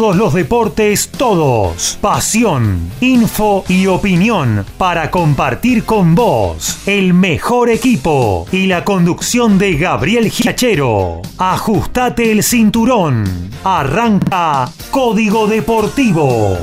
Todos los deportes, todos. Pasión, info y opinión para compartir con vos. El mejor equipo y la conducción de Gabriel Giachero. Ajustate el cinturón. Arranca Código Deportivo.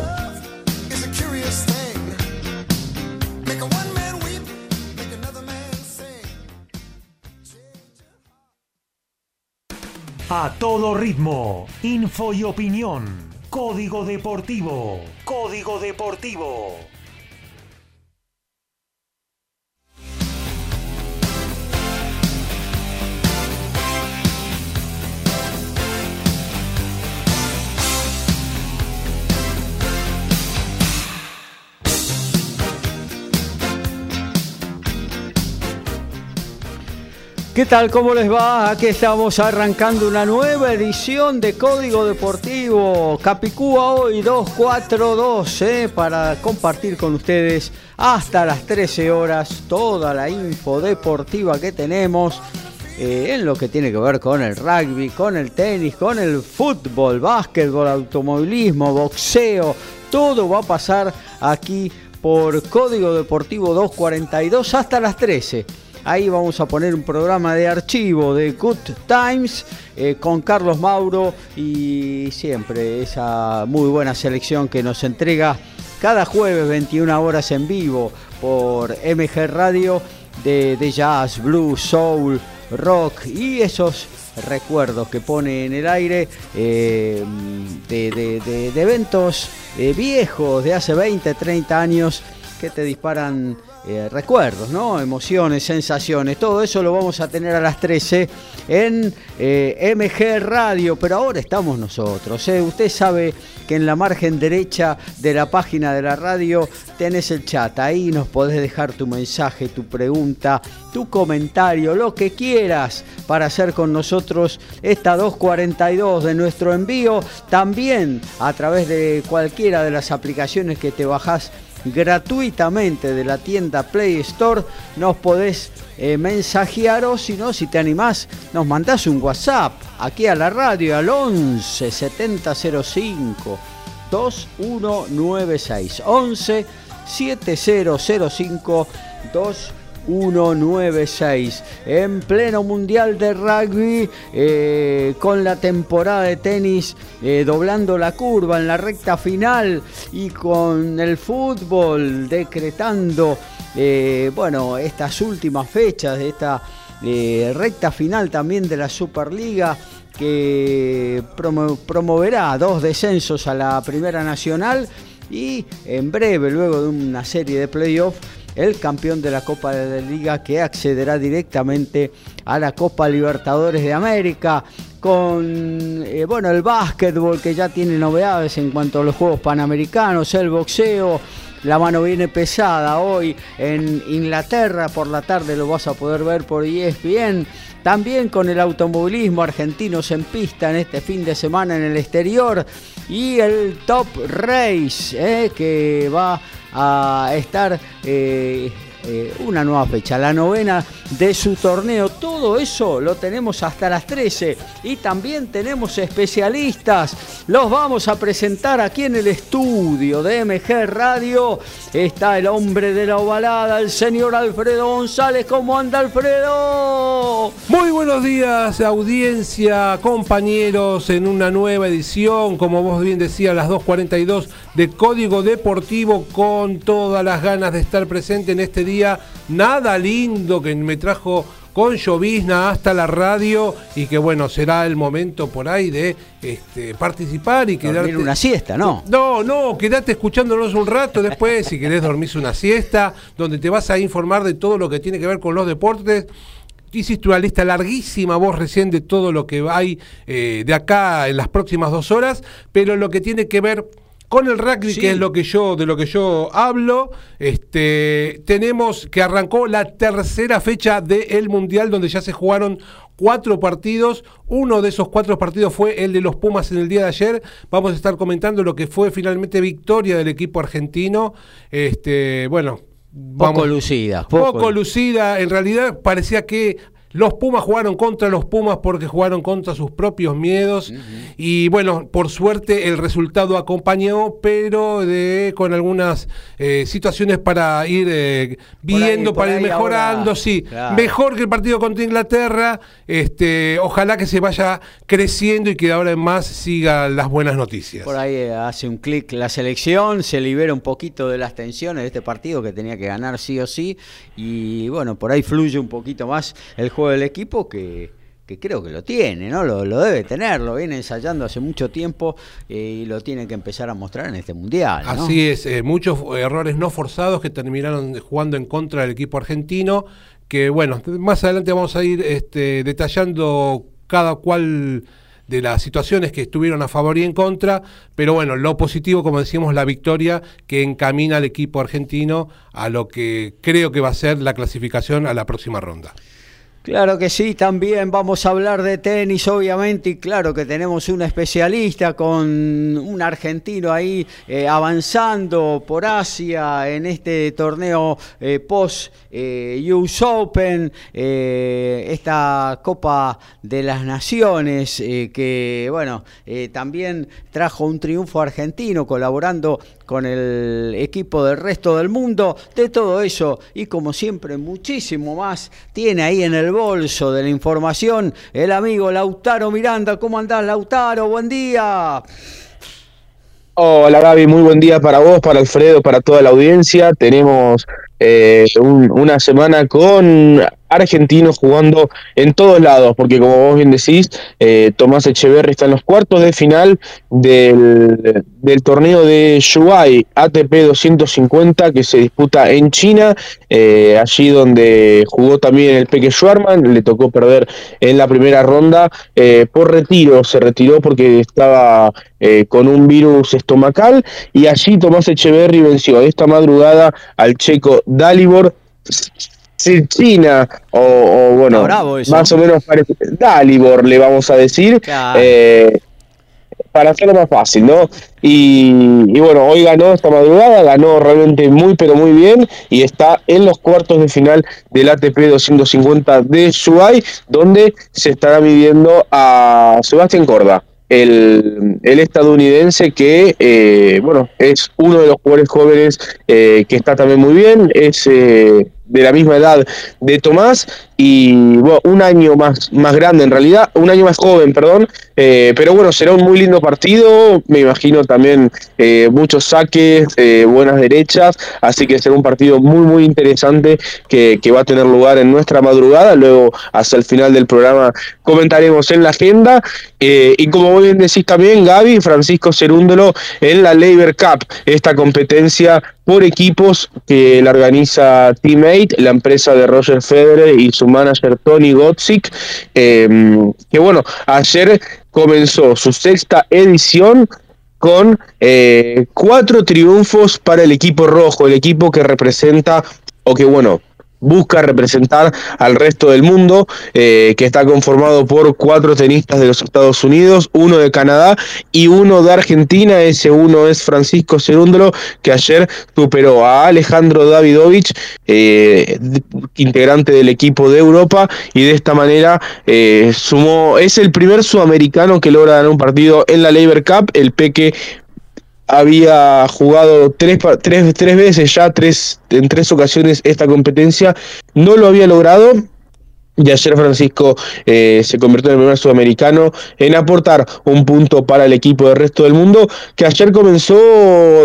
A todo ritmo, info y opinión. Código Deportivo. Código Deportivo. ¿Qué tal? ¿Cómo les va? Aquí estamos arrancando una nueva edición de Código Deportivo. Capicúa hoy 242 ¿eh? para compartir con ustedes hasta las 13 horas toda la info deportiva que tenemos eh, en lo que tiene que ver con el rugby, con el tenis, con el fútbol, básquetbol, automovilismo, boxeo. Todo va a pasar aquí por Código Deportivo 242 hasta las 13. Ahí vamos a poner un programa de archivo de Good Times eh, con Carlos Mauro y siempre esa muy buena selección que nos entrega cada jueves 21 horas en vivo por MG Radio de, jazz, blues, soul, rock y esos recuerdos que pone en el aire eh, de, eventos eh, viejos de hace 20, 30 años que te disparan eh, recuerdos, ¿no? emociones, sensaciones, todo eso lo vamos a tener a las 13 en eh, MG Radio, pero ahora estamos nosotros. ¿eh? Usted sabe que en la margen derecha de la página de la radio tenés el chat, ahí nos podés dejar tu mensaje, tu pregunta, tu comentario, lo que quieras para hacer con nosotros esta 242 de nuestro envío, también a través de cualquiera de las aplicaciones que te bajás gratuitamente de la tienda Play Store. Nos podés eh, mensajear o si no, si te animás, nos mandás un WhatsApp aquí a la radio al 11 7005 2196 11 7005 2196 196 en pleno mundial de rugby eh, con la temporada de tenis eh, doblando la curva en la recta final y con el fútbol decretando eh, bueno estas últimas fechas de esta recta final también de la Superliga que promoverá dos descensos a la Primera Nacional y en breve, luego de una serie de playoffs, el campeón de la Copa de la Liga que accederá directamente a la Copa Libertadores de América con eh, bueno el básquetbol que ya tiene novedades en cuanto a los Juegos Panamericanos, el boxeo, la mano viene pesada hoy en Inglaterra, por la tarde lo vas a poder ver por ESPN. También con el automovilismo argentinos en pista en este fin de semana en el exterior. Y el Top Race, eh, que va a estar eh, eh, una nueva fecha, la novena de su torneo. Todo eso lo tenemos hasta las 13 y también tenemos especialistas. Los vamos a presentar aquí en el estudio de MG Radio. Está el hombre de la ovalada, el señor Alfredo González. ¿Cómo anda Alfredo? Muy buenos días, audiencia, compañeros, en una nueva edición, como vos bien decías, las 2.42 de Código Deportivo, con todas las ganas de estar presente en este día nada lindo que me trajo con llovizna hasta la radio y que bueno, será el momento por ahí de este, participar y quedarte... Dormir una siesta, ¿no? No, no, quédate escuchándonos un rato después, si querés dormir una siesta, donde te vas a informar de todo lo que tiene que ver con los deportes. Hiciste una lista larguísima vos recién de todo lo que hay eh, de acá en las próximas dos horas, pero lo que tiene que ver con el rugby, que es lo que yo, de lo que yo hablo, este, tenemos que arrancó la tercera fecha del Mundial, donde ya se jugaron cuatro partidos. Uno de esos cuatro partidos fue el de los Pumas en el día de ayer. Vamos a estar comentando lo que fue finalmente victoria del equipo argentino. Este, bueno, poco lucida. Poco, lucida. En realidad parecía que Los Pumas jugaron contra los Pumas porque jugaron contra sus propios miedos. Y bueno, por suerte el resultado acompañó, pero de, con algunas eh, situaciones para ir eh, viendo, para ir mejorando, sí, mejor que el partido contra Inglaterra, este, ojalá que se vaya creciendo y que de ahora en más siga las buenas noticias. Por ahí eh, hace un clic la selección, se libera un poquito de las tensiones de este partido que tenía que ganar sí o sí. Y bueno, por ahí fluye un poquito más el juego del equipo que, creo que lo tiene, ¿no? Lo, debe tener, lo viene ensayando hace mucho tiempo eh, y lo tiene que empezar a mostrar en este mundial. Así es, eh, muchos errores no forzados que terminaron jugando en contra del equipo argentino, que bueno, más adelante vamos a ir este, detallando cada cual de las situaciones que estuvieron a favor y en contra, pero bueno, lo positivo, como decimos, la victoria que encamina al equipo argentino a lo que creo que va a ser la clasificación a la próxima ronda. Claro que sí, también vamos a hablar de tenis, obviamente, y claro que tenemos un especialista con un argentino ahí eh, avanzando por Asia en este torneo eh, post eh, US Open, esta Copa de las Naciones, que bueno, también trajo un triunfo argentino colaborando con el equipo del resto del mundo, de todo eso y como siempre muchísimo más tiene ahí en el bolso de la información el amigo Lautaro Miranda. ¿Cómo andás, Lautaro? Buen día. Hola Gaby, muy buen día para vos, para Alfredo, para toda la audiencia. Tenemos eh, una semana con argentinos jugando en todos lados, porque como vos bien decís, eh, Tomás Echeverri está en los cuartos de final del, torneo de Shuai ATP 250 que se disputa en China, eh, allí donde jugó también el Peque Schwarman, le tocó perder en la primera ronda por retiro, se retiró porque estaba con un virus estomacal y allí Tomás Echeverri venció esta madrugada al checo Dalibor China o, bueno, más o menos Dalibor le vamos a decir, eh, para hacerlo más fácil, ¿no? Y, bueno, hoy ganó esta madrugada, ganó realmente muy pero muy bien y está en los cuartos de final del ATP 250 de Shuai, donde se estará midiendo a Sebastián Corda el, estadounidense que, eh, bueno, es uno de los jugadores jóvenes eh, que está también muy bien, es eh, de la misma edad de Tomás y bueno, un año más, más grande en realidad, un año más joven, perdón, eh, pero bueno, será un muy lindo partido, me imagino también eh, muchos saques, eh, buenas derechas, así que será un partido muy, muy interesante que, que, va a tener lugar en nuestra madrugada, luego hasta el final del programa comentaremos en la agenda, y como bien decís también, Gaby, Francisco Cerúndolo en la Labor Cup, esta competencia por equipos que la organiza Teammate, la empresa de Roger Federer y su manager Tony Gotzik, em, que bueno, ayer comenzó su sexta edición con eh, cuatro triunfos para el equipo rojo, el equipo que representa o que bueno, busca representar al resto del mundo, eh, que está conformado por cuatro tenistas de los Estados Unidos, uno de Canadá y uno de Argentina. Ese uno es Francisco Cerúndolo, que ayer superó a Alejandro Davidovich, eh, integrante del equipo de Europa, y de esta manera eh, sumó, es el primer sudamericano que logra ganar un partido en la Labor Cup. El Peque había jugado tres, tres, tres veces ya, tres, en tres ocasiones esta competencia, no lo había logrado y ayer Francisco eh, se convirtió en el primer sudamericano en aportar un punto para el equipo del resto del mundo, que ayer comenzó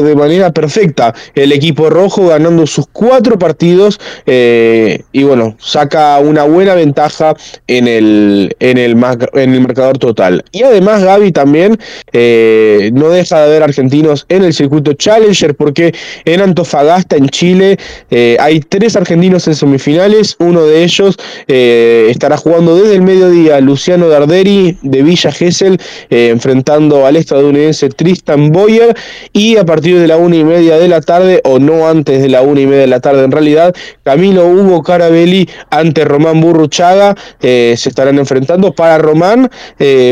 de manera perfecta. El equipo rojo ganando sus cuatro partidos eh, y bueno, saca una buena ventaja en el, en el, en el marcador total. Y además Gaby también eh, no deja de haber argentinos en el circuito Challenger porque en Antofagasta, en Chile, hay tres argentinos en semifinales, uno de ellos... Eh, estará jugando desde el mediodía Luciano Darderi de Villa Gesell, eh, enfrentando al estadounidense Tristan Boyer. Y a partir de la una y media de la tarde, o no antes de la una y media de la tarde en realidad, Camilo Hugo Carabelli ante Román Burruchaga eh, se estarán enfrentando. Para Román,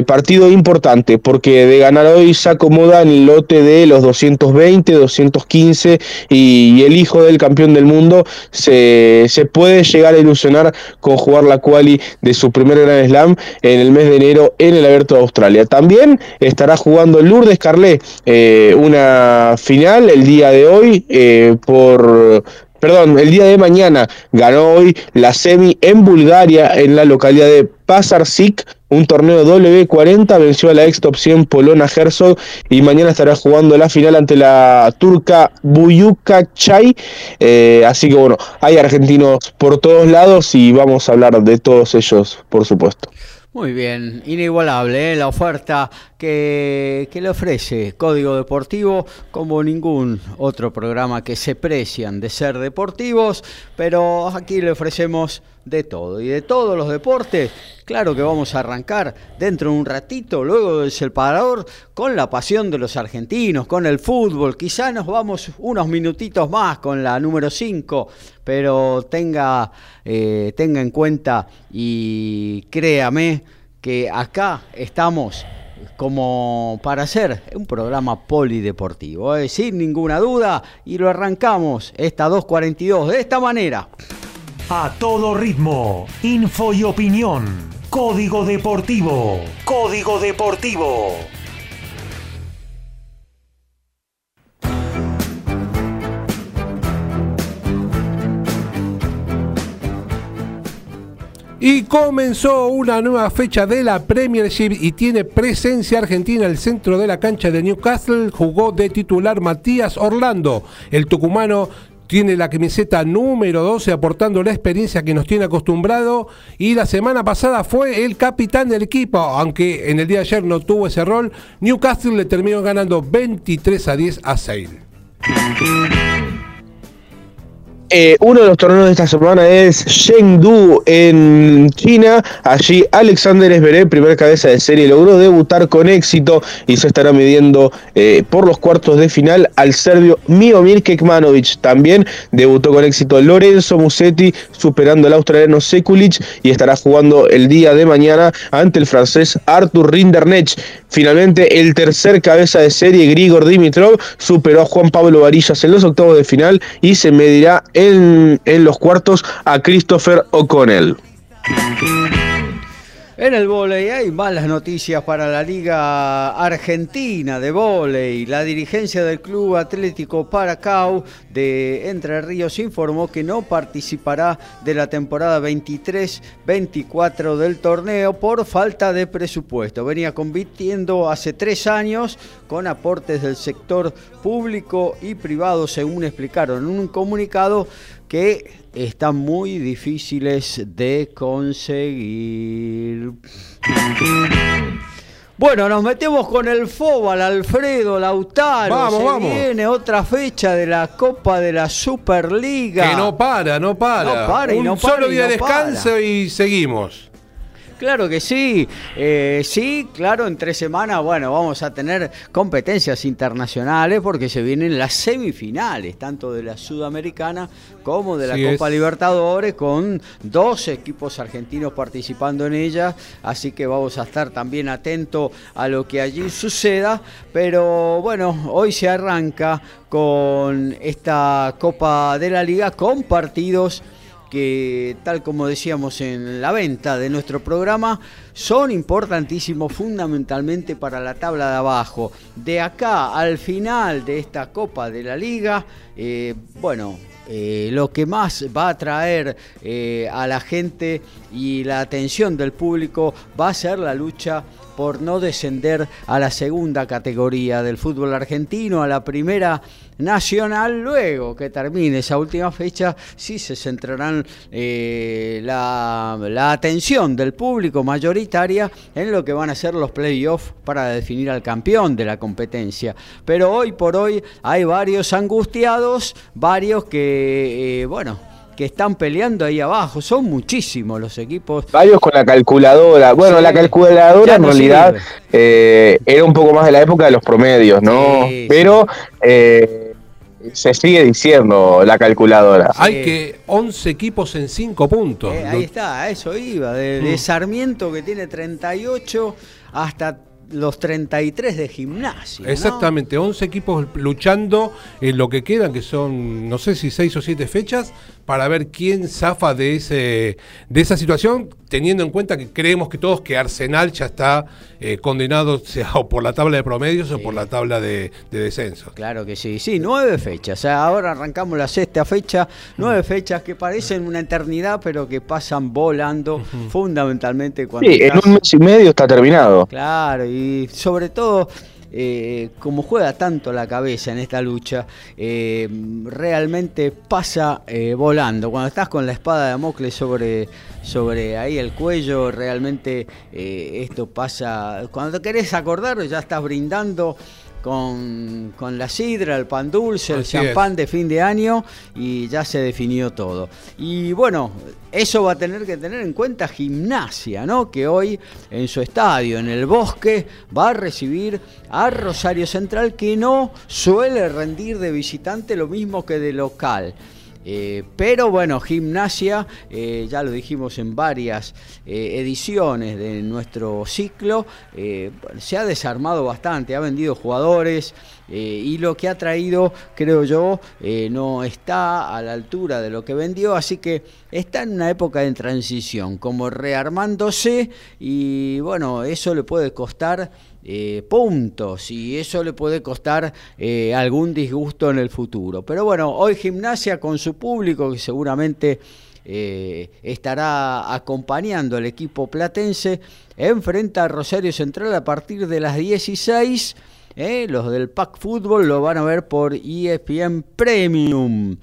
partido importante, porque de ganar hoy se acomoda en el lote de los 220, 215 y, el hijo del campeón del mundo se, se puede llegar a ilusionar con jugar la quali de su primer Grand Slam en el mes de enero en el Abierto de Australia. También estará jugando Lourdes Carlet eh, una final el día de hoy eh, por perdón, el día de mañana ganó hoy la semi en Bulgaria, en la localidad de Pazarsik, un torneo W40, venció a la ex top 100 Polona Herzog y mañana estará jugando la final ante la turca Buyuka Chay. Eh, así que bueno, hay argentinos por todos lados y vamos a hablar de todos ellos, por supuesto. Muy bien, inigualable ¿eh? la oferta que, que, le ofrece Código Deportivo como ningún otro programa que se precian de ser deportivos, pero aquí le ofrecemos de todo y de todos los deportes. Claro que vamos a arrancar dentro de un ratito, luego del separador, con la pasión de los argentinos, con el fútbol. Quizá nos vamos unos minutitos más con la número 5, pero tenga, eh, tenga en cuenta y créame que acá estamos como para hacer un programa polideportivo, ¿eh? sin ninguna duda, y lo arrancamos esta 2.42 de esta manera. A todo ritmo, info y opinión. Código Deportivo. Código Deportivo. Y comenzó una nueva fecha de la Premiership y tiene presencia argentina el centro de la cancha de Newcastle. Jugó de titular Matías Orlando. El tucumano tiene la camiseta número 12 aportando la experiencia que nos tiene acostumbrado y la semana pasada fue el capitán del equipo, aunque en el día de ayer no tuvo ese rol, Newcastle le terminó ganando 23 a 10 a Sale. Eh, uno de los torneos de esta semana es Chengdu en China. Allí Alexander Esberé, primer cabeza de serie, logró debutar con éxito y se estará midiendo eh, por los cuartos de final al serbio Miomir Kekmanovic. También debutó con éxito Lorenzo Musetti, superando al australiano Sekulic y estará jugando el día de mañana ante el francés Arthur Rindernech. Finalmente, el tercer cabeza de serie, Grigor Dimitrov, superó a Juan Pablo Varillas en los octavos de final y se medirá en, en los cuartos a Christopher O'Connell. En el vóley hay malas noticias para la Liga Argentina de Vóley. La dirigencia del Club Atlético Paracau de Entre Ríos informó que no participará de la temporada 23-24 del torneo por falta de presupuesto. Venía compitiendo hace tres años con aportes del sector público y privado, según explicaron en un comunicado que están muy difíciles de conseguir. Bueno, nos metemos con el Fóbal, Alfredo Lautaro. Vamos, vamos. Viene otra fecha de la Copa de la Superliga. Que no para, no para. No para y Un no para solo día no de descanso y seguimos. Claro que sí, eh, sí, claro, en tres semanas, bueno, vamos a tener competencias internacionales porque se vienen las semifinales, tanto de la Sudamericana como de la Sí Copa es. Libertadores, con dos equipos argentinos participando en ella, así que vamos a estar también atentos a lo que allí suceda, pero bueno, hoy se arranca con esta Copa de la Liga con partidos que tal como decíamos en la venta de nuestro programa, son importantísimos fundamentalmente para la tabla de abajo. De acá al final de esta Copa de la Liga, eh, bueno, eh, lo que más va a atraer eh, a la gente y la atención del público va a ser la lucha por no descender a la segunda categoría del fútbol argentino, a la primera nacional. Luego que termine esa última fecha, sí se centrarán eh, la, la atención del público mayoritaria en lo que van a ser los playoffs para definir al campeón de la competencia. Pero hoy por hoy hay varios angustiados, varios que, eh, bueno, que están peleando ahí abajo. Son muchísimos los equipos. Varios con la calculadora. Bueno, Sí. la calculadora en realidad eh, era un poco más de la época de los promedios, ¿no? Sí, Pero eh, se sigue diciendo la calculadora. Hay que 11 equipos en 5 puntos. Eh, ahí está, a eso iba. De, Mm. de Sarmiento que tiene 38 hasta los 33 de gimnasia. ¿no? Exactamente, 11 equipos luchando en lo que quedan, que son, no sé si 6 o 7 fechas, para ver quién zafa de, ese, de esa situación, teniendo en cuenta que creemos que todos que Arsenal ya está eh, condenado, sea o por la tabla de promedios o por la tabla de, descenso. Claro que sí, sí, nueve fechas. ahora arrancamos la sexta fecha, nueve fechas que parecen una eternidad, pero que pasan volando, fundamentalmente cuando. Sí, en un mes y medio está terminado. Claro, y sobre todo eh, como juega tanto la cabeza en esta lucha, eh, realmente pasa eh, volando. Cuando estás con la espada de Damocles sobre, sobre ahí el cuello, realmente esto pasa. Cuando te querés acordar, ya estás brindando con, la sidra, el pan dulce, el champán de fin de año y ya se definió todo. Y bueno, eso va a tener que tener en cuenta gimnasia, ¿no? Que hoy en su estadio, en el bosque, va a recibir a Rosario Central que no suele rendir de visitante lo mismo que de local. Eh, pero bueno, gimnasia, eh, ya lo dijimos en varias eh, ediciones de nuestro ciclo, se ha desarmado bastante, ha vendido jugadores y lo que ha traído, creo yo, no está a la altura de lo que vendió, así que está en una época de transición, como rearmándose y bueno, eso le puede costar eh, puntos y eso le puede costar eh, algún disgusto en el futuro. Pero bueno, hoy gimnasia con su público que seguramente eh, estará acompañando al equipo platense, enfrenta a Rosario Central a partir de las 16. los del Pack Fútbol lo van a ver por ESPN Premium.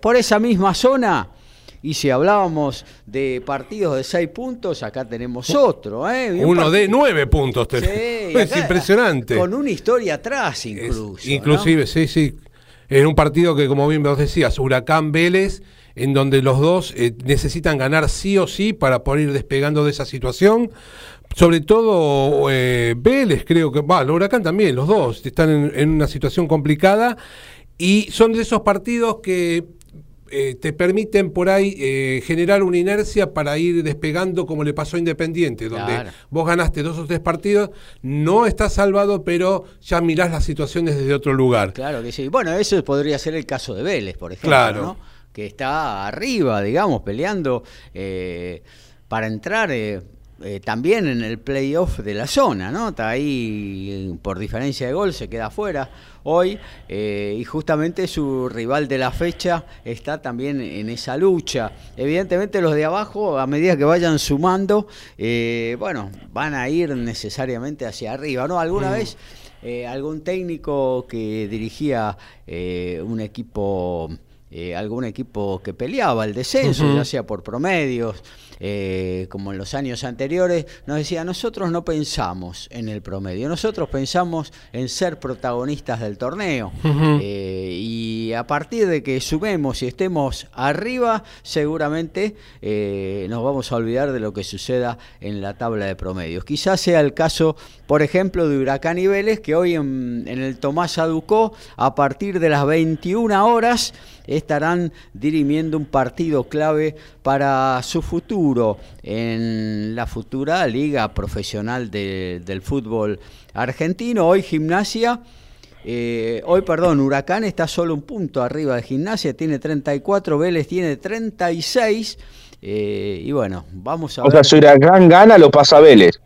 por esa misma zona y si hablábamos de partidos de seis puntos, acá tenemos otro. ¿eh? Uno de nueve puntos. es impresionante. Con una historia atrás incluso. inclusive, sí, sí. En un partido que, como bien vos decías, Huracán Vélez, en donde los dos eh, necesitan ganar sí o sí para poder ir despegando de esa situación. Sobre todo eh, Vélez, creo que, va, el Huracán también, los dos están en una situación complicada y son de esos partidos que eh, te permiten por ahí eh, generar una inercia para ir despegando como le pasó a Independiente, donde vos ganaste dos o tres partidos, no estás salvado, pero ya mirás las situaciones desde otro lugar. Claro que sí. Bueno, eso podría ser el caso de Vélez, por ejemplo, que está arriba, digamos, peleando eh, para entrar eh, también en el playoff de la zona, ¿no? Está ahí por diferencia de gol, se queda afuera hoy eh, y justamente su rival de la fecha está también en esa lucha. Evidentemente los de abajo, a medida que vayan sumando, eh, bueno, van a ir necesariamente hacia arriba, ¿no? Alguna mm. vez algún técnico que dirigía un equipo... algún equipo que peleaba el descenso, ya sea por promedios, eh, como en los años anteriores, nos decía, nosotros no pensamos en el promedio, nosotros pensamos en ser protagonistas del torneo. Eh, y a partir de que subemos y estemos arriba, seguramente eh, nos vamos a olvidar de lo que suceda en la tabla de promedios. Quizás sea el caso, por ejemplo, de Huracán y Vélez, que hoy en, en el Tomás Aducó, a partir de las 21 horas, estarán dirimiendo un partido clave para su futuro en la futura liga profesional del fútbol argentino. Hoy gimnasia. Eh, hoy, perdón, Huracán está solo un punto arriba de gimnasia, tiene 34, Vélez tiene 36. Eh, y bueno, vamos a ver. O sea, si Huracán gana, lo pasa Vélez.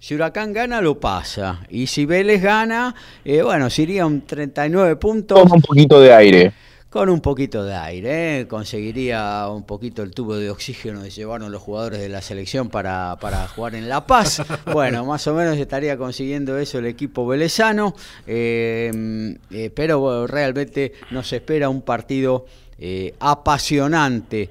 Si Huracán gana, lo pasa. Y si Vélez gana, eh, bueno, sería un 39 puntos. Toma un poquito de aire con un poquito de aire. ¿eh? Conseguiría un poquito el tubo de oxígeno que llevaron los jugadores de la selección para, para jugar en La Paz. Bueno, más o menos estaría consiguiendo eso el equipo velezano, eh, eh, pero realmente nos espera un partido apasionante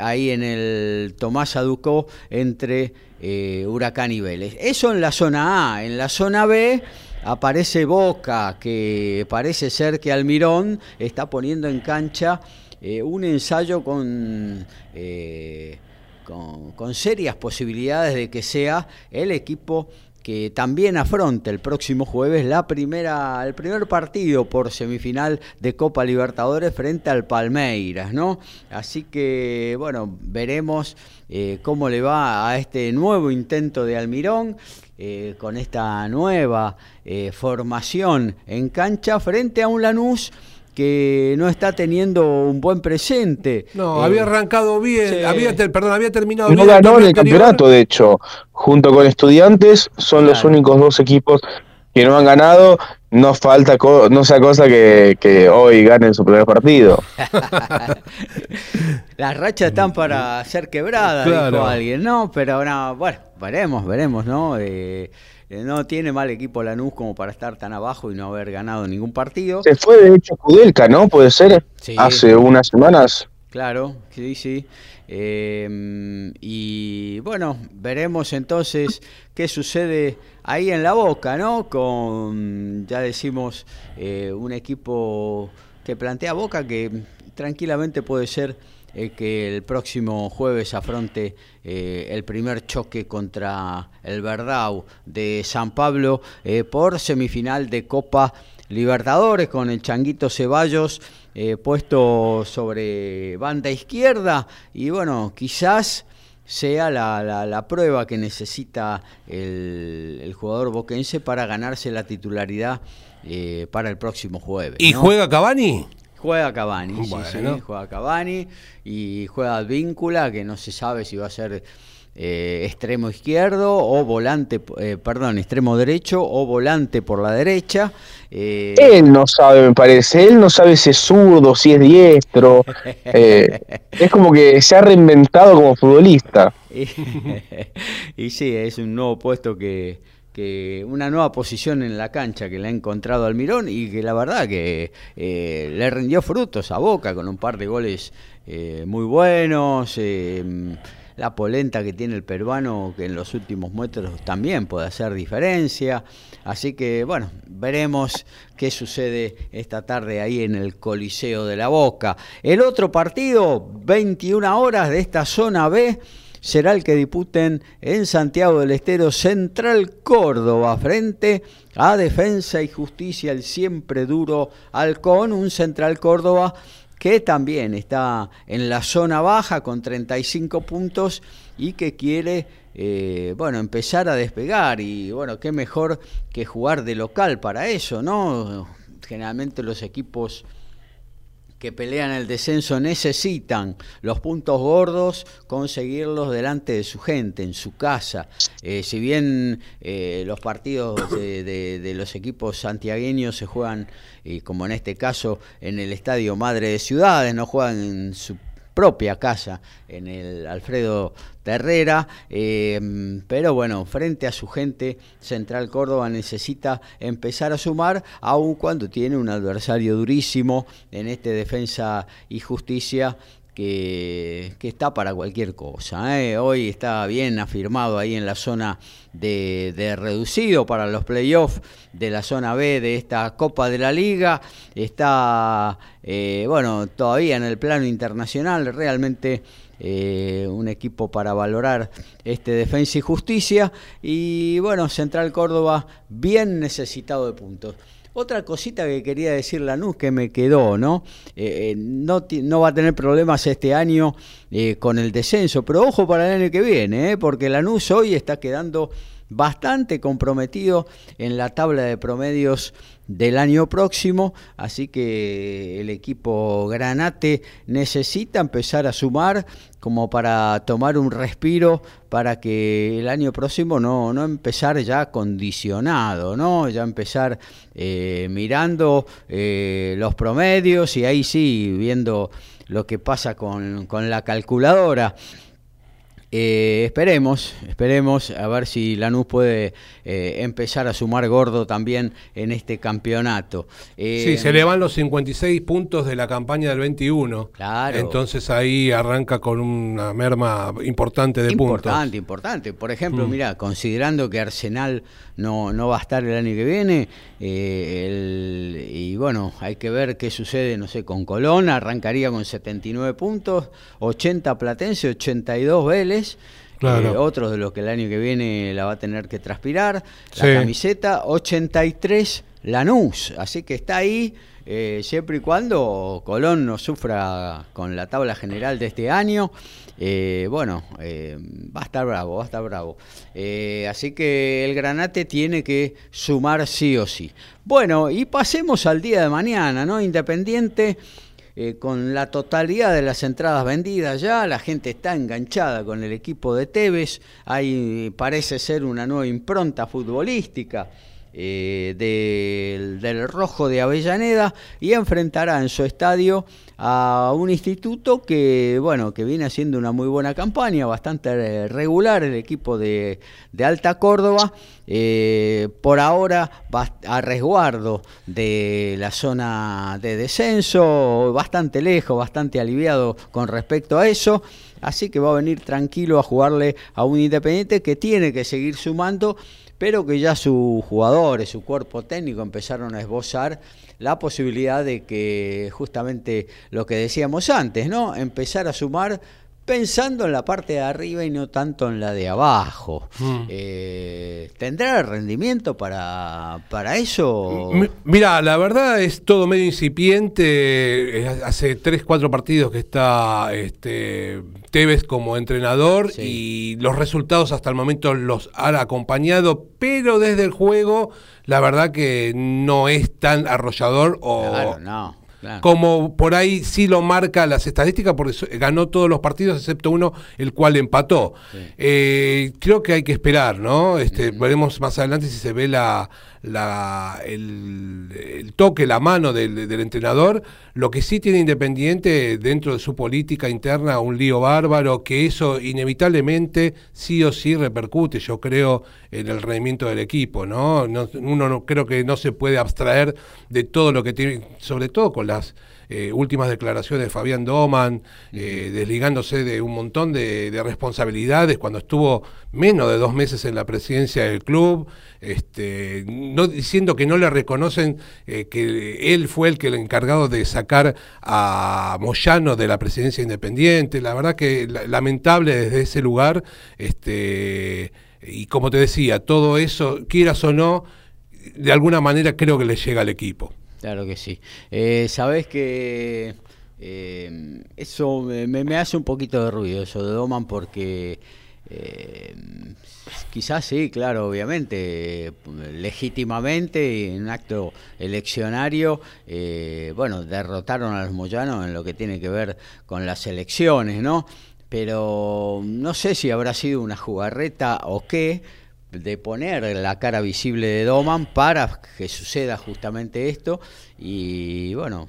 ahí en el Tomás Aducó entre Huracán y Vélez. Eso en la zona A. En la zona B aparece Boca, que parece ser que Almirón está poniendo en cancha eh, un ensayo eh, con, con, serias posibilidades de que sea el equipo que también afronte el próximo jueves la primera, el primer partido por semifinal de Copa Libertadores frente al Palmeiras, ¿no? Así que, bueno, veremos eh, cómo le va a este nuevo intento de Almirón eh, con esta nueva eh, formación en cancha frente a un Lanús que no está teniendo un buen presente. No, Eh, había arrancado bien, sí. había, perdón, había terminado No bien. ganó en torneo el anterior. campeonato, de hecho, junto con Estudiantes, son los únicos dos equipos que no han ganado. No falta, co- no sea cosa que, que hoy ganen su primer partido. Las rachas están para ser quebradas, Claro. dijo alguien, ¿no? Pero no, bueno, veremos, veremos, ¿no? Eh, no tiene mal equipo Lanús como para estar tan abajo y no haber ganado ningún partido. Se fue, de hecho, Kudelka, ¿no? Puede ser, Sí. hace unas semanas. Claro, sí, sí. Eh, y bueno, veremos entonces qué sucede ahí en la boca, ¿no? Con, ya decimos, eh, un equipo que plantea boca que tranquilamente puede ser eh, que el próximo jueves afronte eh, el primer choque contra el Verdau de San Pablo eh, por semifinal de Copa Libertadores con el Changuito Ceballos eh, puesto sobre banda izquierda y bueno, quizás sea la, la- la prueba que necesita el, el jugador boquense para ganarse la titularidad eh, para el próximo jueves. ¿Y ¿no? juega Cavani? Juega Cavani, sí, sí, juega Cavani y juega Advíncula, que no se sabe si va a ser eh, extremo izquierdo o volante, eh, perdón, extremo derecho o volante por la derecha. Eh, Él no sabe, me parece. Él no sabe si es zurdo, si es diestro. Eh, es como que se ha reinventado como futbolista. Y, y sí, es un nuevo puesto que, que una nueva posición en la cancha que le ha encontrado Almirón y que la verdad que eh, le rindió frutos a Boca con un par de goles eh, muy buenos. eh, la polenta que tiene el peruano, que en los últimos metros también puede hacer diferencia. Así que, bueno, veremos qué sucede esta tarde ahí en el Coliseo de la Boca. El otro partido, 21 horas de esta zona B, será el que disputen en Santiago del Estero Central Córdoba frente a Defensa y Justicia, el siempre duro Halcón, un Central Córdoba que también está en la zona baja con 35 puntos y que quiere eh, bueno empezar a despegar y bueno qué mejor que jugar de local para eso no generalmente los equipos que pelean el descenso necesitan los puntos gordos, conseguirlos delante de su gente, en su casa. Eh, si bien eh, los partidos de, de- de los equipos santiagueños se juegan, y como en este caso, en el Estadio Madre de Ciudades, no juegan en su propia casa en el Alfredo Terrera, eh, pero bueno, frente a su gente, Central Córdoba necesita empezar a sumar, aun cuando tiene un adversario durísimo en este Defensa y Justicia. Que, está para cualquier cosa. ¿eh? Hoy está bien afirmado ahí en la zona de, de reducido para los playoffs de la zona B de esta Copa de la Liga. Está, eh, bueno, todavía en el plano internacional, realmente eh, un equipo para valorar este Defensa y Justicia. Y bueno, Central Córdoba bien necesitado de puntos. Otra cosita que quería decir Lanús que me quedó, ¿no? Eh, eh, no, no va a tener problemas este año eh, con el descenso, pero ojo para el año que viene, ¿eh? porque Lanús hoy está quedando bastante comprometido en la tabla de promedios del año próximo, así que el equipo Granate necesita empezar a sumar como para tomar un respiro para que el año próximo no, no empezar ya condicionado, ¿no? Ya empezar eh, mirando eh, los promedios y ahí sí viendo lo que pasa con, con la calculadora. Eh, esperemos, esperemos a ver si Lanús puede eh, empezar a sumar gordo también en este campeonato. Eh, Sí, se le van los 56 puntos de la campaña del 21. Claro. Entonces ahí arranca con una merma importante de Importante, puntos. importante. Por ejemplo, Mm. mira, considerando que Arsenal no, no va a estar el año que viene, eh, el- y bueno, hay que ver qué sucede, no sé, con Colón, arrancaría con 79 puntos, 80 Platense, 82 Vélez. Claro. eh, otros de los que el año que viene la va a tener que transpirar, la camiseta, 83 Lanús, así que está ahí eh, siempre y cuando Colón no sufra con la tabla general de este año. Eh, bueno, va a estar bravo, va a estar bravo. así que el Granate tiene que sumar sí o sí. Bueno, y pasemos al día de mañana, ¿no? Independiente. Con la totalidad de las entradas vendidas ya, la gente está enganchada con el equipo de Tevez, hay parece ser una nueva impronta futbolística. Eh, del, Rojo de Avellaneda y enfrentará en su estadio a un instituto que, bueno, que viene haciendo una muy buena campaña, bastante regular el equipo de, Alta Córdoba, eh, por ahora va a resguardo de la zona de descenso, bastante lejos, bastante aliviado con respecto a eso. Así que va a venir tranquilo a jugarle a un Independiente que tiene que seguir sumando pero que ya sus jugadores, su cuerpo técnico empezaron a esbozar la posibilidad de que justamente lo que decíamos antes, ¿no? Empezar a sumar pensando en la parte de arriba y no tanto en la de abajo. Mm. Eh, ¿Tendrá rendimiento para, para eso? mira, la verdad es todo medio incipiente. Hace tres, cuatro partidos que está este, Tevez como entrenador y los resultados hasta el momento los han acompañado, pero desde el juego la verdad que no es tan arrollador o... Claro, no como por ahí sí lo marca las estadísticas, porque ganó todos los partidos excepto uno, el cual empató. Eh, creo que hay que esperar, ¿no? Este, Veremos más adelante si se ve la, la, el, toque, la mano del, del, entrenador. Lo que sí tiene Independiente dentro de su política interna, un lío bárbaro, que eso inevitablemente sí o sí repercute, yo creo, en el rendimiento del equipo. ¿no? uno no, creo que no se puede abstraer de todo lo que tiene, sobre todo con las eh, últimas declaraciones de Fabián Doman, eh, desligándose de un montón de, responsabilidades cuando estuvo menos de dos meses en la presidencia del club, este, no diciendo que no le reconocen eh, que él fue el que el encargado de sacar a Moyano de la presidencia independiente. La verdad que lamentable desde ese lugar, este, y como te decía, todo eso, quieras o no, de alguna manera creo que le llega al equipo. Claro que sí. Eh, Sabes que eh, eso me, hace un poquito de ruido, eso de Doman, porque eh, quizás sí, claro, obviamente, legítimamente, en un acto eleccionario, eh, bueno, derrotaron a los moyanos en lo que tiene que ver con las elecciones, ¿no? Pero no sé si habrá sido una jugarreta o qué de poner la cara visible de Doman para que suceda justamente esto y bueno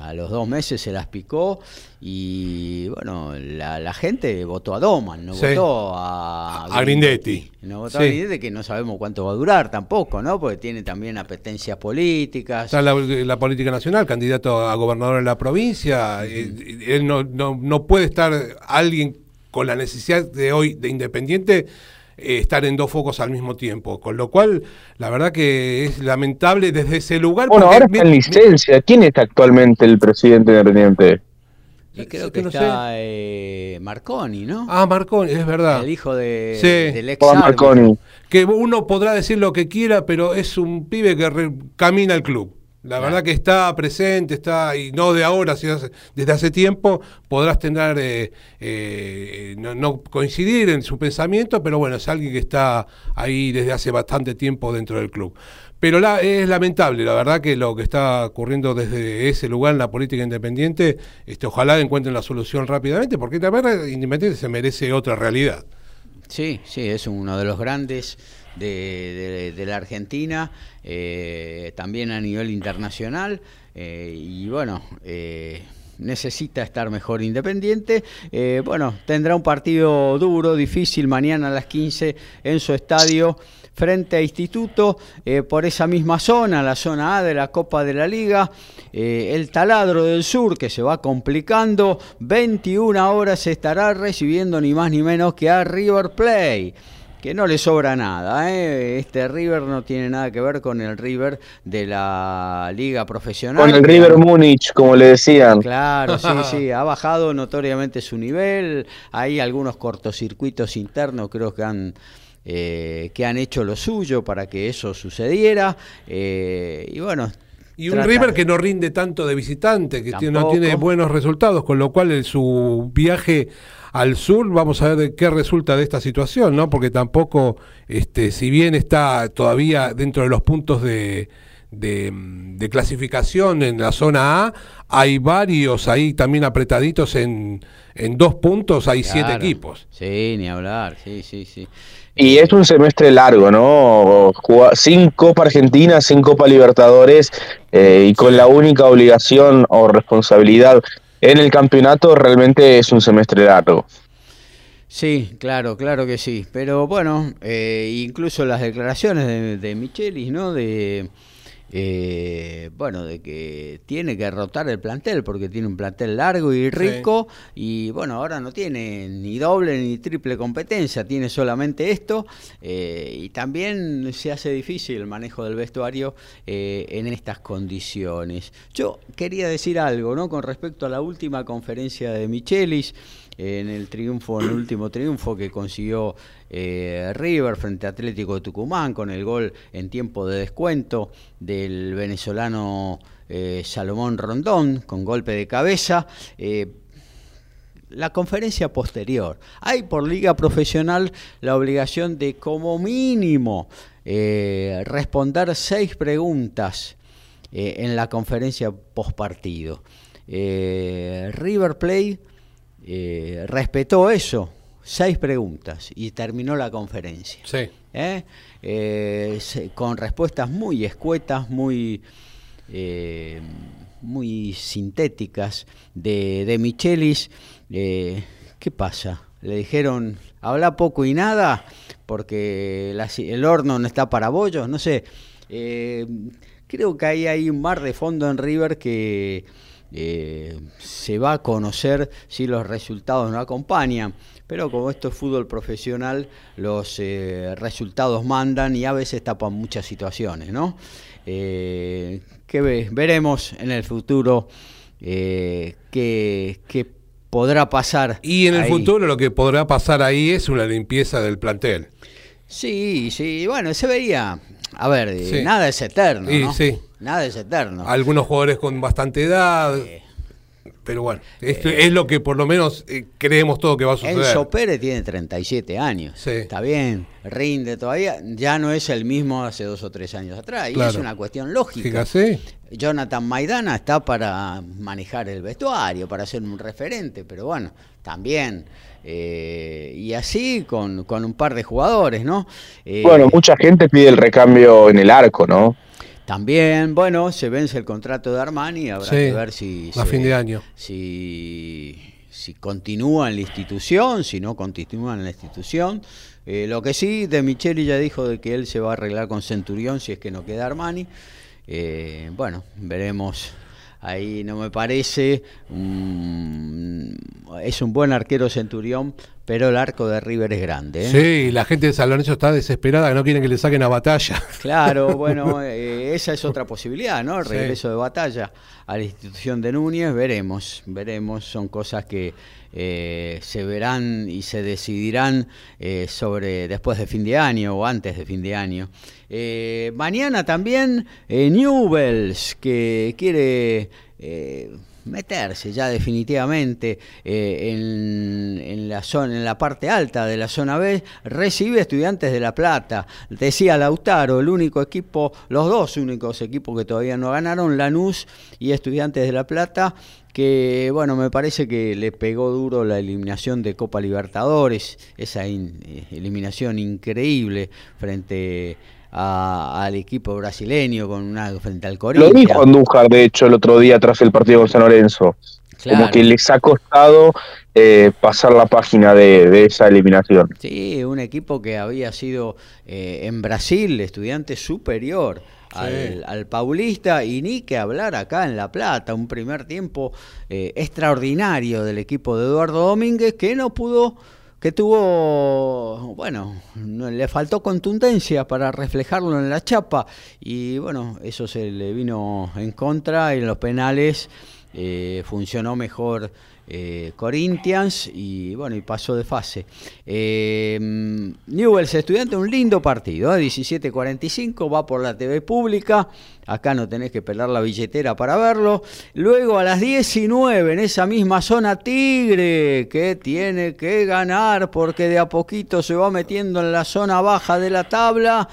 a los dos meses se las picó y bueno la, gente votó a Doman no votó a, a Grindetti. No votó a Grindetti que no sabemos cuánto va a durar tampoco no porque tiene también apetencias políticas. Está la, política nacional candidato a gobernador en la provincia eh, él no, no, no puede estar alguien con la necesidad de hoy de independiente eh, estar en dos focos al mismo tiempo. Con lo cual, la verdad que es lamentable desde ese lugar. Bueno, ahora está en licencia. ¿Quién es actualmente el presidente independiente? Y creo que, está eh, Marconi, ¿no? Ah, Marconi, es verdad. El hijo de, del ex Marconi. Que uno podrá decir lo que quiera, pero es un pibe que camina el club. La verdad que está presente, está, y no de ahora, sino desde hace tiempo, podrás tener, eh, eh, no, coincidir en su pensamiento, pero bueno, es alguien que está ahí desde hace bastante tiempo dentro del club. Pero la, es lamentable, la verdad que lo que está ocurriendo desde ese lugar en la política independiente, este, ojalá encuentren la solución rápidamente, porque la verdad Independiente se merece otra realidad. Sí, sí, es uno de los grandes de, la Argentina, eh, también a nivel internacional, eh, y bueno, eh, necesita estar mejor independiente. bueno, tendrá un partido duro, difícil, mañana a las 15 en su estadio frente a Instituto, por esa misma zona, la zona A de la Copa de la Liga, el taladro del sur que se va complicando, 21 horas estará recibiendo ni más ni menos que a River Play que no le sobra nada. ¿eh? Este River no tiene nada que ver con el River de la liga profesional. Con el River Múnich, como le decían. Claro, sí, sí, ha bajado notoriamente su nivel. Hay algunos cortocircuitos internos, creo que han... Eh, que han hecho lo suyo para que eso sucediera. Eh, y bueno, Y un River que no rinde tanto de visitante, que no tiene buenos resultados, con lo cual su viaje al sur, vamos a ver de qué resulta de esta situación, ¿no? Porque tampoco, este, si bien está todavía dentro de los puntos de, de, clasificación en la zona A, hay varios ahí también apretaditos en, en dos puntos, hay siete equipos. Sí, ni hablar, sí, sí, sí. Y es un semestre largo, ¿no? Sin Copa Argentina, sin Copa Libertadores eh, y con la única obligación o responsabilidad en el campeonato, realmente es un semestre largo. Sí, claro, claro que sí. Pero bueno, eh, incluso las declaraciones de, de Michelis, ¿no? De eh, bueno, de que tiene que rotar el plantel porque tiene un plantel largo y rico y bueno, ahora no tiene ni doble ni triple competencia, tiene solamente esto eh, y también se hace difícil el manejo del vestuario eh, en estas condiciones. Yo quería decir algo, ¿no? Con respecto a la última conferencia de Michelis en el triunfo, en el último triunfo que consiguió eh, River frente a Atlético de Tucumán con el gol en tiempo de descuento del venezolano eh, Salomón Rondón con golpe de cabeza. Eh, la conferencia posterior. Hay por liga profesional la obligación de como mínimo responder seis preguntas en la conferencia postpartido. River Plate eh, respetó eso, seis preguntas, y terminó la conferencia. Sí. ¿Eh? Eh, con respuestas muy escuetas, muy, muy sintéticas de, de Michelis. ¿Qué pasa? Le dijeron, habla poco y nada, porque el horno no está para bollos, no sé. creo que ahí hay un mar de fondo en River que eh, se va a conocer si los resultados no acompañan. Pero como esto es fútbol profesional, los eh, resultados mandan y a veces tapan muchas situaciones, ¿no? Eh, que veremos en el futuro qué, podrá pasar. Y en el futuro lo que podrá pasar ahí es una limpieza del plantel. Sí, sí, bueno, se vería. A ver, nada es eterno. ¿no? Sí. Nada es eterno. Algunos jugadores con bastante edad. Pero bueno, esto es lo que por lo menos eh, creemos todo que va a suceder. Enzo Pérez tiene 37 años. Está bien, rinde todavía. Ya no es el mismo hace dos o tres años atrás. Y es una cuestión lógica. Jonathan Maidana está para manejar el vestuario, para ser un referente, pero bueno, también. Eh, y así con, un par de jugadores, ¿no? Eh, bueno, mucha gente pide el recambio en el arco, ¿no? También, bueno, se vence el contrato de Armani, habrá que ver si... A fin de año. Si, si continúa en la institución, si no continúa en la institución. Eh, lo que sí, De Micheli ya dijo de que él se va a arreglar con Centurión si es que no queda Armani. Eh, bueno, veremos ahí no me parece. es un buen arquero Centurión, pero el arco de River es grande. ¿eh? Sí, la gente de San Lorenzo está desesperada, que no quieren que le saquen a batalla. Claro, bueno, eh, esa es otra posibilidad, ¿no? El regreso de batalla a la institución de Núñez, veremos, veremos, son cosas que eh, se verán y se decidirán sobre después de fin de año o antes de fin de año. mañana también Newells, que quiere meterse ya definitivamente eh, en, la zona, en la parte alta de la zona B, recibe estudiantes de La Plata. Decía Lautaro, el único equipo, los dos únicos equipos que todavía no ganaron, Lanús y Estudiantes de La Plata, que bueno, me parece que le pegó duro la eliminación de Copa Libertadores, esa eh, eliminación increíble frente a al equipo brasileño con una frente al Corinthians. Lo dijo Andújar, de hecho, el otro día tras el partido con San Lorenzo. Como que les ha costado eh, pasar la página de, esa eliminación. Sí, un equipo que había sido eh, en Brasil estudiante superior al, Paulista y ni que hablar acá en La Plata, un primer tiempo eh, extraordinario del equipo de Eduardo Domínguez que no pudo que tuvo, bueno, le faltó contundencia para reflejarlo en la chapa. Y bueno, eso se le vino en contra y en los penales eh, funcionó mejor eh, Corinthians y bueno, y pasó de fase. Eh, Newells Estudiante, un lindo partido, 17.45, ¿eh? va por la TV pública, acá no tenés que pelar la billetera para verlo. Luego a las 19, en esa misma zona Tigre, que tiene que ganar porque de a poquito se va metiendo en la zona baja de la tabla,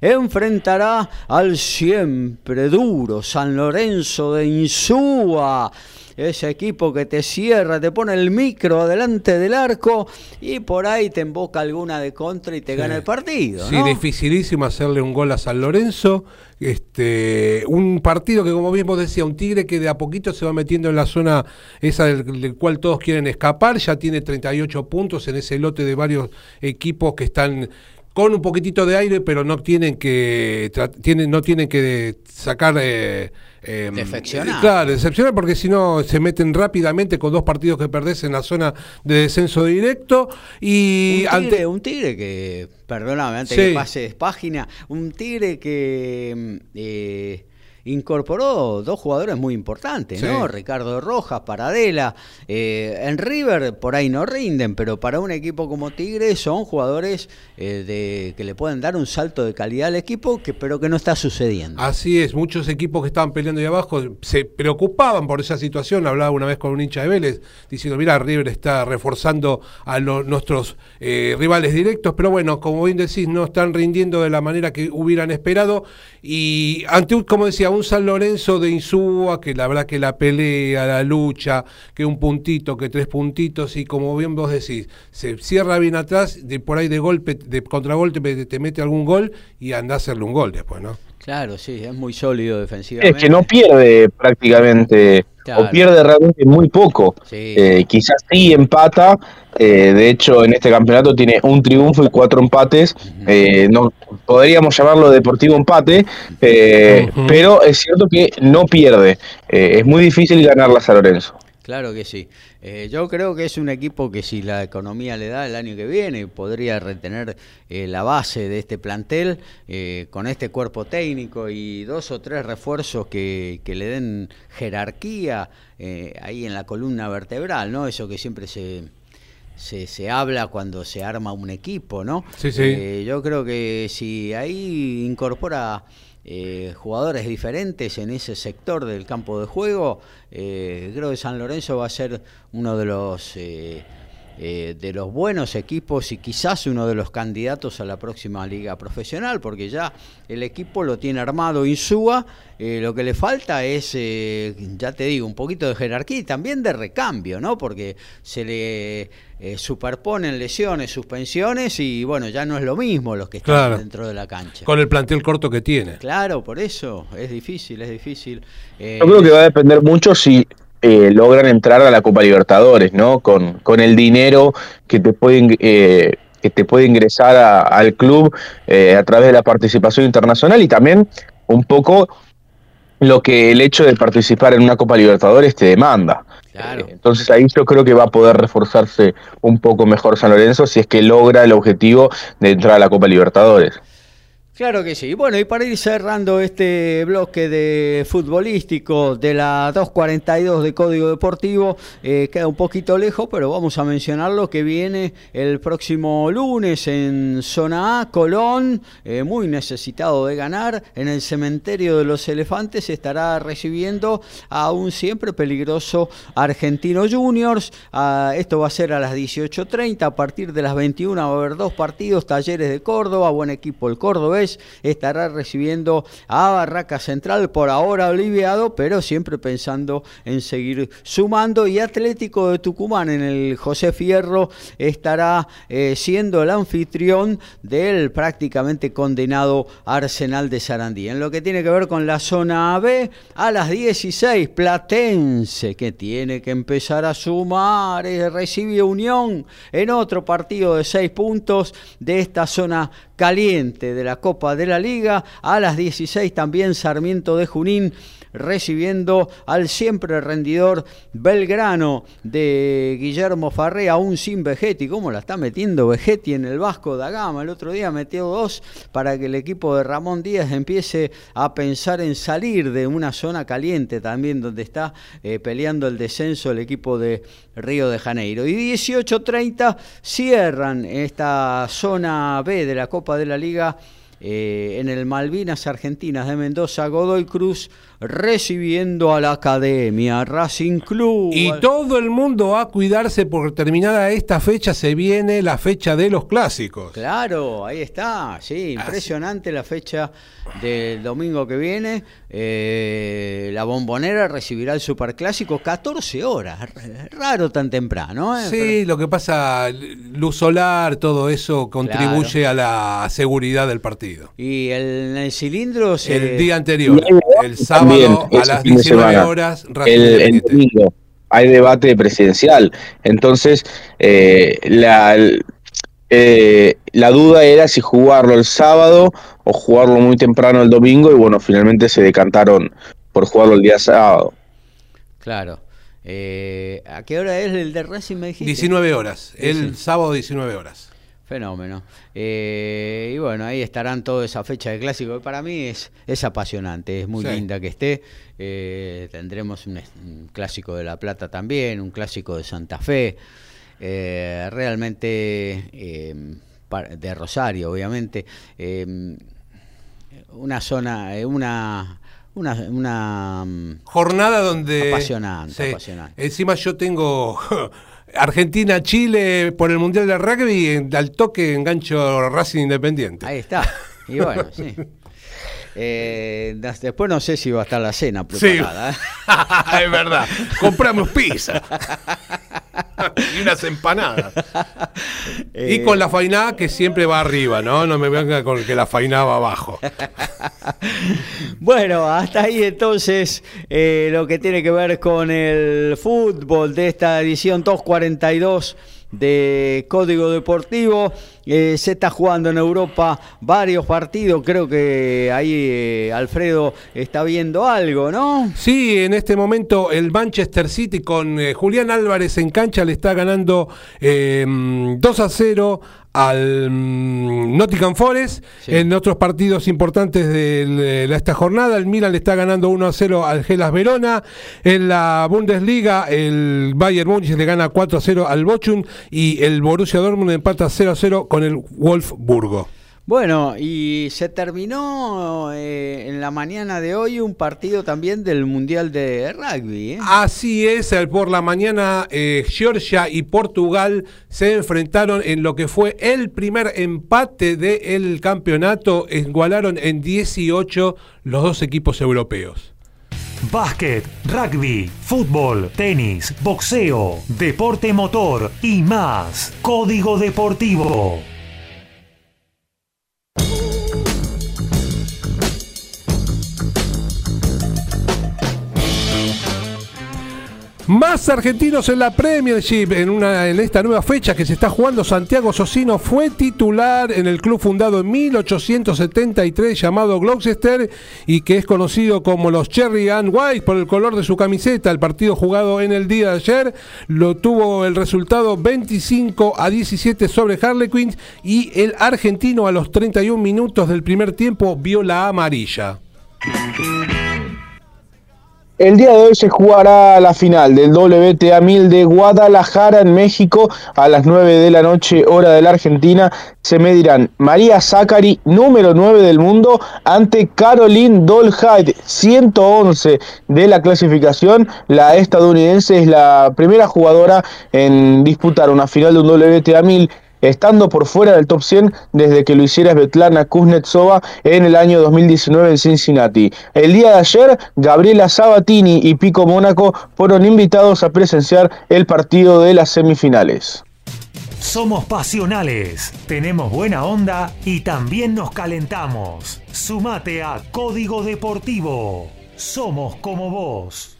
enfrentará al siempre duro San Lorenzo de Insúa ese equipo que te cierra, te pone el micro delante del arco y por ahí te emboca alguna de contra y te gana el partido. Sí, dificilísimo hacerle un gol a San Lorenzo. Este, un partido que, como bien vos decía, un Tigre que de a poquito se va metiendo en la zona esa del, cual todos quieren escapar, ya tiene 38 puntos en ese lote de varios equipos que están con un poquitito de aire, pero no tienen que tienen, no tienen que sacar eh, eh, Defeccionar. Claro, decepcionar porque si no se meten rápidamente con dos partidos que perdés en la zona de descenso directo. Y un tigre, un tigre que, perdóname, antes que pases página, un tigre que... Eh, incorporó dos jugadores muy importantes, ¿no? Ricardo Rojas, Paradela. Eh, en River por ahí no rinden, pero para un equipo como Tigre son jugadores eh, de, que le pueden dar un salto de calidad al equipo, que, pero que no está sucediendo. Así es, muchos equipos que estaban peleando ahí abajo se preocupaban por esa situación. Hablaba una vez con un hincha de Vélez diciendo, mira, River está reforzando a nuestros eh, rivales directos, pero bueno, como bien decís, no están rindiendo de la manera que hubieran esperado. Y ante, como decía, un San Lorenzo de Insúa, que la verdad que la pelea, la lucha, que un puntito, que tres puntitos, y como bien vos decís, se cierra bien atrás, de por ahí de golpe, de contragolpe te, mete algún gol y anda a hacerle un gol después, ¿no? Claro, sí, es muy sólido defensivamente. Es que no pierde prácticamente, o pierde realmente muy poco. Eh, quizás sí empata, eh, de hecho en este campeonato tiene un triunfo y cuatro empates. Eh, no Podríamos llamarlo deportivo empate, pero es cierto que no pierde. es muy difícil ganarla a San Lorenzo. Claro que sí. Eh, yo creo que es un equipo que si la economía le da el año que viene podría retener eh, la base de este plantel eh, con este cuerpo técnico y dos o tres refuerzos que, que le den jerarquía ahí en la columna vertebral, ¿no? Eso que siempre se, se, se habla cuando se arma un equipo, ¿no? Sí, sí. yo creo que si ahí incorpora eh, jugadores diferentes en ese sector del campo de juego, eh, creo que San Lorenzo va a ser uno de los eh, eh, de los buenos equipos y quizás uno de los candidatos a la próxima liga profesional, porque ya el equipo lo tiene armado Insúa, eh, lo que le falta es, eh, ya te digo, un poquito de jerarquía y también de recambio, ¿no? Porque se le superponen lesiones, suspensiones y bueno, ya no es lo mismo los que están dentro de la cancha. Con el plantel corto que tiene. Claro, por eso es difícil, es difícil. Yo creo que va a depender mucho si eh, logran entrar a la Copa Libertadores, ¿no? Con, con el dinero que te pueden eh, que te puede ingresar al club eh, a través de la participación internacional y también un poco lo que el hecho de participar en una Copa Libertadores te demanda. entonces ahí yo creo que va a poder reforzarse un poco mejor San Lorenzo si es que logra el objetivo de entrar a la Copa Libertadores. Claro que sí. Bueno, y para ir cerrando este bloque de futbolístico de la 242 de Código Deportivo, eh, queda un poquito lejos, pero vamos a mencionar lo que viene el próximo lunes en Zona A, Colón, eh, muy necesitado de ganar. En el cementerio de los elefantes estará recibiendo a un siempre peligroso Argentino Juniors. Ah, esto va a ser a las 18.30. A partir de las 21 va a haber dos partidos, Talleres de Córdoba, buen equipo el Córdoba estará recibiendo a Barraca Central, por ahora aliviado, pero siempre pensando en seguir sumando. Y Atlético de Tucumán en el José Fierro estará eh, siendo el anfitrión del prácticamente condenado Arsenal de Sarandí. En lo que tiene que ver con la zona B, a las 16, Platense, que tiene que empezar a sumar, eh, recibe Unión en otro partido de 6 puntos de esta zona caliente de la Copa de la Liga. A las 16 también Sarmiento de Junín recibiendo al siempre rendidor Belgrano de Guillermo Farré, aún sin Vegetti. ¿Cómo la está metiendo Vegetti en el Vasco da Gama? El otro día metió dos para que el equipo de Ramón Díaz empiece a pensar en salir de una zona caliente también donde está eh, peleando el descenso el equipo de Río de Janeiro. Y 18.30 cierran esta zona B de la Copa de la Liga eh, en el Malvinas Argentinas de Mendoza, Godoy Cruz recibiendo a la Academia Racing Club. Y todo el mundo va a cuidarse porque terminada esta fecha se viene la fecha de los clásicos. Claro, ahí está, sí, impresionante la fecha del domingo que viene. Eh, la bombonera recibirá el superclásico 14 horas, raro tan temprano. ¿eh? Sí, lo que pasa, luz solar, todo eso contribuye a la seguridad del partido. Y el, el cilindro se... El día anterior, el sábado a las 19 horas, el, hay debate presidencial. Entonces, eh, la, eh, la duda era si jugarlo el sábado o jugarlo muy temprano el domingo y bueno, finalmente se decantaron por jugarlo el día sábado. Claro. Eh, ¿A qué hora es el de Racing? Me dijiste? 19 horas, el sábado 19 horas. Fenómeno. Eh, y bueno, ahí estarán toda esa fecha de clásico. Para mí es, es apasionante, es muy linda que esté. Eh, tendremos un, clásico de La Plata también, un clásico de Santa Fe. Eh, realmente de Rosario, obviamente. una zona, una una, una mm, jornada donde apasionante, apasionante. Encima yo tengo Argentina-Chile por el Mundial de Rugby, al toque engancho Racing Independiente. Ahí está. Y bueno, sí. Eh, después no sé si va a estar la cena preparada. Sí. ¿eh? es verdad. Compramos pizza. y unas empanadas. y con la fainada que siempre va arriba, ¿no? No me venga con que la fainada va abajo. bueno, hasta ahí entonces eh, lo que tiene que ver con el fútbol de esta edición 242 de Código Deportivo. Eh, se está jugando en Europa varios partidos. Creo que ahí eh, Alfredo está viendo algo, ¿no? Sí, en este momento el Manchester City con eh, Julián Álvarez en cancha le está ganando 2 a 0 al mm, Nottingham Forest. En otros partidos importantes de esta jornada, el Milan le está ganando 1 a 0 al Gelas Verona. En la Bundesliga, el Bayern Múnich le gana 4 a 0 al Bochum y el Borussia Dortmund empata 0 a 0 con el Wolfsburgo. Bueno, y se terminó eh, en la mañana de hoy un partido también del Mundial de Rugby. ¿eh? Así es, por la mañana eh, Georgia y Portugal se enfrentaron en lo que fue el primer empate del campeonato, igualaron en 18 los dos equipos europeos. Básquet, rugby, fútbol, tenis, boxeo, deporte motor y más. Código Deportivo. Más argentinos en la Premiership en, una, en esta nueva fecha que se está jugando. Santiago Socino fue titular en el club fundado en 1873 llamado Gloucester y que es conocido como los Cherry and White por el color de su camiseta. El partido jugado en el día de ayer lo tuvo el resultado 25 a 17 sobre Harlequins y el argentino a los 31 minutos del primer tiempo vio la amarilla. El día de hoy se jugará la final del WTA 1000 de Guadalajara en México a las 9 de la noche hora de la Argentina. Se medirán María Zachary, número 9 del mundo, ante Caroline Dolhide, 111 de la clasificación. La estadounidense es la primera jugadora en disputar una final de un WTA 1000 estando por fuera del top 100 desde que lo hiciera Svetlana Kuznetsova en el año 2019 en Cincinnati. El día de ayer, Gabriela Sabatini y Pico Mónaco fueron invitados a presenciar el partido de las semifinales. Somos pasionales, tenemos buena onda y también nos calentamos. Sumate a Código Deportivo. Somos como vos.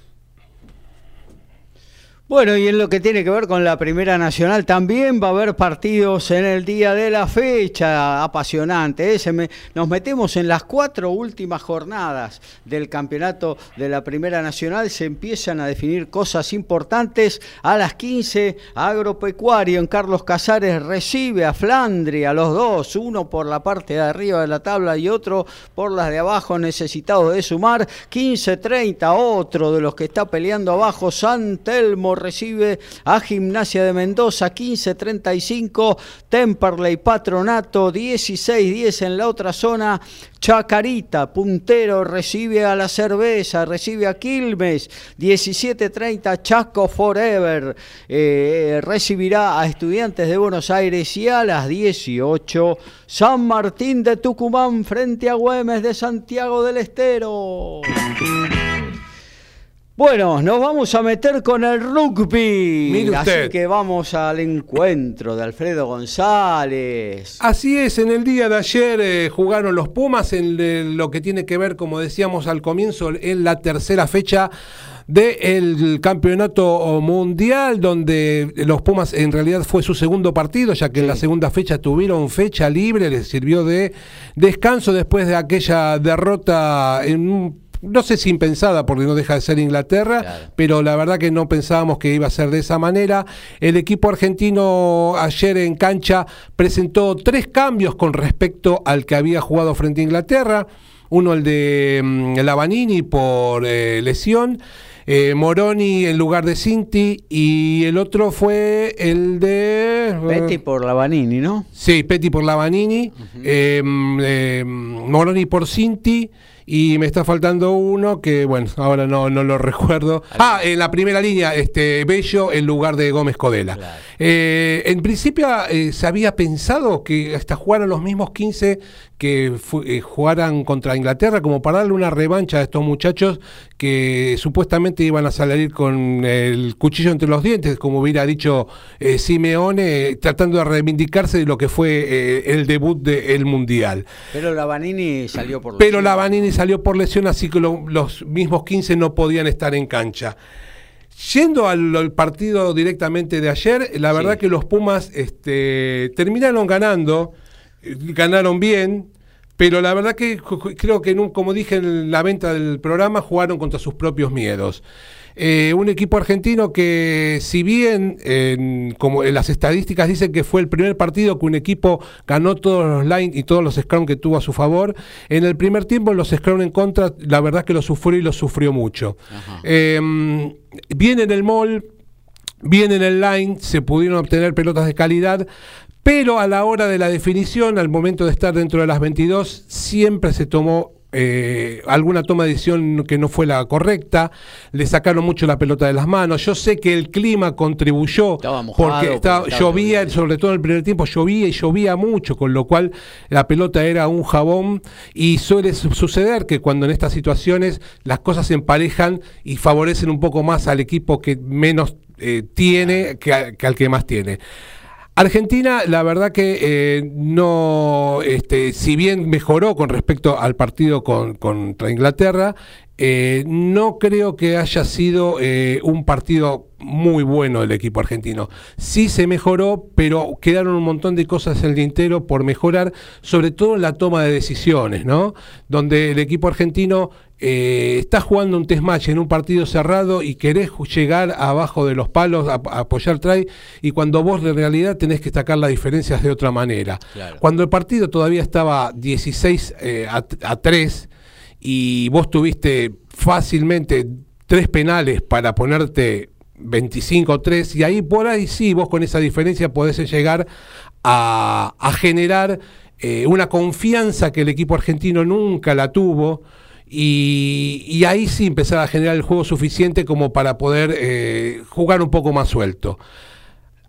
Bueno, y en lo que tiene que ver con la Primera Nacional, también va a haber partidos en el día de la fecha, apasionante. ¿eh? nos metemos en las cuatro últimas jornadas del campeonato de la Primera Nacional, se empiezan a definir cosas importantes. A las 15, Agropecuario en Carlos Casares recibe a Flandria, los dos, uno por la parte de arriba de la tabla y otro por las de abajo, necesitado de sumar. 15-30, otro de los que está peleando abajo, San Telmo recibe a Gimnasia de Mendoza 15-35, Temperley Patronato 16-10 en la otra zona, Chacarita, puntero, recibe a la cerveza, recibe a Quilmes, 17.30, Chaco Forever, eh, recibirá a Estudiantes de Buenos Aires y a las 18, San Martín de Tucumán frente a Güemes de Santiago del Estero. Bueno, nos vamos a meter con el rugby. Así que vamos al encuentro de Alfredo González. Así es, en el día de ayer eh, jugaron los Pumas en lo que tiene que ver, como decíamos al comienzo, en la tercera fecha del campeonato mundial, donde los Pumas en realidad fue su segundo partido, ya que en la segunda fecha tuvieron fecha libre, les sirvió de descanso después de aquella derrota en un no sé si impensada porque no deja de ser Inglaterra, pero la verdad que no pensábamos que iba a ser de esa manera. El equipo argentino ayer en cancha presentó tres cambios con respecto al que había jugado frente a Inglaterra. Uno el de mm, Lavanini por eh, lesión. Eh, Moroni en lugar de Cinti y el otro fue el de... Eh, Petty por Lavanini, ¿no? Sí, Petty por Lavanini, mm, Moroni por Cinti y me está faltando uno que, bueno, ahora no, no lo recuerdo. Ah, en la primera línea, este Bello en lugar de Gómez Codela. Eh, en principio eh, se había pensado que hasta jugaran los mismos 15 que eh, jugaran contra Inglaterra, como para darle una revancha a estos muchachos que supuestamente iban a salir con el cuchillo entre los dientes, como hubiera dicho Simeone, tratando de reivindicarse de lo que fue el debut del Mundial. Pero Lavanini salió por Pero Lavanini salió por lesión, así que los mismos 15 no podían estar en cancha. Yendo al, partido directamente de ayer, la verdad que los Pumas este, terminaron ganando, eh, ganaron bien, pero la verdad que creo que, como dije en la venta del programa, jugaron contra sus propios miedos. Eh, un equipo argentino que, si bien como en las estadísticas dicen que fue el primer partido que un equipo ganó todos los lines y todos los scrum que tuvo a su favor, en el primer tiempo los scrum en contra, la verdad que lo sufrió y lo sufrió mucho. Em, bien en el mall, bien en el line, se pudieron obtener pelotas de calidad, pero a la hora de la definición, al momento de estar dentro de las 22, siempre se tomó eh, alguna toma de decisión que no fue la correcta, le sacaron mucho la pelota de las manos. Yo sé que el clima contribuyó porque, llovía, sobre todo en el primer tiempo, llovía y llovía mucho, con lo cual la pelota era un jabón y suele suceder que cuando en estas situaciones las cosas se emparejan y favorecen un poco más al equipo que menos eh, tiene que al que más tiene. Argentina, la verdad que eh, no, este, si bien mejoró con respecto al partido contra Inglaterra, eh, no creo que haya sido eh, un partido muy bueno el equipo argentino. Sí se mejoró, pero quedaron un montón de cosas en el tintero por mejorar, sobre todo en la toma de decisiones, ¿no? Donde el equipo argentino eh, está jugando un test match en un partido cerrado y querés llegar abajo de los palos a, apoyar try y cuando vos de realidad tenés que sacar las diferencias de otra manera. Cuando el partido todavía estaba 16 a, a 3 y vos tuviste fácilmente tres penales para ponerte 25-3 y ahí por ahí sí, vos con esa diferencia podés llegar a, generar eh, una confianza que el equipo argentino nunca la tuvo. Y, ahí sí empezar a generar el juego suficiente como para poder eh, jugar un poco más suelto.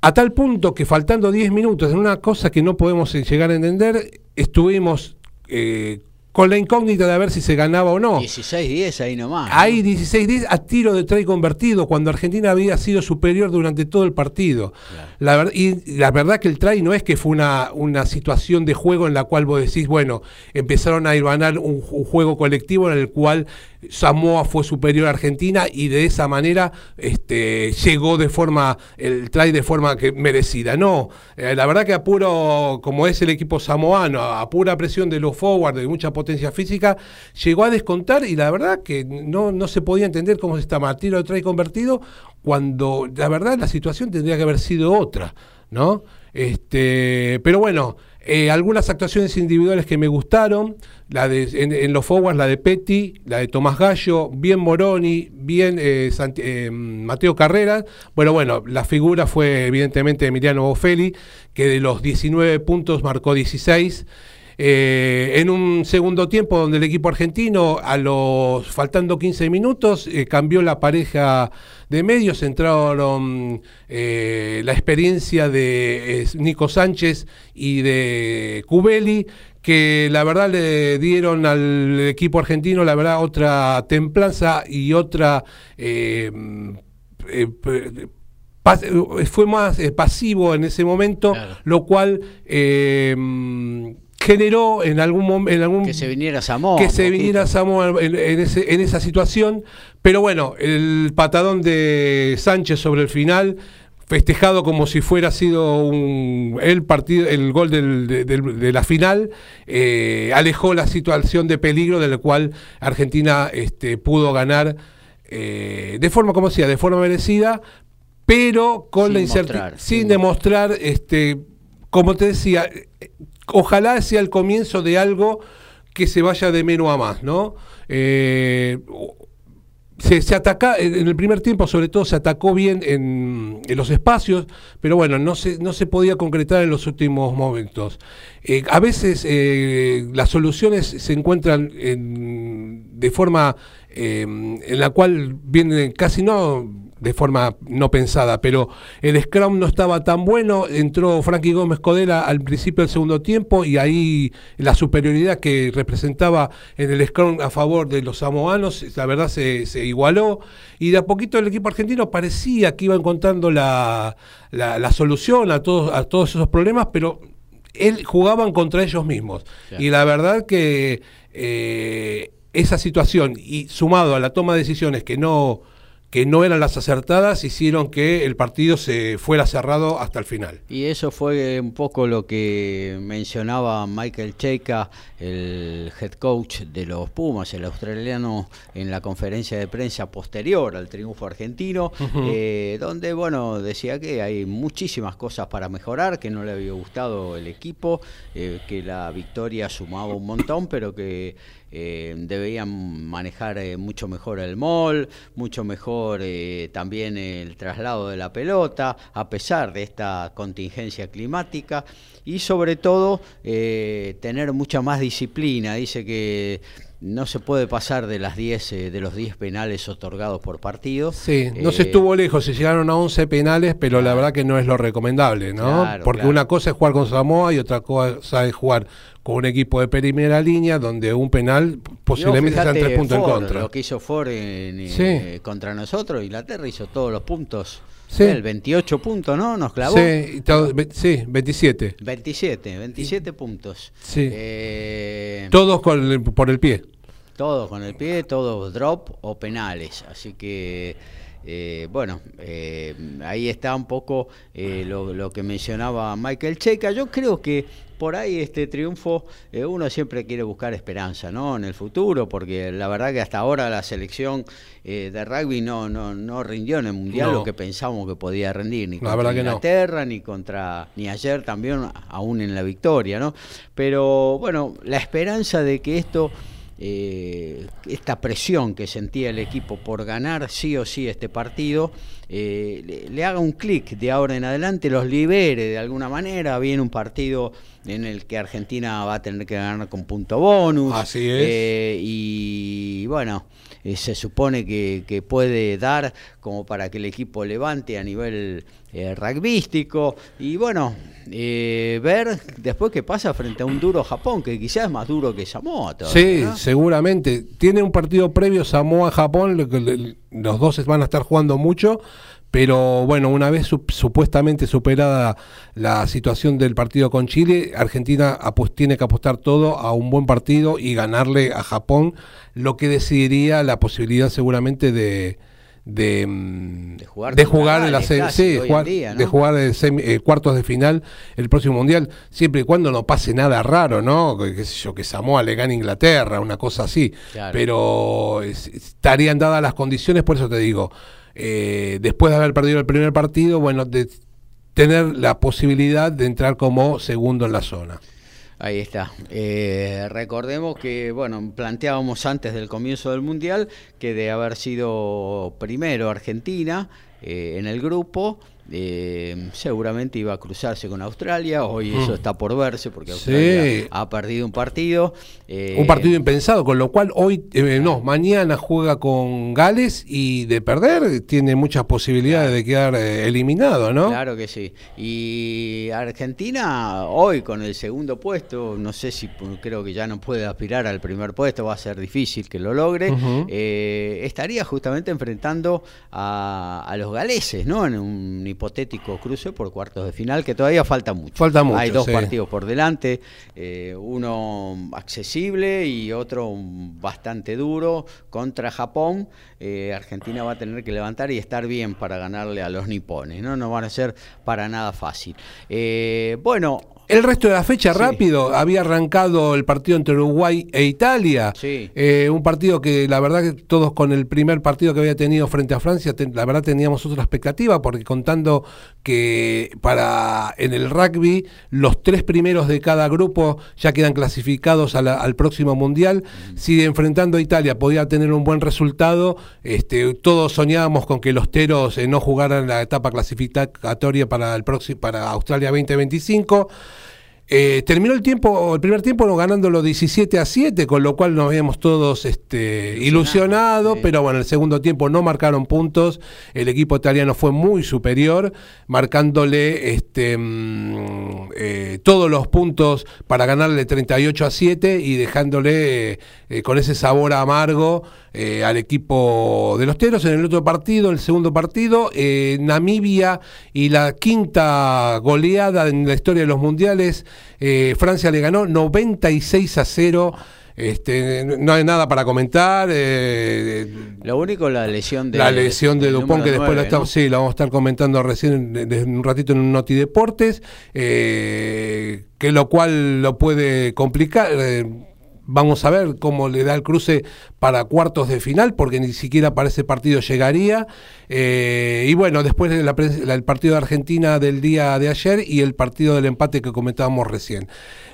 A tal punto que faltando 10 minutos en una cosa que no podemos llegar a entender, estuvimos eh, con la incógnita de ver si se ganaba o no. 16-10 ahí nomás. Ahí 16-10 a tiro de try convertido, cuando Argentina había sido superior durante todo el partido. La y la verdad que el try no es que fue una, una situación de juego en la cual vos decís, bueno, empezaron a ir un, un juego colectivo en el cual Samoa fue superior a Argentina y de esa manera este, llegó de forma, el try de forma que merecida. No, eh, la verdad que a puro, como es el equipo samoano, a pura presión de los forward, de mucha potencia física, llegó a descontar y la verdad que no, no se podía entender cómo se está tiro de try convertido cuando la verdad la situación tendría que haber sido otra, ¿no? Este, pero bueno, eh, algunas actuaciones individuales que me gustaron, la de, en, los forwards, la de Petty, la de Tomás Gallo, bien Moroni, bien eh, eh, Mateo Carreras. Bueno, bueno, la figura fue evidentemente Emiliano Bofelli, que de los 19 puntos marcó 16. En un segundo tiempo donde el equipo argentino, a los faltando 15 minutos, cambió la pareja de medios entraron eh, la experiencia de Nico Sánchez y de Cubeli, que la verdad le dieron al equipo argentino, la verdad, otra templanza y otra... Eh, eh, fue más pasivo en ese momento, lo cual generó en algún en algún que se viniera Samoa que se viniera Samoa en, en, esa situación. Pero bueno el patadón de Sánchez sobre el final festejado como si fuera sido un, el partido el gol de, la final eh, alejó la situación de peligro de la cual Argentina este, pudo ganar eh, de forma como decía de forma merecida pero con la incertidumbre sin, demostrar este como te decía ojalá sea el comienzo de algo que se vaya de menos a más, ¿no? Eh, se, ataca, en el primer tiempo sobre todo se atacó bien en, los espacios, pero bueno, no se, no se podía concretar en los últimos momentos. Eh, a veces eh, las soluciones se encuentran de forma en la cual vienen casi no de forma no pensada, pero el Scrum no estaba tan bueno, entró Frankie Gómez Codela al principio del segundo tiempo y ahí la superioridad que representaba en el Scrum a favor de los samoanos, la verdad se, igualó y de a poquito el equipo argentino parecía que iba encontrando la, la, solución a todos, a todos esos problemas, pero él jugaban contra ellos mismos. Y la verdad que eh, esa situación y sumado a la toma de decisiones que no que no eran las acertadas hicieron que el partido se fuera cerrado hasta el final. Y eso fue un poco lo que mencionaba Michael Cheika, el head coach de los Pumas, el australiano, en la conferencia de prensa posterior al triunfo argentino, eh, donde bueno decía que hay muchísimas cosas para mejorar, que no le había gustado el equipo, eh, que la victoria sumaba un montón, pero que eh, debían manejar eh, mucho mejor el mall, mucho mejor eh, también el traslado de la pelota, a pesar de esta contingencia climática, y sobre todo tener mucha más disciplina. Dice que no se puede pasar de las 10 de los 10 penales otorgados por partido. Sí, no se estuvo lejos, se llegaron a 11 penales, pero la verdad que no es lo recomendable, ¿no? Porque una cosa es jugar con Samoa y otra cosa es jugar con un equipo de primera línea donde un penal posiblemente sea tres puntos en contra. Lo que hizo Ford eh, contra nosotros, Inglaterra hizo todos los puntos. Sí. El 28 puntos, ¿no? Nos clavó. Sí, sí 27. 27, 27 puntos. Sí. Eh, todos con por el pie. Todos con el pie, todos drop o penales. Así que eh, bueno, eh, ahí está un poco eh, lo, que mencionaba Michael Checa. Yo creo que por ahí este triunfo uno siempre quiere buscar esperanza ¿no? en el futuro, porque la verdad que hasta ahora la selección de rugby no, no, no rindió en el Mundial lo que pensamos que podía rendir, ni contra Inglaterra, ni contra ni ayer también, aún en la victoria. ¿no? Pero bueno, la esperanza de que esto eh, esta presión que sentía el equipo por ganar sí o sí este partido, eh, le, haga un clic de ahora en adelante, los libere de alguna manera. Viene un partido en el que Argentina va a tener que ganar con punto bonus. Así es. Eh, y bueno, eh, se supone que, que, puede dar como para que el equipo levante a nivel eh, rugbyístico. Y bueno, eh, ver después qué pasa frente a un duro Japón, que quizás es más duro que Samoa. sí, seguramente. Tiene un partido previo Samoa-Japón, los dos van a estar jugando mucho pero bueno, una vez supuestamente superada la situación del partido con Chile, Argentina tiene que apostar todo a un buen partido y ganarle a Japón, lo que decidiría la posibilidad seguramente de, de, de jugar, de jugar la sí, jugar, de jugar eh, cuartos de final el próximo mundial siempre y cuando no pase nada raro no que, sé yo que Samoa le gane Inglaterra una cosa así. Pero estarían dadas las condiciones por eso te digo eh, después de haber perdido el primer partido bueno de tener la posibilidad de entrar como segundo en la zona Ahí está. Eh, recordemos que, bueno, planteábamos antes del comienzo del Mundial que de haber sido primero Argentina eh, en el grupo, eh, seguramente iba a cruzarse con Australia, hoy mm. eso está por verse porque Australia ha perdido un partido. Eh, un partido impensado, con lo cual hoy, eh, no, mañana juega con Gales y de perder tiene muchas posibilidades de quedar eliminado, ¿no? Claro que sí. Y Argentina hoy con el segundo puesto, no sé si creo que ya no puede aspirar al primer puesto, va a ser difícil que lo logre, estaría justamente enfrentando a, a los galeses, ¿no? En un hipotético cruce por cuartos de final, que todavía falta mucho. Falta mucho. Hay dos partidos por delante, eh, uno accesible y otro bastante duro contra Japón. Eh, Argentina va a tener que levantar y estar bien para ganarle a los nipones, ¿no? No van a ser para nada fácil. Eh, bueno, el resto de la fecha, rápido, había arrancado el partido entre Uruguay e Italia. Eh, un partido que la verdad que todos con el primer partido que había tenido frente a Francia, la verdad teníamos otra expectativa, porque contando que para en el rugby los tres primeros de cada grupo ya quedan clasificados al próximo mundial. Si enfrentando a Italia podía tener un buen resultado, este, todos soñábamos con que los teros eh, no jugaran la etapa clasificatoria para el próximo, para Australia 2025. Eh, terminó el tiempo, el primer tiempo ganándolo 17 a 7, con lo cual nos habíamos todos este, ilusionados, pero bueno, el segundo tiempo no marcaron puntos, el equipo italiano fue muy superior, marcándole este, mm, eh, todos los puntos para ganarle 38 a 7 y dejándole eh, con ese sabor amargo al equipo de los Teros. En el otro partido, el segundo partido, Namibia y la quinta goleada en la historia de los mundiales eh, Francia le ganó 96 a 0. Este, no hay nada para comentar. Eh, Lo único, la lesión de la lesión de Dupont, que después la, sí, la vamos a estar comentando recién en, un ratito en un Noti Deportes, eh, que lo cual lo puede complicar. Vamos a ver cómo le da el cruce para cuartos de final, porque ni siquiera para ese partido llegaría. Eh, y bueno, después del partido de Argentina del día de ayer y el partido del empate que comentábamos recién.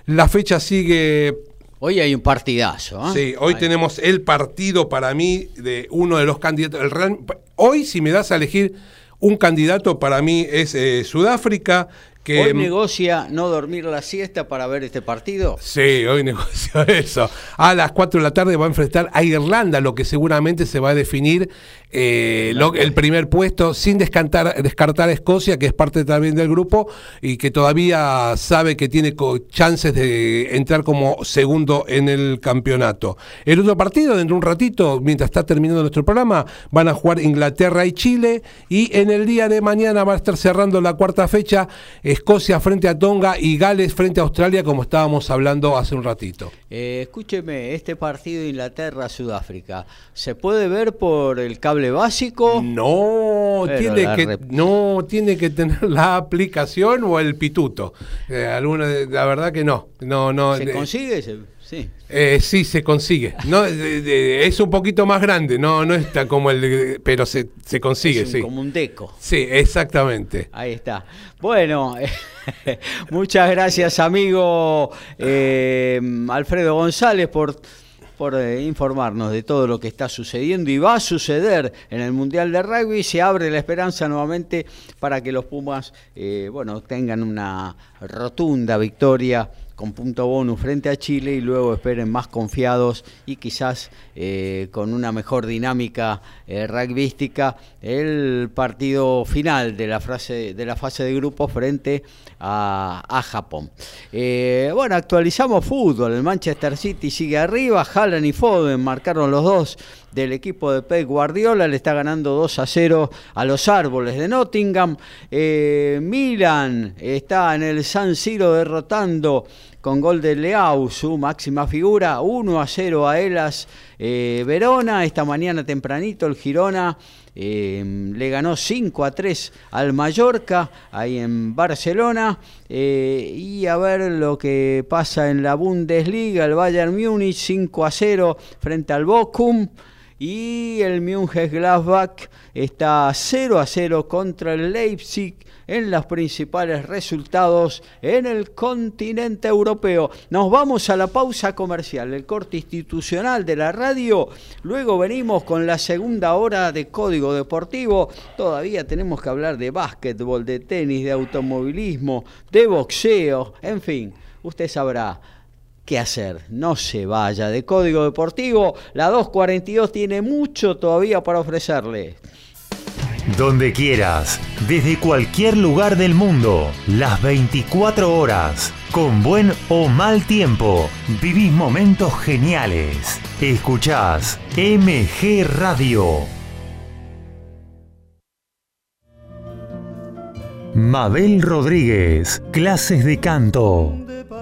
La fecha sigue Hoy hay un partidazo. ¿eh? Sí, hoy tenemos el partido para mí de uno de los candidatos. El hoy, si me das a elegir un candidato, para mí es eh, Sudáfrica, ¿Hoy negocia no dormir la siesta para ver este partido? Sí, hoy negocia eso. A las 4 de la tarde va a enfrentar a Irlanda, lo que seguramente se va a definir eh, el primer puesto, sin descartar, descartar a Escocia, que es parte también del grupo y que todavía sabe que tiene chances de entrar como segundo en el campeonato. El otro partido, dentro de un ratito, mientras está terminando nuestro programa, van a jugar Inglaterra y Chile y en el día de mañana va a estar cerrando la cuarta fecha. Escocia frente a Tonga y Gales frente a Australia, como estábamos hablando hace un ratito. Eh, escúcheme, este partido Inglaterra-Sudáfrica, ¿se puede ver por el cable básico? No, tiene que, no tiene que tener la aplicación o el pituto. Eh, alguna, la verdad que no. no, no ¿Se consigue? Sí. Eh, sí, se consigue. No, es un poquito más grande, no, no está como el, pero se, se consigue, sí. Como un deco. Sí, exactamente. Ahí está. Bueno, muchas gracias, amigo eh, Alfredo González, por por eh, informarnos de todo lo que está sucediendo y va a suceder en el Mundial de Rugby. Se abre la esperanza nuevamente para que los Pumas bueno, tengan una rotunda victoria con punto bonus frente a Chile y luego esperen más confiados y quizás eh, con una mejor dinámica eh, rugbyística el partido final de la, frase, de la fase de grupo frente a, Japón. Eh, bueno, actualizamos fútbol. El Manchester City sigue arriba, Haaland y Foden marcaron los dos del equipo de Pep Guardiola, le está ganando 2 a 0 a los árboles de Nottingham. Eh, Milan está en el San Siro derrotando con gol de Leao, su máxima figura, 1 a 0 a Elas eh, Verona. Esta mañana tempranito el Girona eh, le ganó 5 a 3 al Mallorca, ahí en Barcelona. Eh, y a ver lo que pasa en la Bundesliga, el Bayern Múnich 5 a 0 frente al Bochum. Y el Mönchengladbach está 0 a 0 contra el Leipzig en los principales resultados en el continente europeo. Nos vamos a la pausa comercial, el corte institucional de la radio. Luego venimos con la segunda hora de Código Deportivo. Todavía tenemos que hablar de básquetbol, de tenis, de automovilismo, de boxeo, en fin, usted sabrá qué hacer. No se vaya de Código Deportivo. La 242 tiene mucho todavía para ofrecerle. Donde quieras, desde cualquier lugar del mundo, las 24 horas, con buen o mal tiempo, vivís momentos geniales. Escuchás MG Radio. Mabel Rodríguez, clases de canto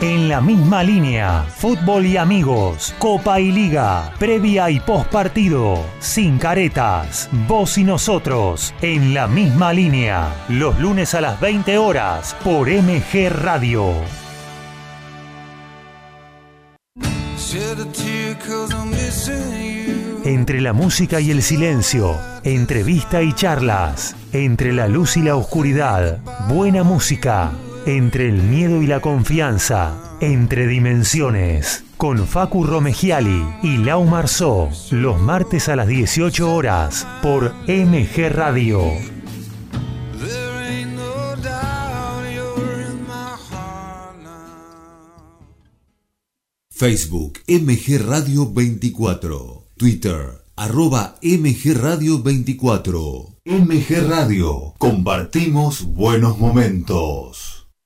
En la misma línea, fútbol y amigos, Copa y Liga, previa y post partido, sin caretas, vos y nosotros, en la misma línea, los lunes a las 20 horas, por MG Radio. Entre la música y el silencio, entrevista y charlas, entre la luz y la oscuridad, buena música entre el miedo y la confianza, entre dimensiones, con Facu Romegiali y Lau Marzó, los martes a las 18 horas por MG Radio. Facebook MG Radio 24, Twitter arroba MG Radio 24. MG Radio, compartimos buenos momentos.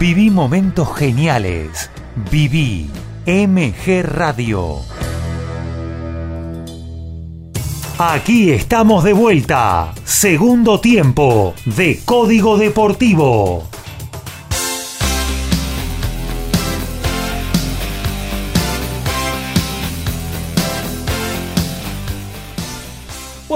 Viví momentos geniales. Viví MG Radio. Aquí estamos de vuelta. Segundo tiempo de Código Deportivo.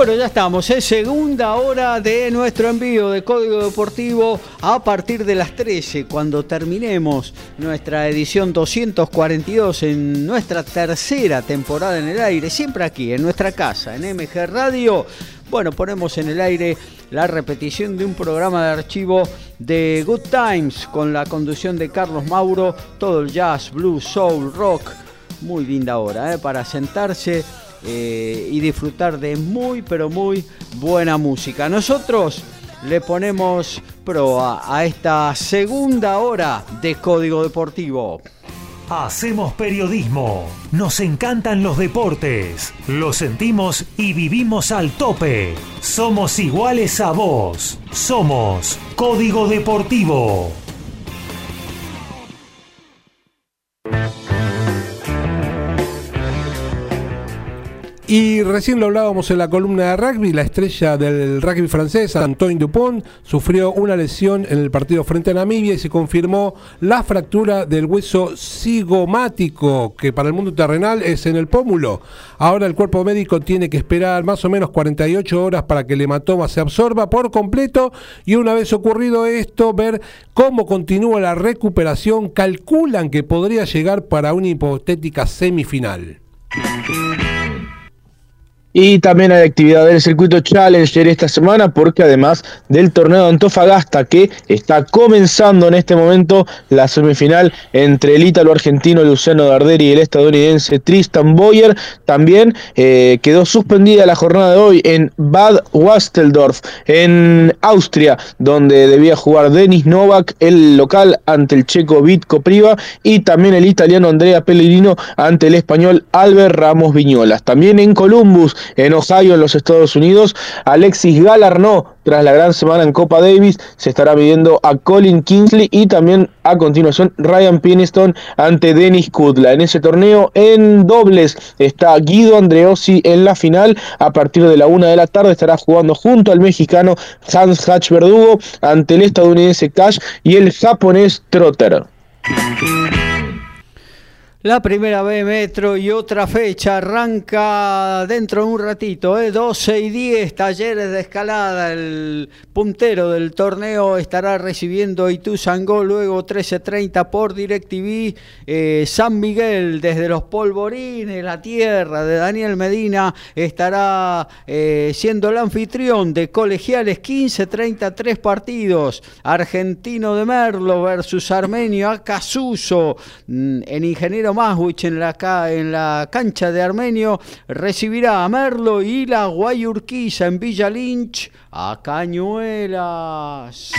Bueno, ya estamos, es segunda hora de nuestro envío de Código Deportivo a partir de las 13, cuando terminemos nuestra edición 242 en nuestra tercera temporada en el aire, siempre aquí, en nuestra casa, en MG Radio. Bueno, ponemos en el aire la repetición de un programa de archivo de Good Times con la conducción de Carlos Mauro, todo el jazz, blues, soul, rock. Muy linda hora, ¿eh? para sentarse eh, y disfrutar de muy pero muy buena música. Nosotros le ponemos proa a esta segunda hora de Código Deportivo. Hacemos periodismo, nos encantan los deportes, lo sentimos y vivimos al tope. Somos iguales a vos, somos Código Deportivo. Y recién lo hablábamos en la columna de rugby, la estrella del rugby francés, Antoine Dupont, sufrió una lesión en el partido frente a Namibia y se confirmó la fractura del hueso cigomático, que para el mundo terrenal es en el pómulo. Ahora el cuerpo médico tiene que esperar más o menos 48 horas para que el hematoma se absorba por completo y una vez ocurrido esto, ver cómo continúa la recuperación. Calculan que podría llegar para una hipotética semifinal. Y también hay actividad del circuito Challenger esta semana porque además del torneo de Antofagasta que está comenzando en este momento la semifinal entre el ítalo argentino Luciano Darderi y el estadounidense Tristan Boyer, también eh, quedó suspendida la jornada de hoy en Bad Wasteldorf en Austria donde debía jugar Denis Novak el local ante el checo Vitko Priva y también el italiano Andrea Pellegrino ante el español Albert Ramos Viñolas. También en Columbus en Ohio, en los Estados Unidos. Alexis Galarno, tras la gran semana en Copa Davis, se estará midiendo a Colin Kingsley y también a continuación Ryan Piniston ante Dennis Kudla. En ese torneo en dobles está Guido Andreossi en la final. A partir de la una de la tarde estará jugando junto al mexicano Hans Hatch Verdugo ante el estadounidense Cash y el japonés Trotter. La primera B Metro y otra fecha arranca dentro de un ratito, ¿eh? 12 y 10, talleres de escalada. El puntero del torneo estará recibiendo Ituzangó, luego 13.30 por DirecTV. Eh, San Miguel, desde los polvorines, la tierra de Daniel Medina, estará eh, siendo el anfitrión de colegiales 15.30, tres partidos. Argentino de Merlo versus Armenio Acasuso mm, en Ingeniero Maswich en la, cancha de Armenio recibirá a Merlo y la Guayurquiza en Villa Lynch a Cañuelas.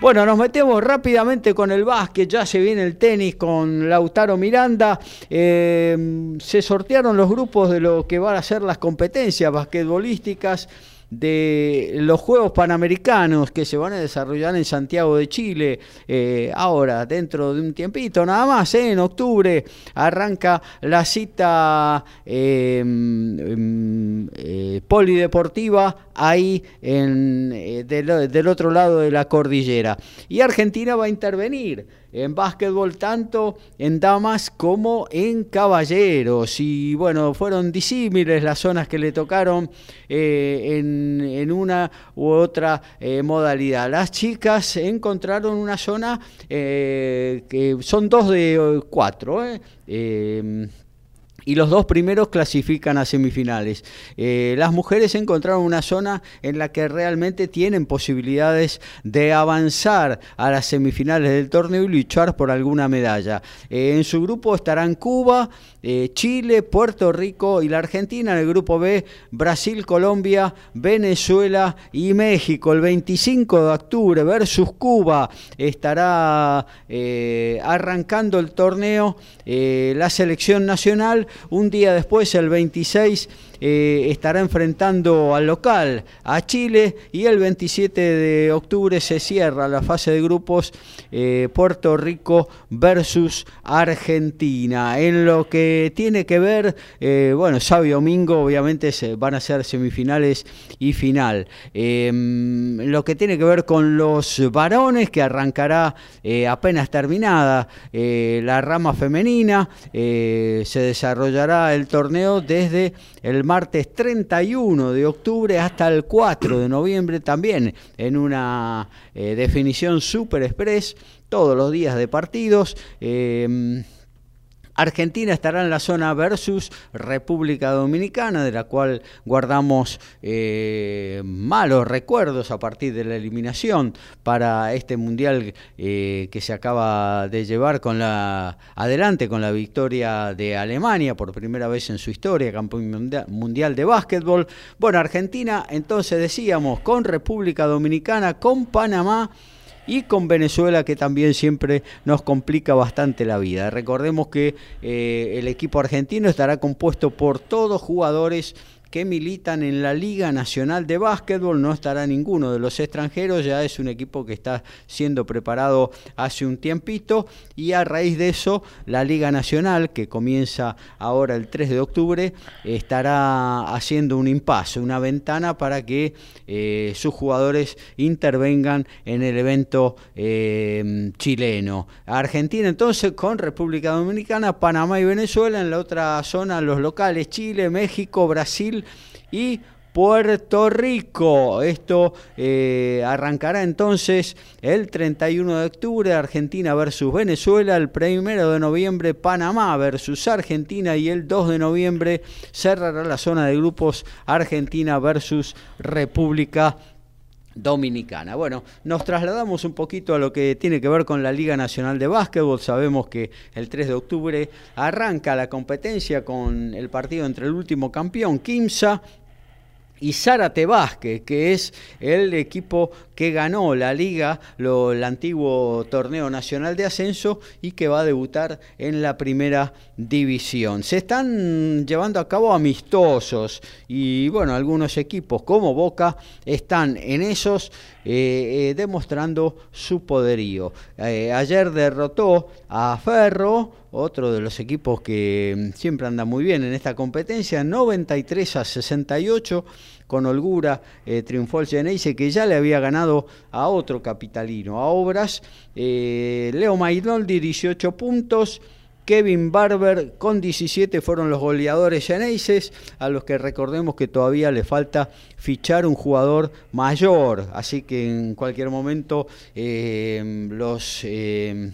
Bueno, nos metemos rápidamente con el básquet, ya se viene el tenis con Lautaro Miranda. Eh, se sortearon los grupos de lo que van a ser las competencias basquetbolísticas de los Juegos Panamericanos que se van a desarrollar en Santiago de Chile eh, ahora, dentro de un tiempito, nada más, ¿eh? en octubre arranca la cita em, em, eh, polideportiva ahí en, del, del otro lado de la cordillera. Y Argentina va a intervenir en básquetbol tanto en damas como en caballeros. Y bueno, fueron disímiles las zonas que le tocaron eh, en, una u otra eh, modalidad. Las chicas encontraron una zona eh, que son dos de cuatro y los dos primeros clasifican a semifinales. Eh, las mujeres encontraron una zona en la que realmente tienen posibilidades de avanzar a las semifinales del torneo y luchar por alguna medalla. Eh, en su grupo estarán Cuba, eh, Chile, Puerto Rico y la Argentina. En el grupo B, Brasil, Colombia, Venezuela y México. El 25 de octubre versus Cuba estará arrancando el torneo la selección nacional un día después, el 26, eh, estará enfrentando al local, a Chile, y el 27 de octubre se cierra la fase de grupos eh, Puerto Rico versus Argentina. En lo que tiene que ver, eh, bueno, sábado y domingo obviamente se, van a ser semifinales y final. Em, lo que tiene que ver con los varones, que arrancará apenas terminada la rama femenina, se desarrollará el torneo desde el martes 31 de octubre hasta el 4 de noviembre también en una eh, definición super express todos los días de partidos. Eh, Argentina estará en la zona versus República Dominicana, de la cual guardamos eh, malos recuerdos a partir de la eliminación para este mundial eh, que se acaba de llevar con la adelante con la victoria de Alemania por primera vez en su historia, campeón mundial de básquetbol. Bueno, Argentina, entonces decíamos, con República Dominicana, con Panamá y con Venezuela que también siempre nos complica bastante la vida. Recordemos que eh, el equipo argentino estará compuesto por todos jugadores que militan en la Liga Nacional de Básquetbol. No estará ninguno de los extranjeros, ya es un equipo que está siendo preparado hace un tiempito y a raíz de eso la Liga Nacional, que comienza ahora el 3 de octubre, estará haciendo un impasse, una ventana para que eh, sus jugadores intervengan en el evento eh, chileno. Argentina entonces con República Dominicana, Panamá y Venezuela, en la otra zona los locales Chile, México, Brasil, y Puerto Rico. Esto eh, arrancará entonces el 31 de octubre, Argentina versus Venezuela, el 1 de noviembre Panamá versus Argentina y el 2 de noviembre cerrará la zona de grupos Argentina versus República. Bueno, nos trasladamos un poquito a lo que tiene que ver con la Liga Nacional de Básquetbol. Sabemos que el 3 de octubre arranca la competencia con el partido entre el último campeón, Kimsa, y Zárate Vázquez, que es el equipo que ganó la liga, lo, el antiguo torneo nacional de ascenso y que va a debutar en la primera división. Se están llevando a cabo amistosos y bueno, algunos equipos como Boca están en esos eh, eh, demostrando su poderío. Eh, ayer derrotó a Ferro, otro de los equipos que siempre anda muy bien en esta competencia, 93 a 68 con holgura triunfó el Geneise que ya le había ganado a otro capitalino, a Obras. Leo Maidoldi 18 puntos. Kevin Barber con 17 fueron los goleadores Geneises, a los que recordemos que todavía le falta fichar un jugador mayor, así que en cualquier momento eh, los... Eh,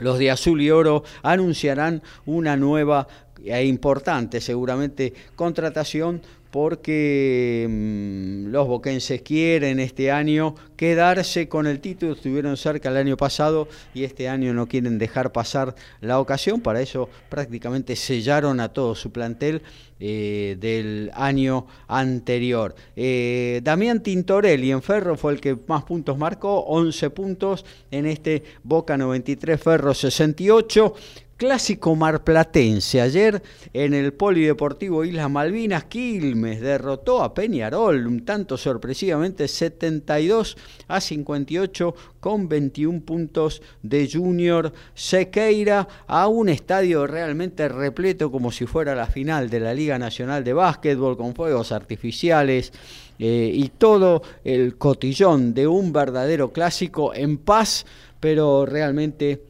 los de azul y oro anunciarán una nueva e importante seguramente contratación porque mm, los boquenses quieren este año quedarse con el título, estuvieron cerca el año pasado y este año no quieren dejar pasar la ocasión, para eso prácticamente sellaron a todo su plantel eh, del año anterior. Eh, Damián Tintorelli en Ferro fue el que más puntos marcó, 11 puntos en este Boca 93, Ferro 68. Clásico marplatense. Ayer en el Polideportivo Islas Malvinas, Quilmes derrotó a Peñarol un tanto sorpresivamente 72 a 58 con 21 puntos de Junior Sequeira a un estadio realmente repleto como si fuera la final de la Liga Nacional de Básquetbol con fuegos artificiales. Eh, y todo el cotillón de un verdadero clásico en paz, pero realmente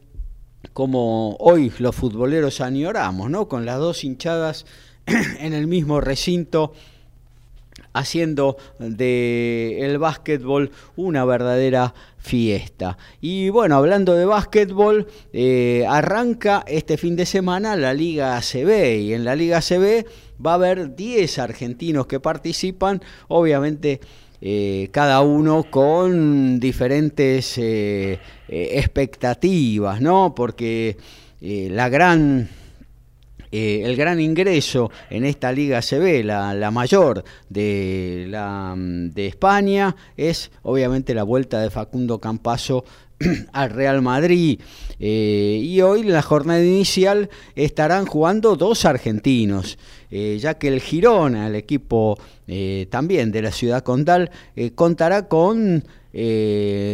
como hoy los futboleros añoramos, ¿no? Con las dos hinchadas en el mismo recinto haciendo de el básquetbol una verdadera fiesta. Y bueno, hablando de básquetbol, eh, arranca este fin de semana la Liga ACB y en la Liga ACB va a haber 10 argentinos que participan, obviamente eh, cada uno con diferentes eh, eh, expectativas, ¿no? Porque la gran el gran ingreso en esta liga CB, la, la mayor de, la, de España, es obviamente la vuelta de Facundo Campaso al Real Madrid. y hoy en la jornada inicial estarán jugando dos argentinos. Eh, ya que el Girona, el equipo eh, también de la ciudad condal, eh, contará con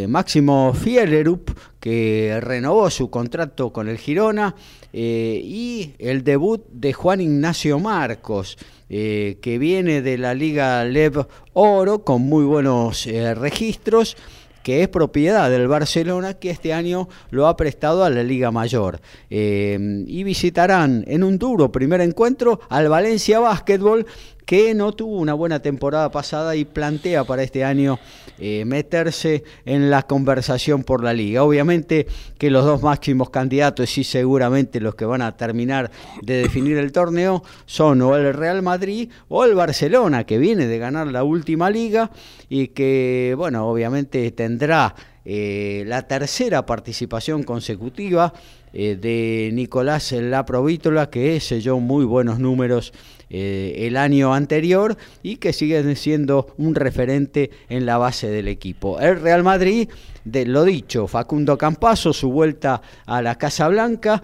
Máximo Fielerup, que renovó su contrato con el Girona, y el debut de Juan Ignacio Marcos, que viene de la Liga Lev Oro con muy buenos registros que es propiedad del Barcelona, que este año lo ha prestado a la Liga Mayor. Eh, y visitarán en un duro primer encuentro al Valencia Básquetbol, que no tuvo una buena temporada pasada y plantea para este año eh, meterse en la conversación por la liga. Obviamente que los dos máximos candidatos y seguramente los que van a terminar de definir el torneo son o el Real Madrid o el Barcelona, que viene de ganar la última liga y que, bueno, obviamente tendrá eh, la tercera participación consecutiva eh, de Nicolás Laprovítola, que selló muy buenos números eh, el año anterior y que sigue siendo un referente en la base del equipo. El Real Madrid, de lo dicho, Facundo Campaso, su vuelta a la Casa Blanca,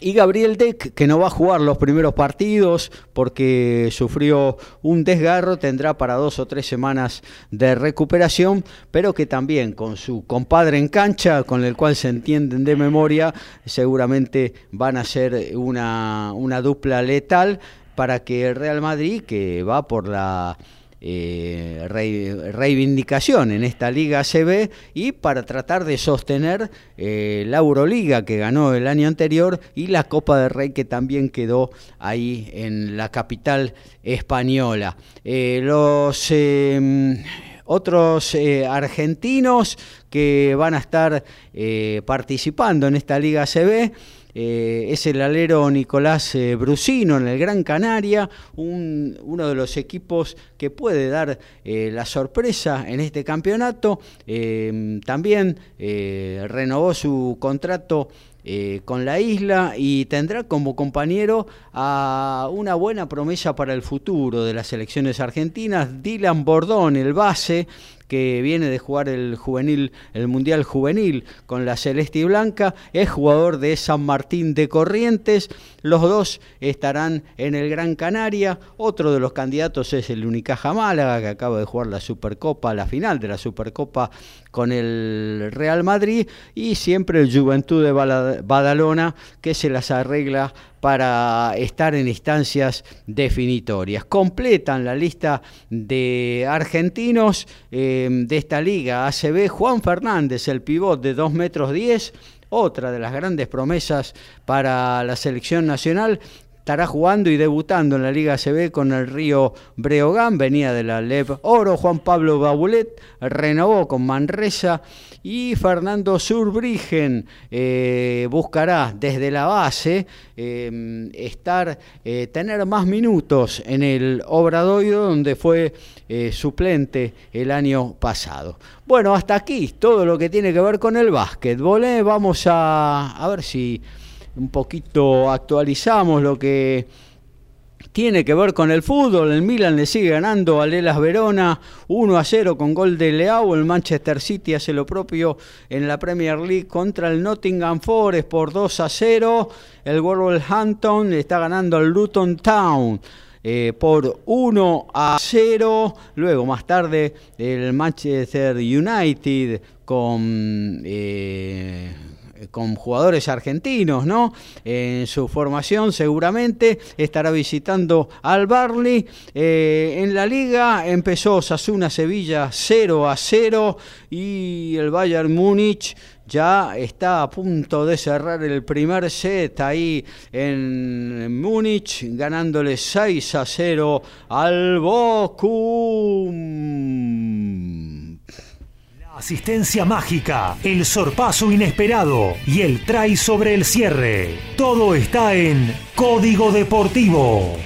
y Gabriel Deck, que no va a jugar los primeros partidos porque sufrió un desgarro, tendrá para dos o tres semanas de recuperación, pero que también con su compadre en cancha, con el cual se entienden de memoria, seguramente van a ser una, una dupla letal para que el Real Madrid, que va por la eh, reivindicación en esta Liga CB y para tratar de sostener eh, la Euroliga que ganó el año anterior y la Copa del Rey que también quedó ahí en la capital española. Eh, los em, otros argentinos que van a estar participando en esta Liga CB eh, es el alero Nicolás eh, Brusino en el Gran Canaria, uno de los equipos que puede dar eh, la sorpresa en este campeonato. también renovó su contrato con la isla y tendrá como compañero a una buena promesa para el futuro de las selecciones argentinas, Dylan Bordón, el base, que viene de jugar el juvenil, el Mundial Juvenil con la Celeste y Blanca, es jugador de San Martín de Corrientes, los dos estarán en el Gran Canaria, otro de los candidatos es el Unicaja Málaga, que acaba de jugar la Supercopa, la final de la Supercopa con el Real Madrid, y siempre el Juventud de Badalona, que se las arregla para estar en instancias definitorias. Completan la lista de argentinos eh, de esta liga ACB Juan Fernández, el pivot de 2 metros 10, otra de las grandes promesas para la selección nacional, estará jugando y debutando en la Liga CB con el Río Breogán, venía de la LEV Oro, Juan Pablo Babulet renovó con Manresa y Fernando Surbrigen eh, buscará desde la base eh, estar, eh, tener más minutos en el Obradoiro donde fue suplente el año pasado. Bueno, hasta aquí todo lo que tiene que ver con el básquetbol. Vamos a, a ver si un poquito actualizamos lo que tiene que ver con el fútbol. El Milan le sigue ganando a Lelas Verona 1 a 0 con gol de Leao. El Manchester City hace lo propio en la Premier League contra el Nottingham Forest por 2 a 0. El Wolverhampton está ganando al Luton Town. Eh, por 1 a 0. Luego, más tarde, el Manchester United con eh, con jugadores argentinos, ¿no? En su formación seguramente estará visitando al Barley. Eh, en la liga empezó Sasuna Sevilla 0 a 0 y el Bayern Múnich ya está a punto de cerrar el primer set ahí en Múnich, ganándole 6 a 0 al Bochum. Asistencia mágica, el sorpaso inesperado y el try sobre el cierre. Todo está en Código Deportivo.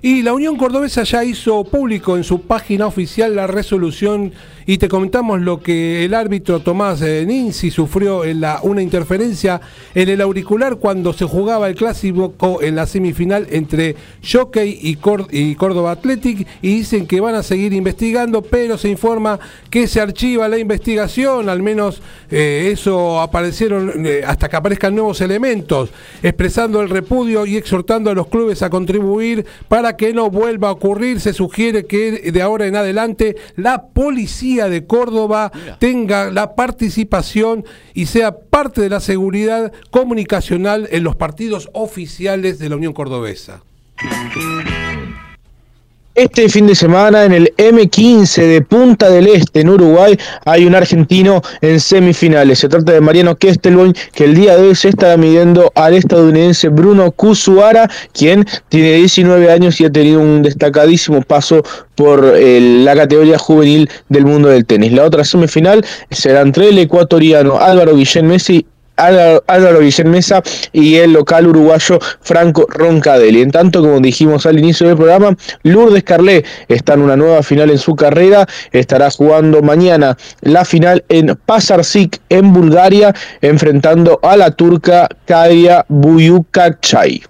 Y la Unión Cordobesa ya hizo público en su página oficial la resolución y te comentamos lo que el árbitro Tomás eh, Ninzi sufrió en la, una interferencia en el auricular cuando se jugaba el clásico en la semifinal entre Jockey y, Córdoba Athletic y dicen que van a seguir investigando, pero se informa que se archiva la investigación, al menos eh, eso aparecieron eh, hasta que aparezcan nuevos elementos, expresando el repudio y exhortando a los clubes a contribuir para que no vuelva a ocurrir. Se sugiere que de ahora en adelante la policía de Córdoba tenga la participación y sea parte de la seguridad comunicacional en los partidos oficiales de la Unión Cordobesa. Este fin de semana en el M15 de Punta del Este, en Uruguay, hay un argentino en semifinales. Se trata de Mariano Kestelboim, que el día de hoy se está midiendo al estadounidense Bruno Kusuara, quien tiene 19 años y ha tenido un destacadísimo paso por la categoría juvenil del mundo del tenis. La otra semifinal será entre el ecuatoriano Álvaro Guillén Messi Álvaro Guillén Mesa y el local uruguayo Franco Roncadelli. En tanto, como dijimos al inicio del programa, Lourdes Carlet está en una nueva final en su carrera, estará jugando mañana la final en Pasarsik en Bulgaria, enfrentando a la turca Kadia Buyukachay.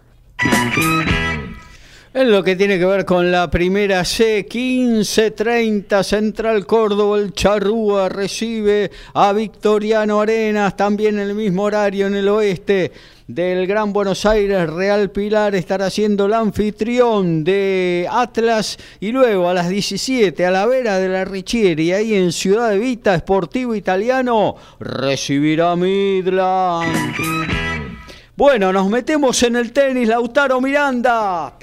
En lo que tiene que ver con la primera C, 15-30, Central Córdoba, el Charrúa recibe a Victoriano Arenas, también en el mismo horario en el oeste del Gran Buenos Aires, Real Pilar estará siendo el anfitrión de Atlas y luego a las 17 a la vera de la Richieri, ahí en Ciudad de Vita, Sportivo Italiano, recibirá Midland. Bueno, nos metemos en el tenis, Lautaro Miranda.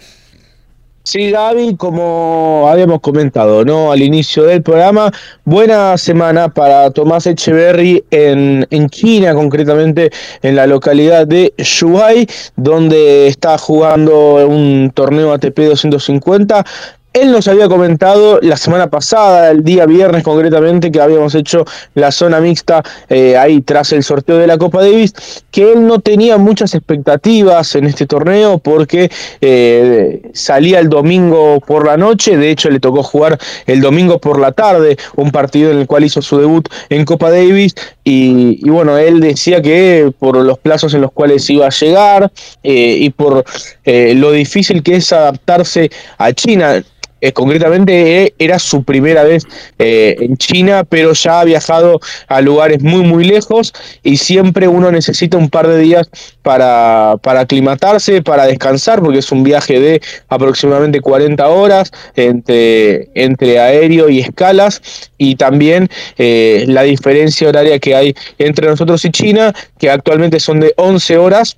Sí, Gaby, como habíamos comentado ¿no? al inicio del programa, buena semana para Tomás Echeverry en, en China, concretamente en la localidad de Shuai, donde está jugando un torneo ATP 250. Él nos había comentado la semana pasada, el día viernes concretamente, que habíamos hecho la zona mixta eh, ahí tras el sorteo de la Copa Davis, que él no tenía muchas expectativas en este torneo porque eh, salía el domingo por la noche, de hecho le tocó jugar el domingo por la tarde, un partido en el cual hizo su debut en Copa Davis. Y, bueno, él decía que por los plazos en los cuales iba a llegar eh, y por lo difícil que es adaptarse a China, eh, concretamente eh, era su primera vez eh, en China, pero ya ha viajado a lugares muy, muy lejos y siempre uno necesita un par de días para, para aclimatarse, para descansar, porque es un viaje de aproximadamente 40 horas entre, entre aéreo y escalas. Y también la diferencia horaria que hay entre nosotros y China, que actualmente son de 11 horas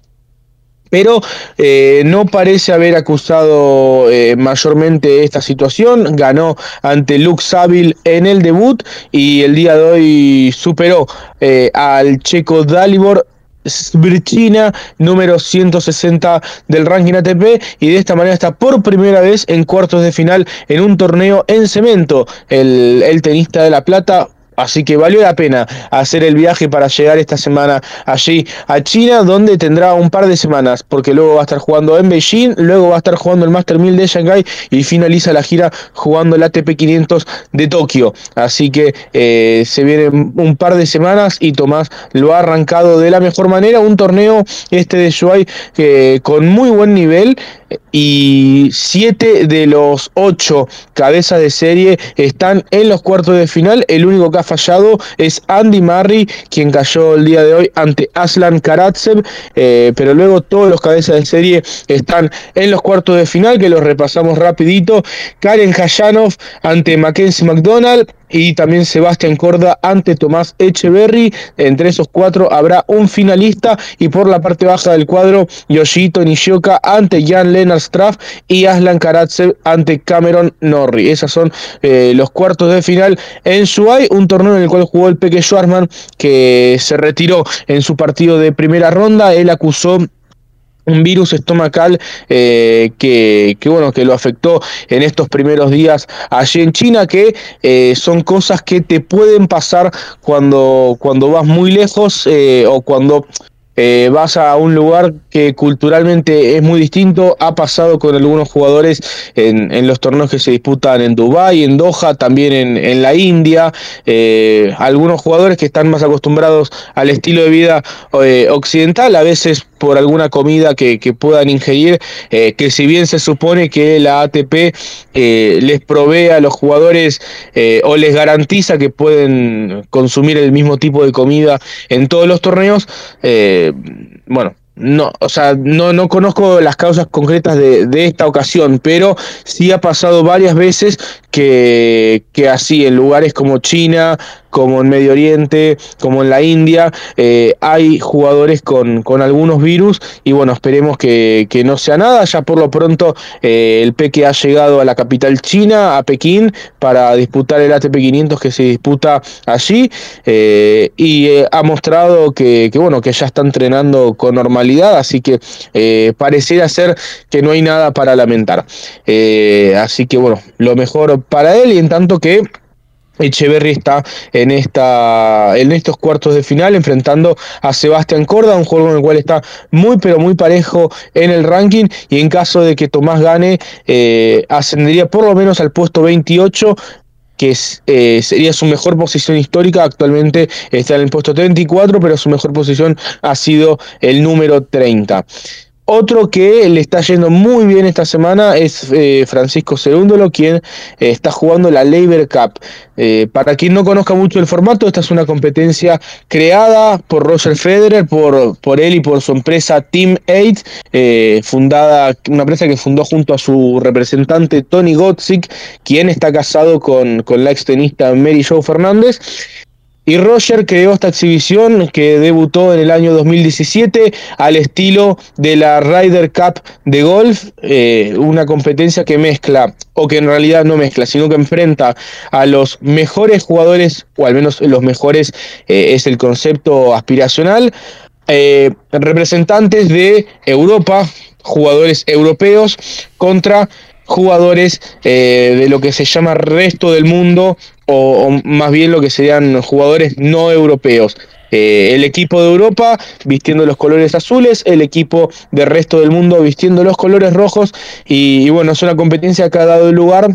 pero eh, no parece haber acusado eh, mayormente esta situación. Ganó ante Luke Saville en el debut y el día de hoy superó eh, al checo Dalibor Svirchina, número 160 del ranking ATP, y de esta manera está por primera vez en cuartos de final en un torneo en cemento. El tenista de La Plata Así que valió la pena hacer el viaje para llegar esta semana allí a China, donde tendrá un par de semanas, porque luego va a estar jugando en Beijing, luego va a estar jugando el Master 1000 de Shanghai y finaliza la gira jugando el ATP 500 de Tokio. Así que eh, se vienen un par de semanas y Tomás lo ha arrancado de la mejor manera. Un torneo este de Shuai con muy buen nivel y siete de los ocho cabezas de serie están en los cuartos de final. El único que ha fallado es Andy Murray, quien cayó el día de hoy ante Aslan Karatsev, eh, pero luego todos los cabezas de serie están en los cuartos de final, que los repasamos rapidito. Karen Hayanov ante Mackenzie McDonald, y también Sebastián Corda ante Tomás Echeverry. Entre esos cuatro habrá un finalista y por la parte baja del cuadro Yoshito Nishioka ante Jan Lennart Straff y Aslan Karatsev ante Cameron Norrie. Esos son eh, los cuartos de final en Shuai, un torneo en el cual jugó el Peque Schwarzman que se retiró en su partido de primera ronda. Él acusó un virus estomacal eh, que, bueno que lo afectó en estos primeros días allí en China que eh, son cosas que te pueden pasar cuando cuando vas muy lejos eh, o cuando vas a un lugar que culturalmente es muy distinto. Ha pasado con algunos jugadores en, los torneos que se disputan en Dubái, en Doha, también en, la India. algunos jugadores que están más acostumbrados al estilo de vida occidental, a veces por alguna comida que, puedan ingerir, eh, que si bien se supone que la ATP eh, les provee a los jugadores eh, o les garantiza que pueden consumir el mismo tipo de comida en todos los torneos, bueno, no, o sea, no, no conozco las causas concretas de, esta ocasión, pero sí ha pasado varias veces que así en lugares como China, como en Medio Oriente, como en la India, eh, hay jugadores con, con, algunos virus y bueno, esperemos que, que, no sea nada. Ya por lo pronto eh, el Peque ha llegado a la capital china, a Pekín, para disputar el ATP 500 que se disputa allí eh, y ha mostrado que, que, bueno, que ya está entrenando con normalidad, así que pareciera ser que no hay nada para lamentar. así que bueno, lo mejor para él y en tanto que Echeverry está en, esta, en estos cuartos de final enfrentando a Sebastián Corda, un juego en el cual está muy pero muy parejo en el ranking y en caso de que Tomás gane eh, ascendería por lo menos al puesto 28 que eh, sería su mejor posición histórica, actualmente está en el puesto 34, pero su mejor posición ha sido el número 30. Otro que le está yendo muy bien esta semana es eh, Francisco Cerúndolo, quien eh, está jugando la Labor Cup. Eh, para quien no conozca mucho el formato, esta es una competencia creada por Roger Federer, por, por él y por su empresa Team 8, fundada, una empresa que fundó junto a su representante Tony Gotzik, quien está casado con, con la extenista Mary Jo Fernández. Y Roger creó esta exhibición que debutó en el año 2017 al estilo de la Ryder Cup de golf, eh, una competencia que mezcla, o que en realidad no mezcla, sino que enfrenta a los mejores jugadores, o al menos los mejores eh, es el concepto aspiracional, eh, representantes de Europa, jugadores europeos, contra jugadores de lo que se llama resto del mundo o, más bien lo que serían jugadores no europeos. Eh, el equipo de Europa vistiendo los colores azules, el equipo del resto del mundo vistiendo los colores rojos y, y bueno, es una competencia que ha dado lugar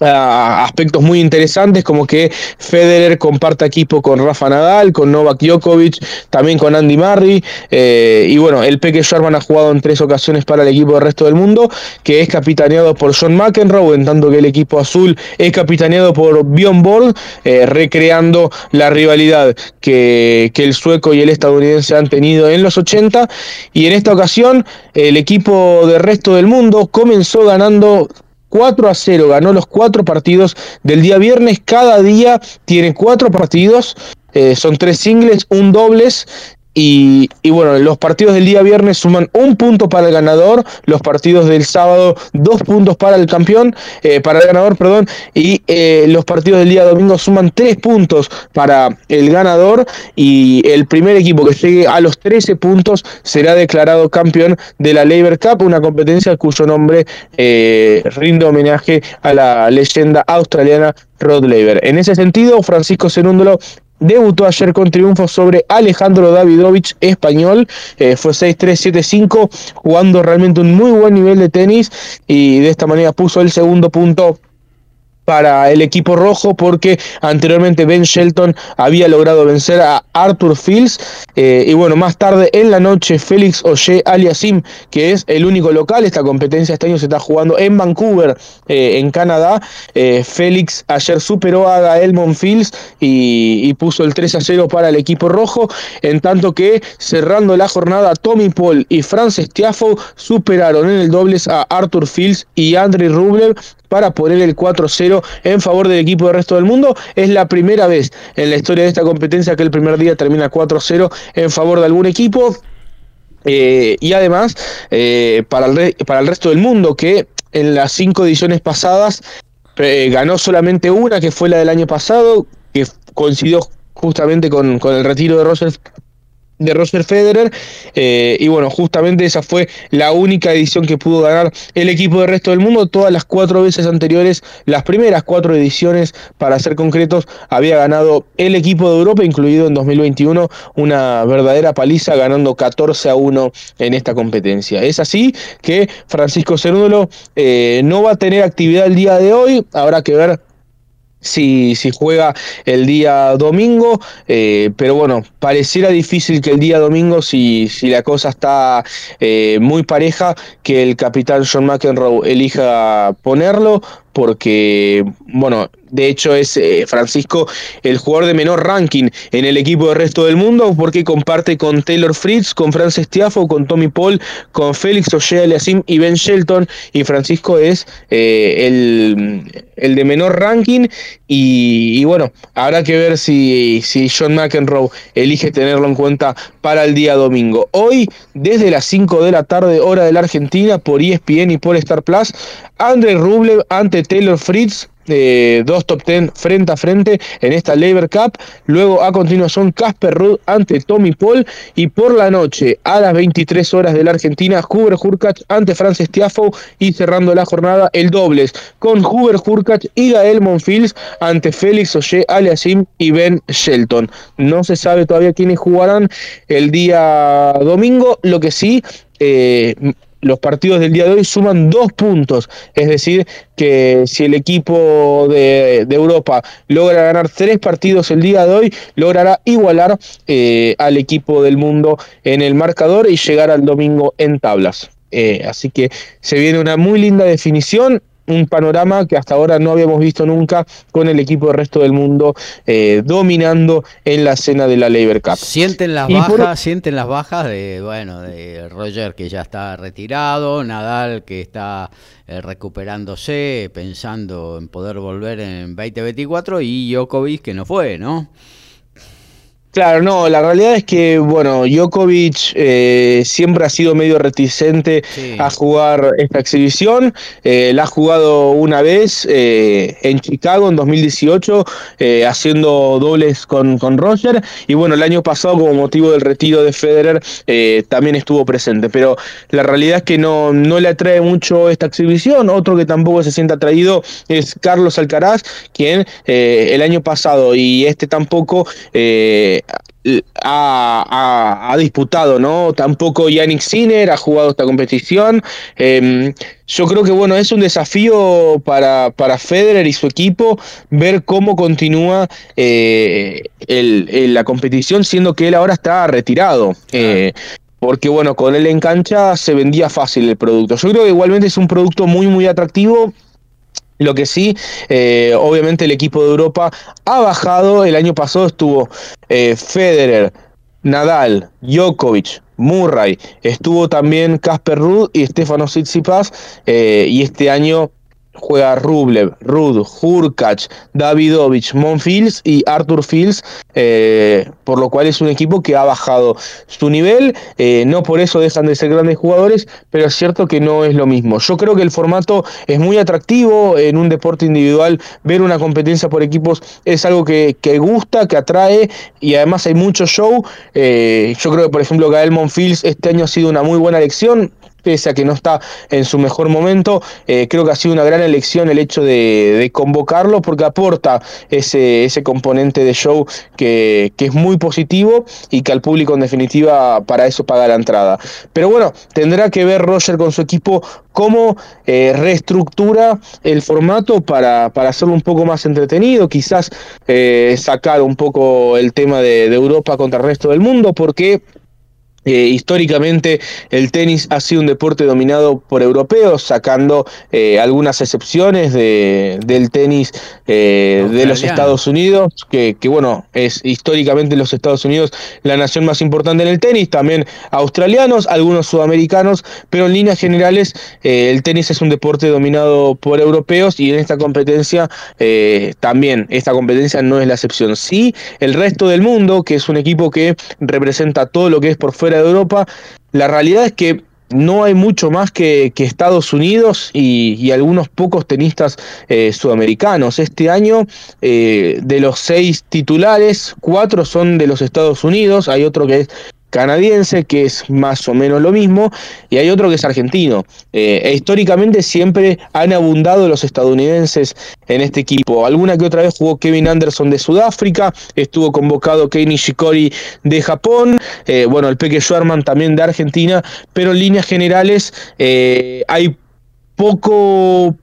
aspectos muy interesantes como que Federer comparta equipo con Rafa Nadal, con Novak Djokovic, también con Andy Murray eh, y bueno, el Peque Sherman ha jugado en tres ocasiones para el equipo del resto del mundo que es capitaneado por John McEnroe en tanto que el equipo azul es capitaneado por Bjorn Borg eh, recreando la rivalidad que, que el sueco y el estadounidense han tenido en los 80 y en esta ocasión el equipo del resto del mundo comenzó ganando 4 a 0, ganó los cuatro partidos del día viernes. Cada día tiene cuatro partidos, eh, son tres singles, un dobles y, bueno, los partidos del día viernes suman un punto para el ganador, los partidos del sábado dos puntos para el campeón, eh, para el ganador, perdón, y eh, los partidos del día domingo suman tres puntos para el ganador y el primer equipo que llegue a los 13 puntos será declarado campeón de la Labor Cup, una competencia cuyo nombre eh, rinde homenaje a la leyenda australiana Rod Laver. En ese sentido, Francisco Cerúndolo Debutó ayer con triunfo sobre Alejandro Davidovich, español. Eh, fue 6-3-7-5, jugando realmente un muy buen nivel de tenis y de esta manera puso el segundo punto para el equipo rojo porque anteriormente Ben Shelton había logrado vencer a Arthur Fields eh, y bueno, más tarde en la noche Félix Oye Aliasim, que es el único local, esta competencia este año se está jugando en Vancouver, eh, en Canadá, eh, Félix ayer superó a Gael y, y, puso el 3 a 0 para el equipo rojo, en tanto que cerrando la jornada Tommy Paul y Frances Tiafoe superaron en el dobles a Arthur Fields y Andrei Rublev para poner el 4-0 en favor del equipo del resto del mundo. Es la primera vez en la historia de esta competencia que el primer día termina 4-0 en favor de algún equipo. Eh, y además, eh, para, el para el resto del mundo, que en las cinco ediciones pasadas eh, ganó solamente una, que fue la del año pasado, que coincidió justamente con, con el retiro de Roger de Roger Federer eh, y bueno justamente esa fue la única edición que pudo ganar el equipo del resto del mundo. Todas las cuatro veces anteriores las primeras cuatro ediciones para ser concretos había ganado el equipo de Europa incluido en 2021 una verdadera paliza ganando 14 a 1 en esta competencia. Es así que Francisco Cerúndolo eh, no va a tener actividad el día de hoy. Habrá que ver si, si juega el día domingo, eh, pero bueno, pareciera difícil que el día domingo, si, si la cosa está eh, muy pareja, que el capitán John McEnroe elija ponerlo, porque, bueno, de hecho es eh, Francisco el jugador de menor ranking en el equipo del resto del mundo porque comparte con Taylor Fritz, con Francis Tiafo, con Tommy Paul, con Félix Oshea Aliasim y Ben Shelton y Francisco es eh, el, de menor ranking y, bueno, habrá que ver si, si John McEnroe elige tenerlo en cuenta para el día domingo. Hoy, desde las 5 de la tarde, hora de la Argentina, por ESPN y por Star Plus, André Rublev ante Taylor Fritz dos top ten frente a frente en esta Labor Cup. Luego a continuación Casper Ruud ante Tommy Paul y por la noche a las 23 horas de la Argentina Huber Hurkacz ante Francis Tiafoe y cerrando la jornada el dobles con Huber Hurkacz y Gael Monfils ante Félix Oye Aliasim y Ben Shelton. No se sabe todavía quiénes jugarán el día domingo, lo que sí eh, los partidos del día de hoy suman dos puntos. Es decir, que si el equipo de, Europa logra ganar tres partidos el día de hoy, logrará igualar eh, al equipo del mundo en el marcador y llegar al domingo en tablas. Eh, así que se viene una muy linda definición un panorama que hasta ahora no habíamos visto nunca con el equipo del resto del mundo eh, dominando en la escena de la Labor Cup. Sienten las bajas, sienten las bajas de bueno de Roger que ya está retirado, Nadal que está eh, recuperándose, pensando en poder volver en 2024 y Djokovic que no fue, ¿no? Claro, no, la realidad es que, bueno, Djokovic eh, siempre ha sido medio reticente a jugar esta exhibición. Eh, la ha jugado una vez eh, en Chicago en 2018, haciendo dobles con, con Roger. Y bueno, el año pasado, como motivo del retiro de Federer, también estuvo presente. Pero la realidad es que no, no le atrae mucho esta exhibición. Otro que tampoco se siente atraído es Carlos Alcaraz, quien el año pasado y este tampoco ha, disputado, ¿no? Tampoco Yannick Sinner ha jugado esta competición. Em, yo creo que, bueno, es un desafío para, para Federer y su equipo ver cómo continúa eh, la competición, siendo que él ahora está retirado. Eh, porque, bueno, con él en cancha se vendía fácil el producto. Yo creo que igualmente es un producto muy, muy atractivo lo que sí, eh, obviamente el equipo de Europa ha bajado. El año pasado estuvo eh, Federer, Nadal, Djokovic, Murray, estuvo también Casper Ruud y Stefano Tsitsipas. Eh, y este año juega Rublev, Rud, Hurkacz, Davidovich, Monfils y Arthur Fields, eh, por lo cual es un equipo que ha bajado su nivel, eh, no por eso dejan de ser grandes jugadores, pero es cierto que no es lo mismo. Yo creo que el formato es muy atractivo en un deporte individual, ver una competencia por equipos es algo que, gusta, que atrae y además hay mucho show. Eh, yo creo que por ejemplo Gael Monfils este año ha sido una muy buena elección, pese a que no está en su mejor momento, eh, creo que ha sido una gran elección el hecho de, convocarlo porque aporta ese, componente de show que, es muy positivo y que al público en definitiva para eso paga la entrada. Pero bueno, tendrá que ver Roger con su equipo cómo eh, reestructura el formato para, hacerlo un poco más entretenido, quizás eh, sacar un poco el tema de Europa contra el resto del mundo, porque eh, históricamente el tenis ha sido un deporte dominado por europeos, sacando eh, algunas excepciones de, del tenis eh, de los Estados Unidos, que, que, bueno, es históricamente los Estados Unidos la nación más importante en el tenis, también australianos, algunos sudamericanos, pero en líneas generales el tenis es un deporte dominado por europeos y en esta competencia también, esta competencia no es la excepción. Sí, el resto del mundo, que es un equipo que representa todo lo que es por fuera de Europa, la realidad es que no hay mucho más que, Estados Unidos y, algunos pocos tenistas eh, sudamericanos. Este año, eh, de los seis titulares, cuatro son de los Estados Unidos, hay otro que es canadiense, que es más o menos lo mismo, y hay otro que es argentino. Eh, e históricamente siempre han abundado los estadounidenses en este equipo. Alguna que otra vez jugó Kevin Anderson de Sudáfrica, estuvo convocado Kei Nishikori de Japón, eh, bueno, el Peque Schwarman también de Argentina, pero en líneas generales eh, hay poco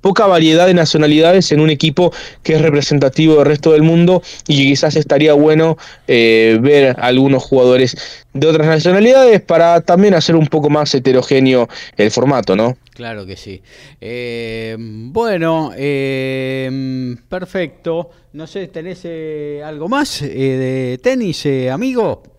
poca variedad de nacionalidades en un equipo que es representativo del resto del mundo y quizás estaría bueno eh, ver algunos jugadores de otras nacionalidades para también hacer un poco más heterogéneo el formato, ¿no? Claro que sí. Eh, bueno, eh, perfecto. No sé, ¿tenés algo más de tenis, amigo?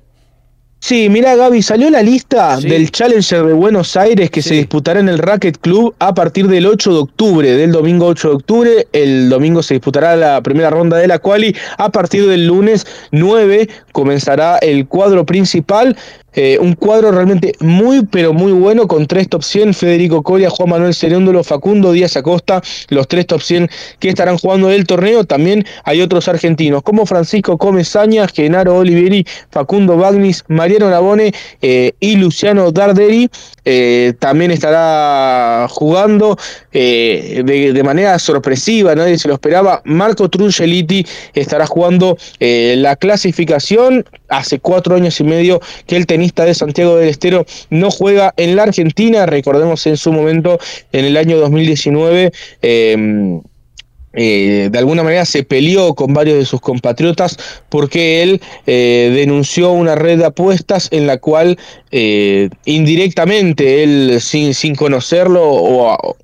Sí, mira Gaby, salió la lista del Challenger de Buenos Aires que se disputará en el Racket Club a partir del 8 de octubre, del domingo 8 de octubre. El domingo se disputará la primera ronda de la quali. A partir del lunes 9 comenzará el cuadro principal. Eh, un cuadro realmente muy, pero muy bueno con tres top 100, Federico Coria, Juan Manuel Cerúndolo, Facundo Díaz Acosta, los tres top 100 que estarán jugando el torneo. También hay otros argentinos como Francisco Comesaña, Genaro Oliveri, Facundo Bagnis, Mariano Labone eh, y Luciano Darderi. Eh, también estará jugando de, manera sorpresiva, nadie se lo esperaba. Marco Trungeliti estará jugando la clasificación. Hace cuatro años y medio que él tenía de Santiago del Estero no juega en la Argentina, recordemos en su momento, en el año 2019. Eh, eh, de alguna manera se peleó con varios de sus compatriotas porque él eh, denunció una red de apuestas en la cual indirectamente él sin, sin conocerlo o,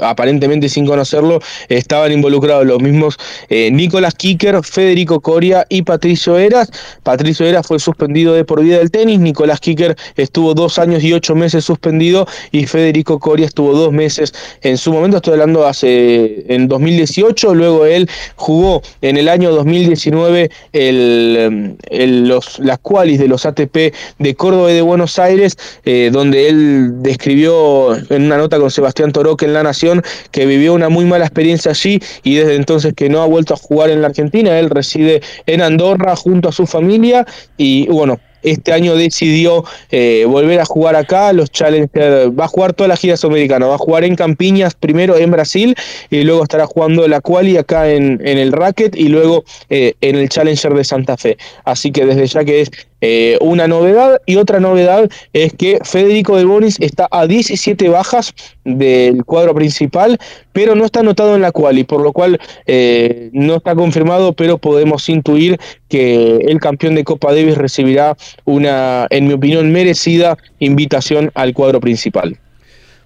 aparentemente sin conocerlo estaban involucrados los mismos Nicolás Kicker, Federico Coria y Patricio Eras. Patricio Eras fue suspendido de por vida del tenis, Nicolás Kicker estuvo dos años y ocho meses suspendido y Federico Coria estuvo dos meses en su momento, estoy hablando hace en 2018 luego él jugó en el año 2019 el, los, las qualis de los ATP de Córdoba y de Buenos Aires, eh, donde él describió en una nota con Sebastián Toroque en La Nación que vivió una muy mala experiencia allí y desde entonces que no ha vuelto a jugar en la Argentina, él reside en Andorra junto a su familia y bueno, este año decidió eh, volver a jugar acá, los Challenger, va a jugar toda la gira sudamericana, va a jugar en Campiñas primero en Brasil y luego estará jugando la quali acá en, en el racket y luego eh, en el Challenger de Santa Fe. Así que desde ya que es eh, una novedad y otra novedad es que Federico de Bonis está a 17 bajas del cuadro principal, pero no está anotado en la quali, por lo cual eh, no está confirmado, pero podemos intuir que el campeón de Copa Davis recibirá una, en mi opinión, merecida invitación al cuadro principal.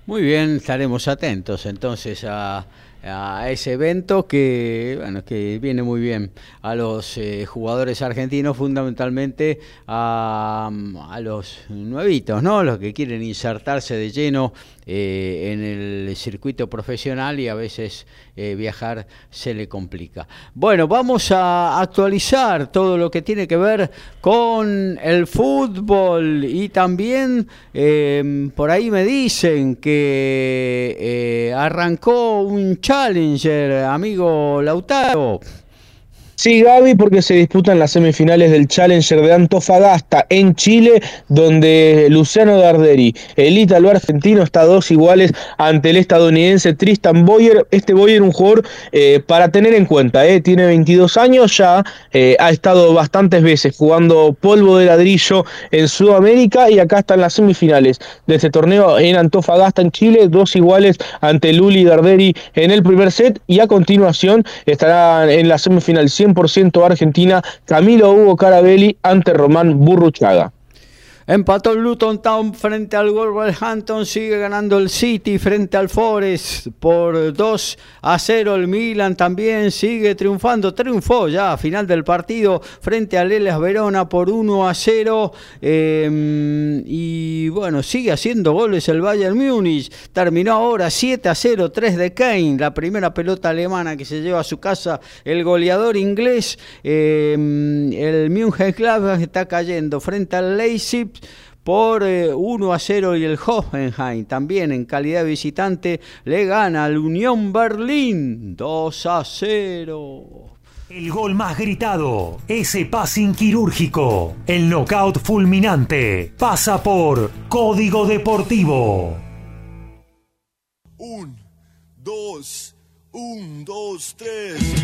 Muy bien, estaremos atentos entonces a ese evento que bueno que viene muy bien a los eh, jugadores argentinos fundamentalmente a, a, los nuevitos no los que quieren insertarse de lleno eh, en el circuito profesional y a veces eh, viajar se le complica. Bueno, vamos a actualizar todo lo que tiene que ver con el fútbol y también em, por ahí me dicen que eh, arrancó un challenger, amigo Lautaro. Sí, Gaby, porque se disputan las semifinales del Challenger de Antofagasta en Chile, donde Luciano Darderi, el ítalo argentino, está dos iguales ante el estadounidense Tristan Boyer. Este Boyer, un jugador eh, para tener en cuenta, eh, tiene 22 años, ya eh, ha estado bastantes veces jugando polvo de ladrillo en Sudamérica y acá están las semifinales de este torneo en Antofagasta, en Chile, dos iguales ante Luli Darderi en el primer set y a continuación estarán en la semifinal 100 ciento Argentina, Camilo Hugo Carabelli ante Román Burruchaga. Empató el Luton Town frente al Wolverhampton, sigue ganando el City frente al Forest por 2 a 0. El Milan también sigue triunfando, triunfó ya a final del partido frente al Elas Verona por 1 a 0. Em, y bueno, sigue haciendo goles el Bayern Múnich. Terminó ahora 7 a 0, 3 de Kane, la primera pelota alemana que se lleva a su casa el goleador inglés. Em, el München está cayendo frente al Leipzig por 1 eh, a 0 y el Hoffenheim también en calidad de visitante le gana al Unión Berlín 2 a 0. El gol más gritado, ese passing quirúrgico, el knockout fulminante, pasa por Código Deportivo. 1, 2, 1, 2, 3.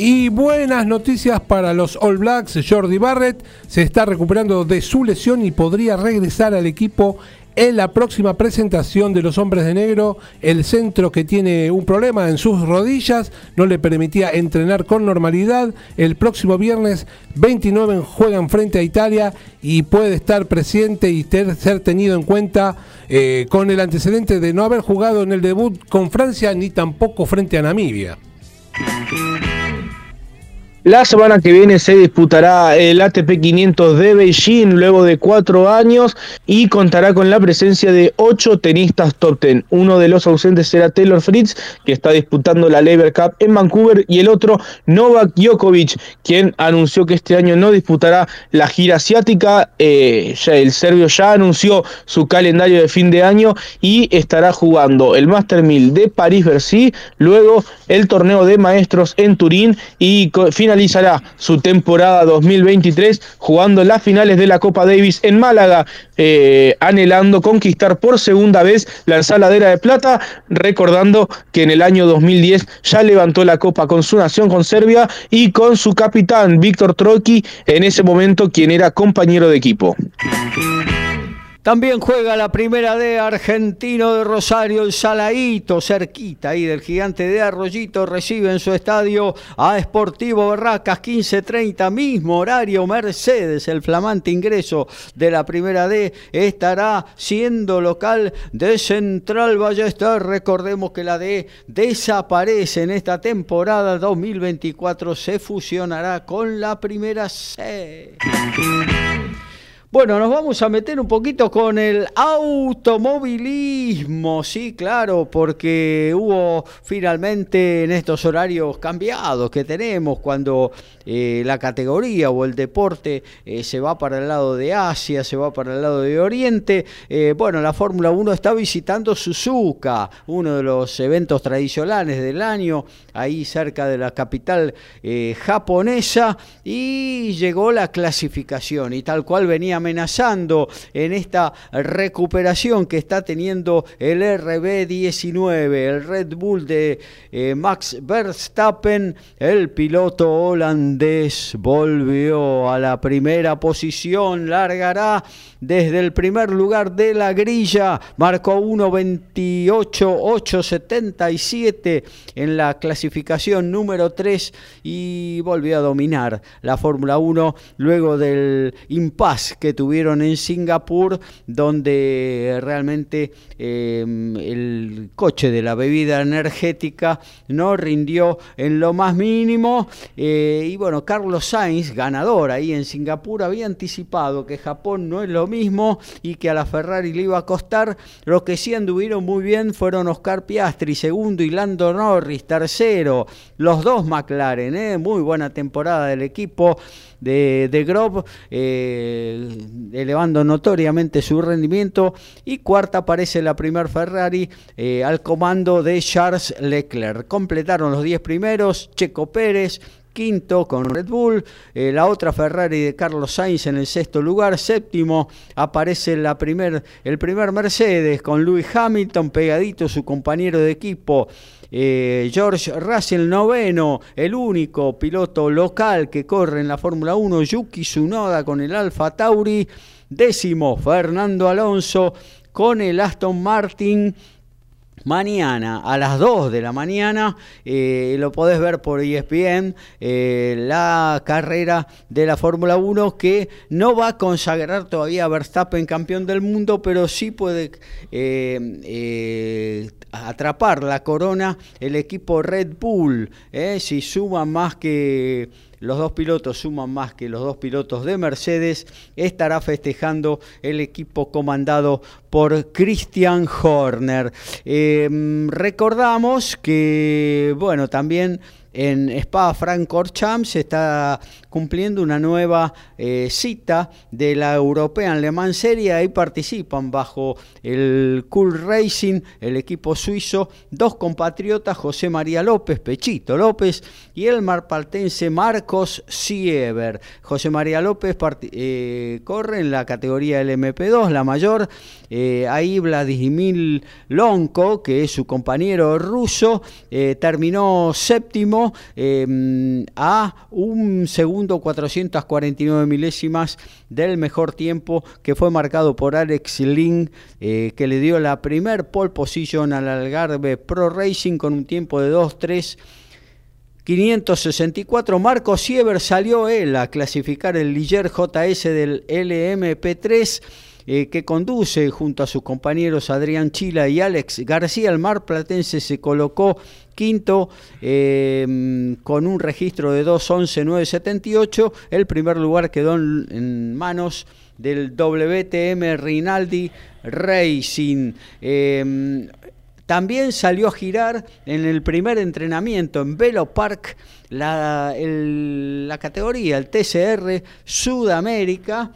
Y buenas noticias para los All Blacks. Jordi Barrett se está recuperando de su lesión y podría regresar al equipo en la próxima presentación de los hombres de negro, el centro que tiene un problema en sus rodillas no le permitía entrenar con normalidad. El próximo viernes 29 juegan frente a Italia y puede estar presente y ser tenido en cuenta eh, con el antecedente de no haber jugado en el debut con Francia ni tampoco frente a Namibia. La semana que viene se disputará el ATP 500 de Beijing luego de cuatro años y contará con la presencia de ocho tenistas top ten. Uno de los ausentes será Taylor Fritz, que está disputando la Lever Cup en Vancouver, y el otro Novak Djokovic, quien anunció que este año no disputará la gira asiática. Eh, el serbio ya anunció su calendario de fin de año y estará jugando el Master 1000 de París-Bercy, luego el torneo de maestros en Turín y finalmente finalizará su temporada 2023 jugando las finales de la Copa Davis en Málaga, eh, anhelando conquistar por segunda vez la ensaladera de plata, recordando que en el año 2010 ya levantó la Copa con su nación, con Serbia, y con su capitán Víctor Troiki, en ese momento quien era compañero de equipo. También juega la primera de Argentino de Rosario, el Salaito, cerquita ahí del gigante de Arroyito, recibe en su estadio a Sportivo Barracas, 15.30, mismo horario, Mercedes, el flamante ingreso de la primera D, estará siendo local de Central Ballester. Recordemos que la D desaparece en esta temporada 2024, se fusionará con la primera C. Bueno, nos vamos a meter un poquito con el automovilismo, sí, claro, porque hubo finalmente en estos horarios cambiados que tenemos cuando eh, la categoría o el deporte eh, se va para el lado de Asia, se va para el lado de Oriente. Eh, bueno, la Fórmula 1 está visitando Suzuka, uno de los eventos tradicionales del año, ahí cerca de la capital japonesa, y llegó la clasificación y tal cual venía amenazando en esta recuperación que está teniendo el RB19, el Red Bull de Max Verstappen, el piloto holandés volvió a la primera posición, largará desde el primer lugar de la grilla, marcó 1.28.877 en la clasificación número 3 y volvió a dominar la Fórmula 1 luego del impasse que tuvieron en Singapur, donde realmente em, el coche de la bebida energética no rindió en lo más mínimo eh, y bueno, Carlos Sainz, ganador ahí en Singapur, había anticipado que Japón no es lo mismo y que a la Ferrari le iba a costar. Los que sí anduvieron muy bien fueron Oscar Piastri, segundo, y Lando Norris, tercero. Los dos McLaren, ¿eh? muy buena temporada del equipo de, de Grob, eh, elevando notoriamente su rendimiento. Y cuarta aparece la primer Ferrari eh, al comando de Charles Leclerc. Completaron los 10 primeros, Checo Pérez, quinto con Red Bull, eh, la otra Ferrari de Carlos Sainz en el sexto lugar, séptimo aparece primer, el primer Mercedes con Lewis Hamilton pegadito su compañero de equipo. Eh, George Russell noveno, el único piloto local que corre en la Fórmula 1, Yuki Tsunoda con el Alfa Tauri, décimo Fernando Alonso con el Aston Martin, mañana a las 2 de la mañana, eh, lo podés ver por ESPN, eh, la carrera de la Fórmula 1 que no va a consagrar todavía a Verstappen campeón del mundo, pero sí puede eh, atrapar la corona el equipo Red Bull, si suma más que los dos pilotos suman más que los dos pilotos de Mercedes, estará festejando el equipo comandado por Christian Horner. Em, recordamos que, bueno, también en Spa Francorchamps se está cumpliendo una nueva eh, cita de la European Le Mans Serie. Ahí participan bajo el Cool Racing, el equipo suizo, dos compatriotas, José María López, Pechito López, y el marpaltense Marcos Siever. José María López eh, corre en la categoría LMP2, la mayor. Eh, ahí Vladimir Lonco, que es su compañero ruso, eh, terminó séptimo em, a un segundo 449 milésimas del mejor tiempo que fue marcado por Alex Link, que le dio la primer pole position al Algarve Pro Racing con un tiempo de 2-3. 564, Marco Siever salió él a clasificar el Liger JS del LMP3 eh, que conduce junto a sus compañeros Adrián Chila y Alex García. El Mar Platense se colocó quinto em, con un registro de 2.11.978. El primer lugar quedó en, manos del WTM Rinaldi Racing. Em, también salió a girar en el primer entrenamiento en Velo Park la, la categoría, el TCR Sudamérica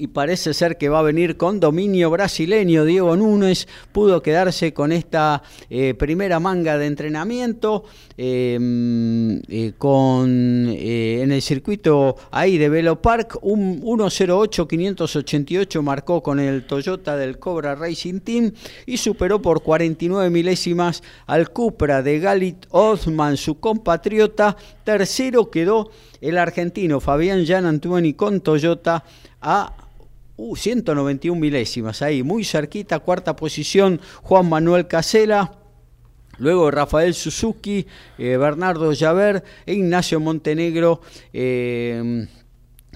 y parece ser que va a venir con dominio brasileño. Diego Núñez pudo quedarse con esta eh, primera manga de entrenamiento em, eh, con, eh, en el circuito ahí de Velo Park. Un 1.08.588 marcó con el Toyota del Cobra Racing Team y superó por 49 milésimas al Cupra de Galit Osman, su compatriota. Tercero quedó el argentino Fabián Jan Antuoni con Toyota a 191 uh, milésimas ahí, muy cerquita, cuarta posición Juan Manuel Casela. Luego Rafael Suzuki, eh, Bernardo Llaver e Ignacio Montenegro, eh,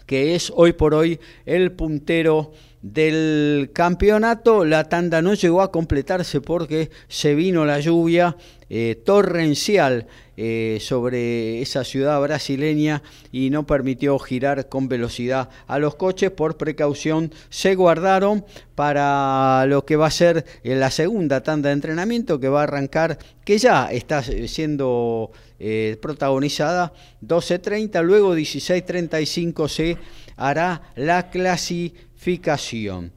que es hoy por hoy el puntero del campeonato. La tanda no llegó a completarse porque se vino la lluvia eh, torrencial eh, sobre esa ciudad brasileña y no permitió girar con velocidad a los coches. Por precaución se guardaron para lo que va a ser eh, la segunda tanda de entrenamiento que va a arrancar, que ya está siendo protagonizada 12.30, luego 16.35 se hará la clasificación.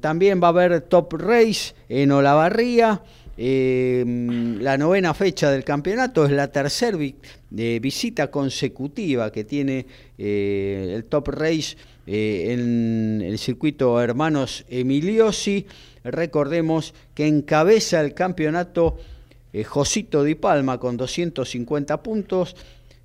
también va a haber top race en Olavarría. Em, la novena fecha del campeonato es la tercera visita consecutiva que tiene eh, el Top Race eh, en el circuito Hermanos Emiliosi. Recordemos que encabeza el campeonato eh, Josito Di Palma con 250 puntos.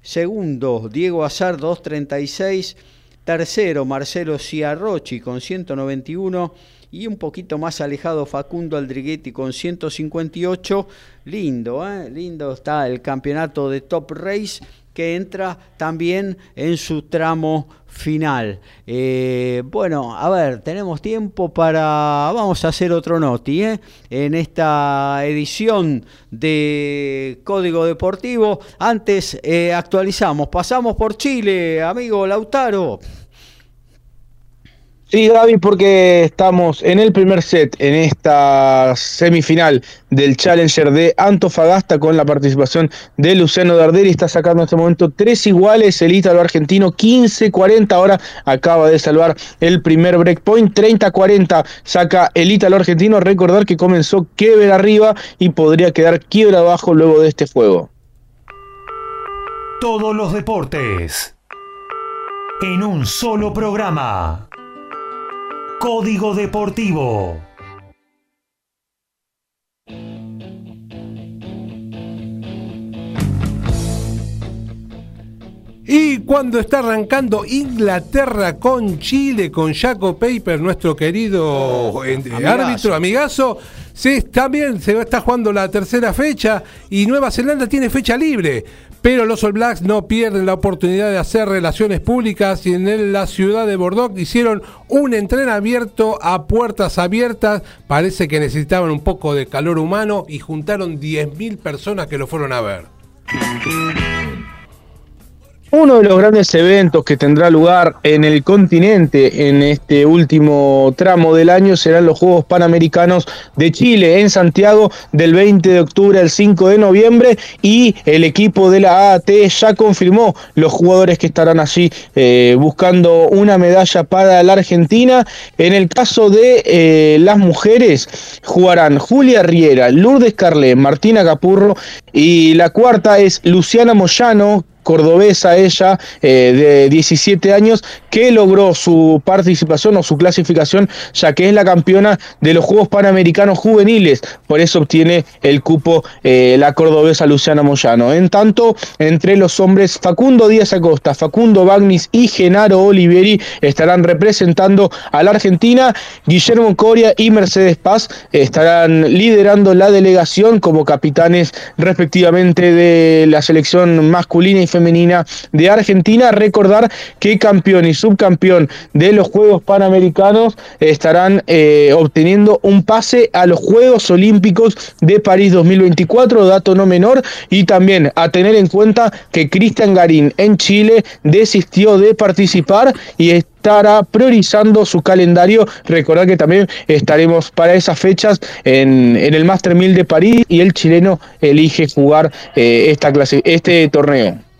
Segundo, Diego Azar 236. Tercero, Marcelo Ciarrochi con 191 y un poquito más alejado Facundo Aldriguetti con 158. Lindo, ¿eh? lindo está el campeonato de Top Race que entra también en su tramo final. Eh, bueno, a ver, tenemos tiempo para... Vamos a hacer otro noti ¿eh? en esta edición de Código Deportivo. Antes eh, actualizamos, pasamos por Chile, amigo Lautaro. Sí, Gaby, porque estamos en el primer set, en esta semifinal del Challenger de Antofagasta con la participación de Luciano Darderi. Está sacando en este momento tres iguales el ítalo argentino, 15-40. Ahora acaba de salvar el primer breakpoint, 30-40 saca el ítalo argentino. Recordar que comenzó Kever arriba y podría quedar quiebra abajo luego de este juego. Todos los deportes en un solo programa. Código Deportivo. Y cuando está arrancando Inglaterra con Chile, con Jaco Paper, nuestro querido oh, árbitro, amigazo, se, también se está jugando la tercera fecha y Nueva Zelanda tiene fecha libre. Pero los All Blacks no pierden la oportunidad de hacer relaciones públicas y en la ciudad de Bordeaux hicieron un entrenamiento a puertas abiertas. Parece que necesitaban un poco de calor humano y juntaron 10.000 personas que lo fueron a ver. Uno de los grandes eventos que tendrá lugar en el continente en este último tramo del año serán los Juegos Panamericanos de Chile en Santiago del 20 de octubre al 5 de noviembre y el equipo de la AAT ya confirmó los jugadores que estarán allí eh, buscando una medalla para la Argentina. En el caso de eh, las mujeres jugarán Julia Riera, Lourdes Carlé, Martina Capurro y la cuarta es Luciana Moyano cordobesa ella eh, de 17 años que logró su participación o su clasificación ya que es la campeona de los Juegos Panamericanos Juveniles. Por eso obtiene el cupo eh, la cordobesa Luciana Moyano. En tanto entre los hombres Facundo Díaz Acosta Facundo Bagnis y Genaro Olivieri estarán representando a la Argentina. Guillermo Coria y Mercedes Paz estarán liderando la delegación como capitanes respectivamente de la selección masculina y femenina de Argentina. Recordar que campeón y subcampeón de los Juegos Panamericanos estarán eh, obteniendo un pase a los Juegos Olímpicos de París 2024, dato no menor, y también a tener en cuenta que Cristian Garín en Chile desistió de participar y estará priorizando su calendario. Recordar que también estaremos para esas fechas en, en el Master 1000 de París y el chileno elige jugar eh, esta clase, este torneo.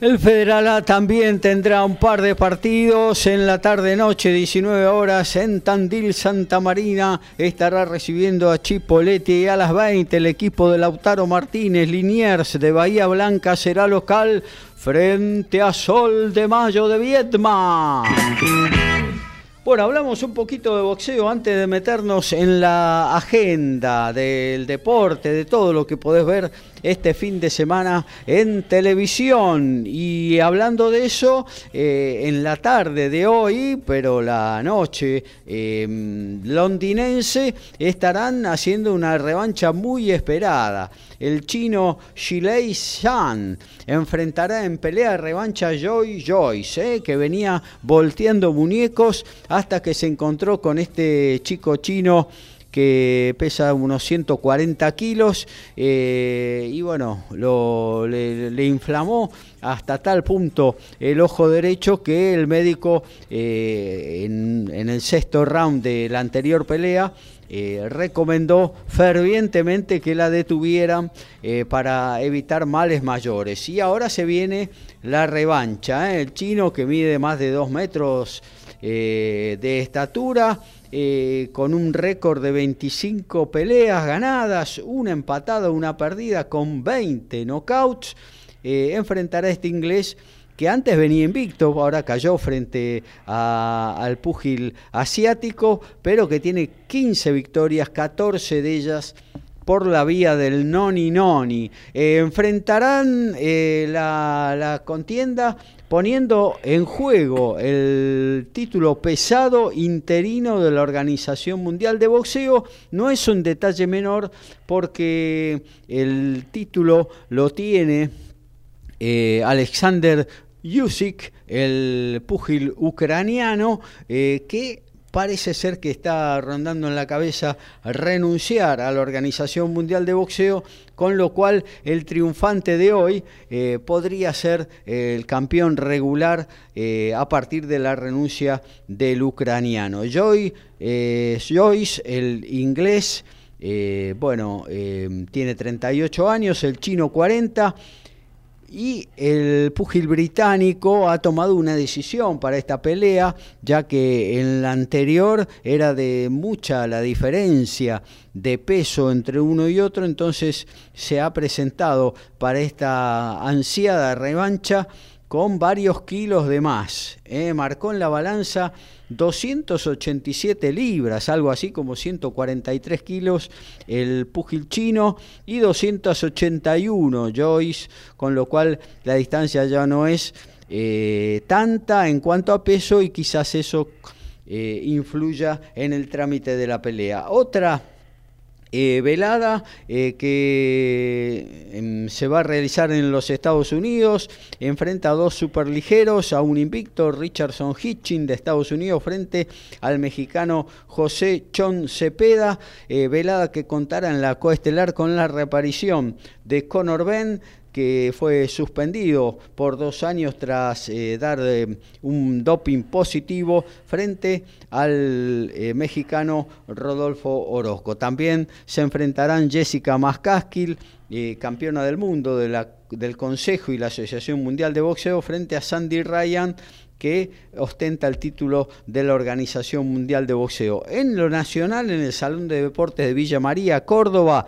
El Federal A también tendrá un par de partidos en la tarde-noche, 19 horas, en Tandil, Santa Marina. Estará recibiendo a Chipolete y a las 20 el equipo de Lautaro Martínez. Liniers de Bahía Blanca será local frente a Sol de Mayo de Vietma. Bueno, hablamos un poquito de boxeo antes de meternos en la agenda del deporte, de todo lo que podés ver este fin de semana en televisión. Y hablando de eso, eh, en la tarde de hoy, pero la noche eh, londinense, estarán haciendo una revancha muy esperada. El chino Shilei Shan enfrentará en pelea revancha Joy Joyce, eh, que venía volteando muñecos hasta que se encontró con este chico chino que pesa unos 140 kilos eh, y bueno, lo, le, inflamó hasta tal punto el ojo derecho que el médico eh, en, el sexto round de la anterior pelea eh, recomendó fervientemente que la detuvieran para evitar males mayores. Y ahora se viene la revancha. El chino que mide más de dos metros de estatura eh, con un récord de 25 peleas ganadas, una empatada, una perdida, con 20 knockouts, eh, enfrentará a este inglés que antes venía invicto, ahora cayó frente al púgil asiático, pero que tiene 15 victorias, 14 de ellas por la vía del noni noni. Eh, enfrentarán la, la, contienda poniendo en juego el título pesado interino de la Organización Mundial de Boxeo. No es un detalle menor porque el título lo tiene eh, Alexander Yusik, el púgil ucraniano, eh, que parece ser que está rondando en la cabeza renunciar a la Organización Mundial de Boxeo, con lo cual el triunfante de hoy eh, podría ser el campeón regular eh, a partir de la renuncia del ucraniano. Joy, eh, Joyce, el inglés, bueno, tiene 38 años, el chino 40 y el púgil británico ha tomado una decisión para esta pelea, ya que en la anterior era de mucha la diferencia de peso entre uno y otro, entonces se ha presentado para esta ansiada revancha con varios kilos de más. ¿eh? Marcó en la balanza 287 libras, algo así como 143 kilos el púgil chino y 281 Joyce, con lo cual la distancia ya no es eh, tanta en cuanto a peso y quizás eso eh, influya en el trámite de la pelea. Otra eh, velada eh, que em, se va a realizar en los Estados Unidos. Enfrenta a dos superligeros, a un invicto Richardson Hitchin de Estados Unidos frente al mexicano José Chon Cepeda. Eh, velada que contará en la coestelar con la reaparición de Conor Ben que fue suspendido por dos años tras eh, dar eh, un doping positivo frente al eh, mexicano Rodolfo Orozco. También se enfrentarán Jessica Mascaskil, campeona del mundo del Consejo y la Asociación Mundial de Boxeo, frente a Sandy Ryan, que ostenta el título de la Organización Mundial de Boxeo. En lo nacional, en el Salón de Deportes de Villa María, Córdoba,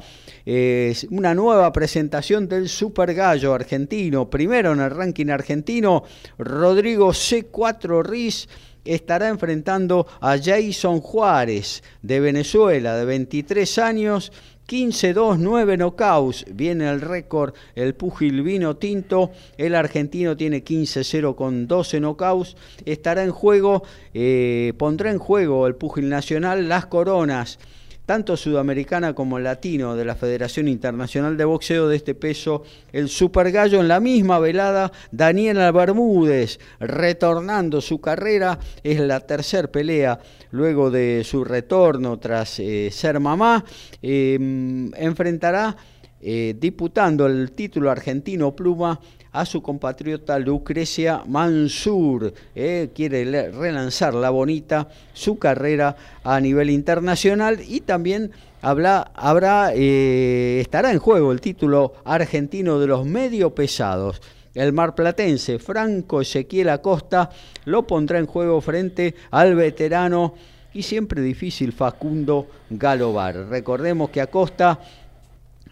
una nueva presentación del Super Gallo argentino. Primero en el ranking argentino, Rodrigo C4 Riz estará enfrentando a Jason Juárez de Venezuela, de 23 años, 15-2, 9 knockouts. Viene el récord el púgil vino tinto. El argentino tiene 15-0 con 12 knockouts. Estará en juego, eh, pondrá en juego el púgil nacional las coronas tanto sudamericana como latino de la Federación Internacional de Boxeo de este peso, el Super Gallo en la misma velada, Daniela Bermúdez, retornando su carrera, es la tercera pelea luego de su retorno tras eh, ser mamá, em, enfrentará eh, disputando el título argentino pluma a su compatriota Lucrecia Mansur. Eh, quiere relanzar la bonita su carrera a nivel internacional y también habrá, eh, estará en juego el título argentino de los medio pesados. El marplatense Franco Ezequiel Acosta lo pondrá en juego frente al veterano y siempre difícil Facundo Galobar. Recordemos que Acosta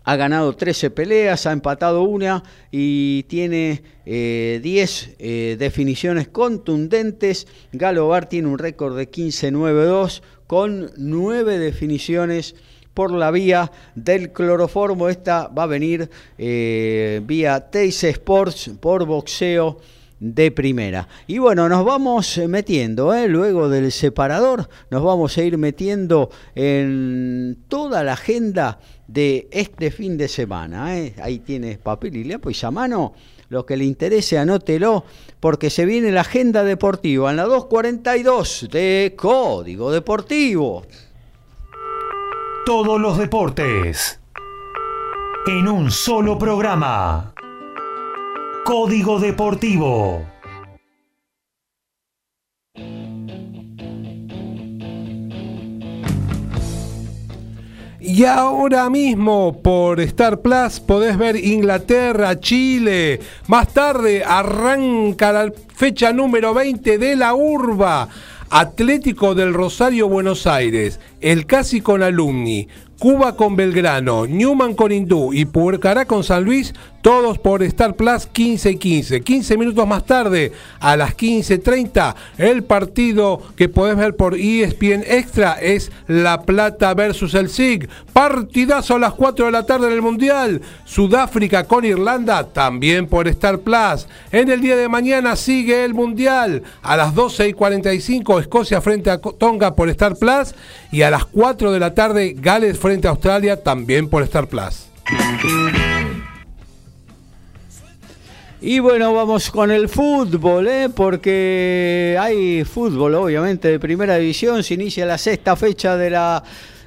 ha ganado 13 peleas, ha empatado una y tiene 10 eh, eh, definiciones contundentes. Galobar tiene un récord de 15-9-2 con 9 definiciones por la vía del cloroformo. Esta va a venir eh, vía Teis Sports por boxeo de primera. Y bueno, nos vamos metiendo, luego del separador, nos vamos a ir metiendo en toda la agenda de este fin de semana. ¿eh? Ahí tienes papel y lápiz a mano. Lo que le interese, anótelo, porque se viene la agenda deportiva en la 242 de Código Deportivo. Todos los deportes en un solo programa. Código Deportivo. Y ahora mismo por Star Plus podés ver Inglaterra, Chile. Más tarde arranca la fecha número 20 de la Urba. Atlético del Rosario Buenos Aires, el Casi con Alumni, Cuba con Belgrano, Newman con Hindú y Puercará con San Luis, todos por Star Plus 15 y 15. 15 minutos más tarde, a las 15.30, el partido que podés ver por ESPN Extra es La Plata versus el SIG. Partidazo a las 4 de la tarde en el Mundial. Sudáfrica con Irlanda, también por Star Plus. En el día de mañana sigue el Mundial. A las 12 y 45, Escocia frente a Tonga por Star Plus. Y a las 4 de la tarde, Gales frente a Australia, también por Star Plus. Y bueno, vamos con el fútbol, ¿eh? porque hay fútbol, obviamente, de primera división. Se inicia la sexta fecha de la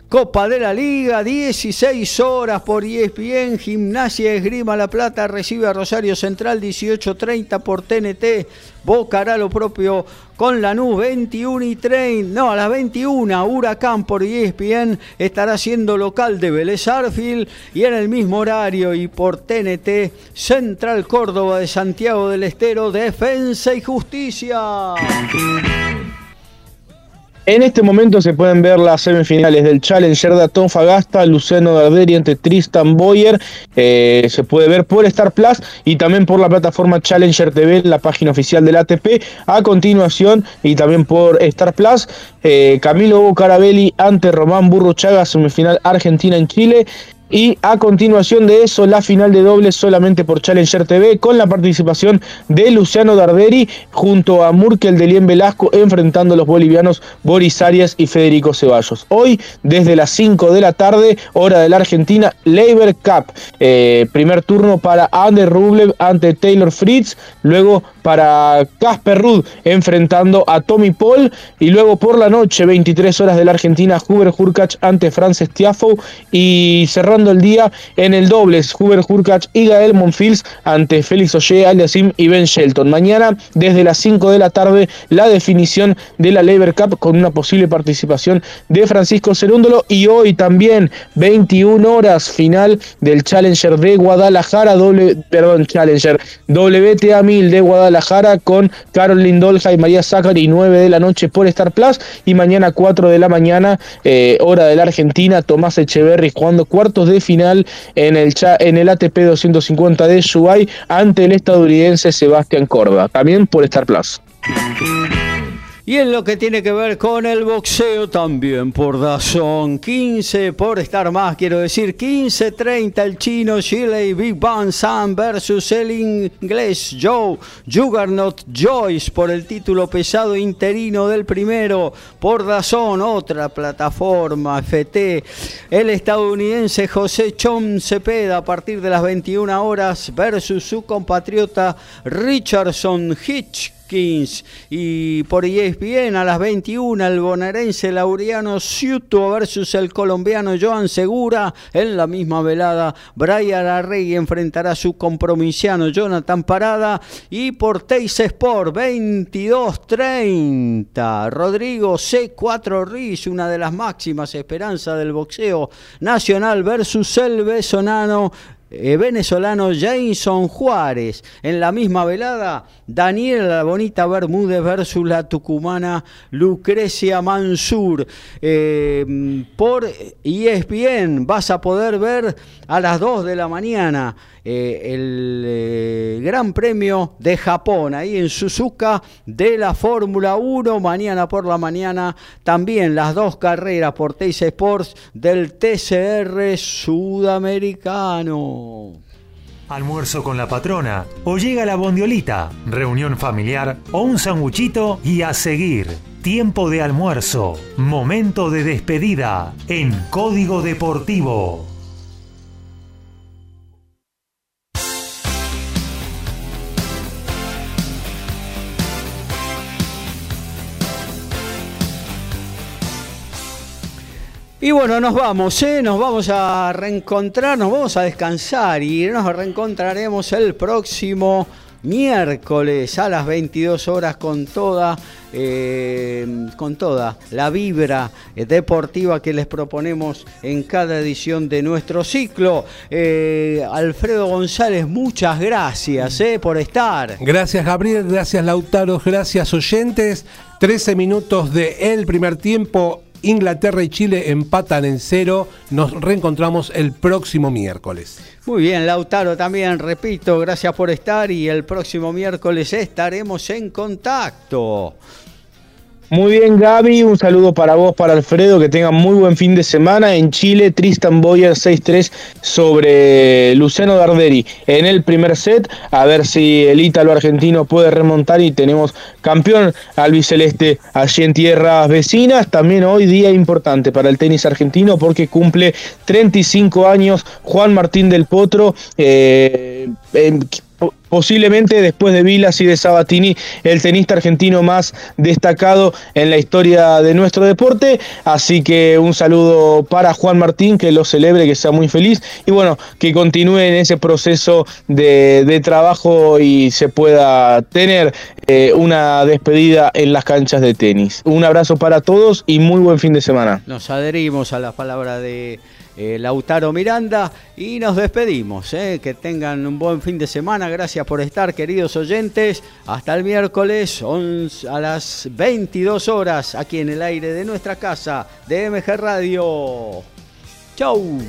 Copa de la Liga, 16 horas por ESPN, Gimnasia Esgrima La Plata recibe a Rosario Central, 18.30 por TNT, Boca hará lo propio con la NU 21 y 30, no, a las 21, Huracán por ESPN estará siendo local de Vélez Arfield y en el mismo horario y por TNT, Central Córdoba de Santiago del Estero, Defensa y Justicia. En este momento se pueden ver las semifinales del Challenger de Fagasta, Luciano Darderi ante Tristan Boyer. Eh, se puede ver por Star Plus y también por la plataforma Challenger TV, la página oficial del ATP. A continuación, y también por Star Plus, eh, Camilo Bocarabelli ante Román Burro Chaga, semifinal Argentina en Chile. Y a continuación de eso, la final de dobles solamente por Challenger TV con la participación de Luciano Darderi junto a Murkel de Lien Velasco enfrentando a los bolivianos Boris Arias y Federico Ceballos. Hoy, desde las 5 de la tarde, hora de la Argentina, Labor Cup. Eh, primer turno para Ander Rublev ante Taylor Fritz. Luego para Casper Rudd enfrentando a Tommy Paul. Y luego por la noche, 23 horas de la Argentina, Huber Hurkacz ante Frances Tiafoe. Y cerrando el día en el dobles, Hubert Hurkacz y Gael Monfils ante Félix Oye, Aliasim y Ben Shelton. Mañana, desde las 5 de la tarde, la definición de la Lever Cup con una posible participación de Francisco Cerúndolo. Y hoy también 21 horas final del Challenger de Guadalajara, doble, perdón, Challenger WTA 1000 de Guadalajara con Carolyn Dolja y María Zachary 9 de la noche por Star Plus. Y mañana 4 de la mañana eh, hora de la Argentina Tomás Echeverry jugando cuartos de final en el, en el ATP 250 de Shubai ante el estadounidense Sebastián Corda, también por Star Plus. Y en lo que tiene que ver con el boxeo también por Dazón, 15 por estar más, quiero decir 15-30 el chino Chile Big Bang Sam versus el inglés Joe Juggernaut Joyce por el título pesado interino del primero. Por Dazón, otra plataforma FT, el estadounidense José Chom Cepeda a partir de las 21 horas versus su compatriota Richardson Hitch y por ESPN a las 21 el bonaerense Laureano Ciuto versus el colombiano Joan Segura. En la misma velada Brian Arrey enfrentará a su compromisiano Jonathan Parada. Y por Teis Sport 22-30 Rodrigo C4 Riz, una de las máximas esperanzas del boxeo nacional versus el Besonano eh, venezolano Jason Juárez. En la misma velada, Daniela la Bonita Bermúdez versus la tucumana Lucrecia Mansur. Eh, por ESPN vas a poder ver a las 2 de la mañana eh, el eh, Gran Premio de Japón, ahí en Suzuka de la Fórmula 1, mañana por la mañana también las dos carreras por Teis Sports del TCR sudamericano. Almuerzo con la patrona, o llega la bondiolita, reunión familiar o un sanguchito y a seguir. Tiempo de almuerzo, momento de despedida en Código Deportivo. Y bueno, nos vamos, ¿eh? nos vamos a reencontrar, nos vamos a descansar y nos reencontraremos el próximo miércoles a las 22 horas con toda, eh, con toda la vibra deportiva que les proponemos en cada edición de nuestro ciclo. Eh, Alfredo González, muchas gracias por estar. Gracias Gabriel, gracias Lautaro, gracias oyentes. 13 minutos de el primer tiempo Inglaterra y Chile empatan en cero. Nos reencontramos el próximo miércoles. Muy bien, Lautaro también, repito, gracias por estar y el próximo miércoles estaremos en contacto. Muy bien, Gaby. Un saludo para vos, para Alfredo. Que tengan muy buen fin de semana. En Chile, Tristan Boyer 6-3 sobre Luciano Darderi en el primer set. A ver si el ítalo argentino puede remontar y tenemos campeón albiceleste allí en tierras vecinas. También hoy día importante para el tenis argentino porque cumple 35 años Juan Martín del Potro. Eh, posiblemente después de Vilas y de Sabatini, el tenista argentino más destacado en la historia de nuestro deporte. Así que un saludo para Juan Martín, que lo celebre, que sea muy feliz y bueno, que continúe en ese proceso de, trabajo y se pueda tener eh, una despedida en las canchas de tenis. Un abrazo para todos y muy buen fin de semana. Nos adherimos a la palabra de eh, Lautaro Miranda y nos despedimos. Eh. Que tengan un buen fin de semana. Gracias por estar, queridos oyentes. Hasta el miércoles a las 22 horas aquí en el aire de nuestra casa de MG Radio. Chau.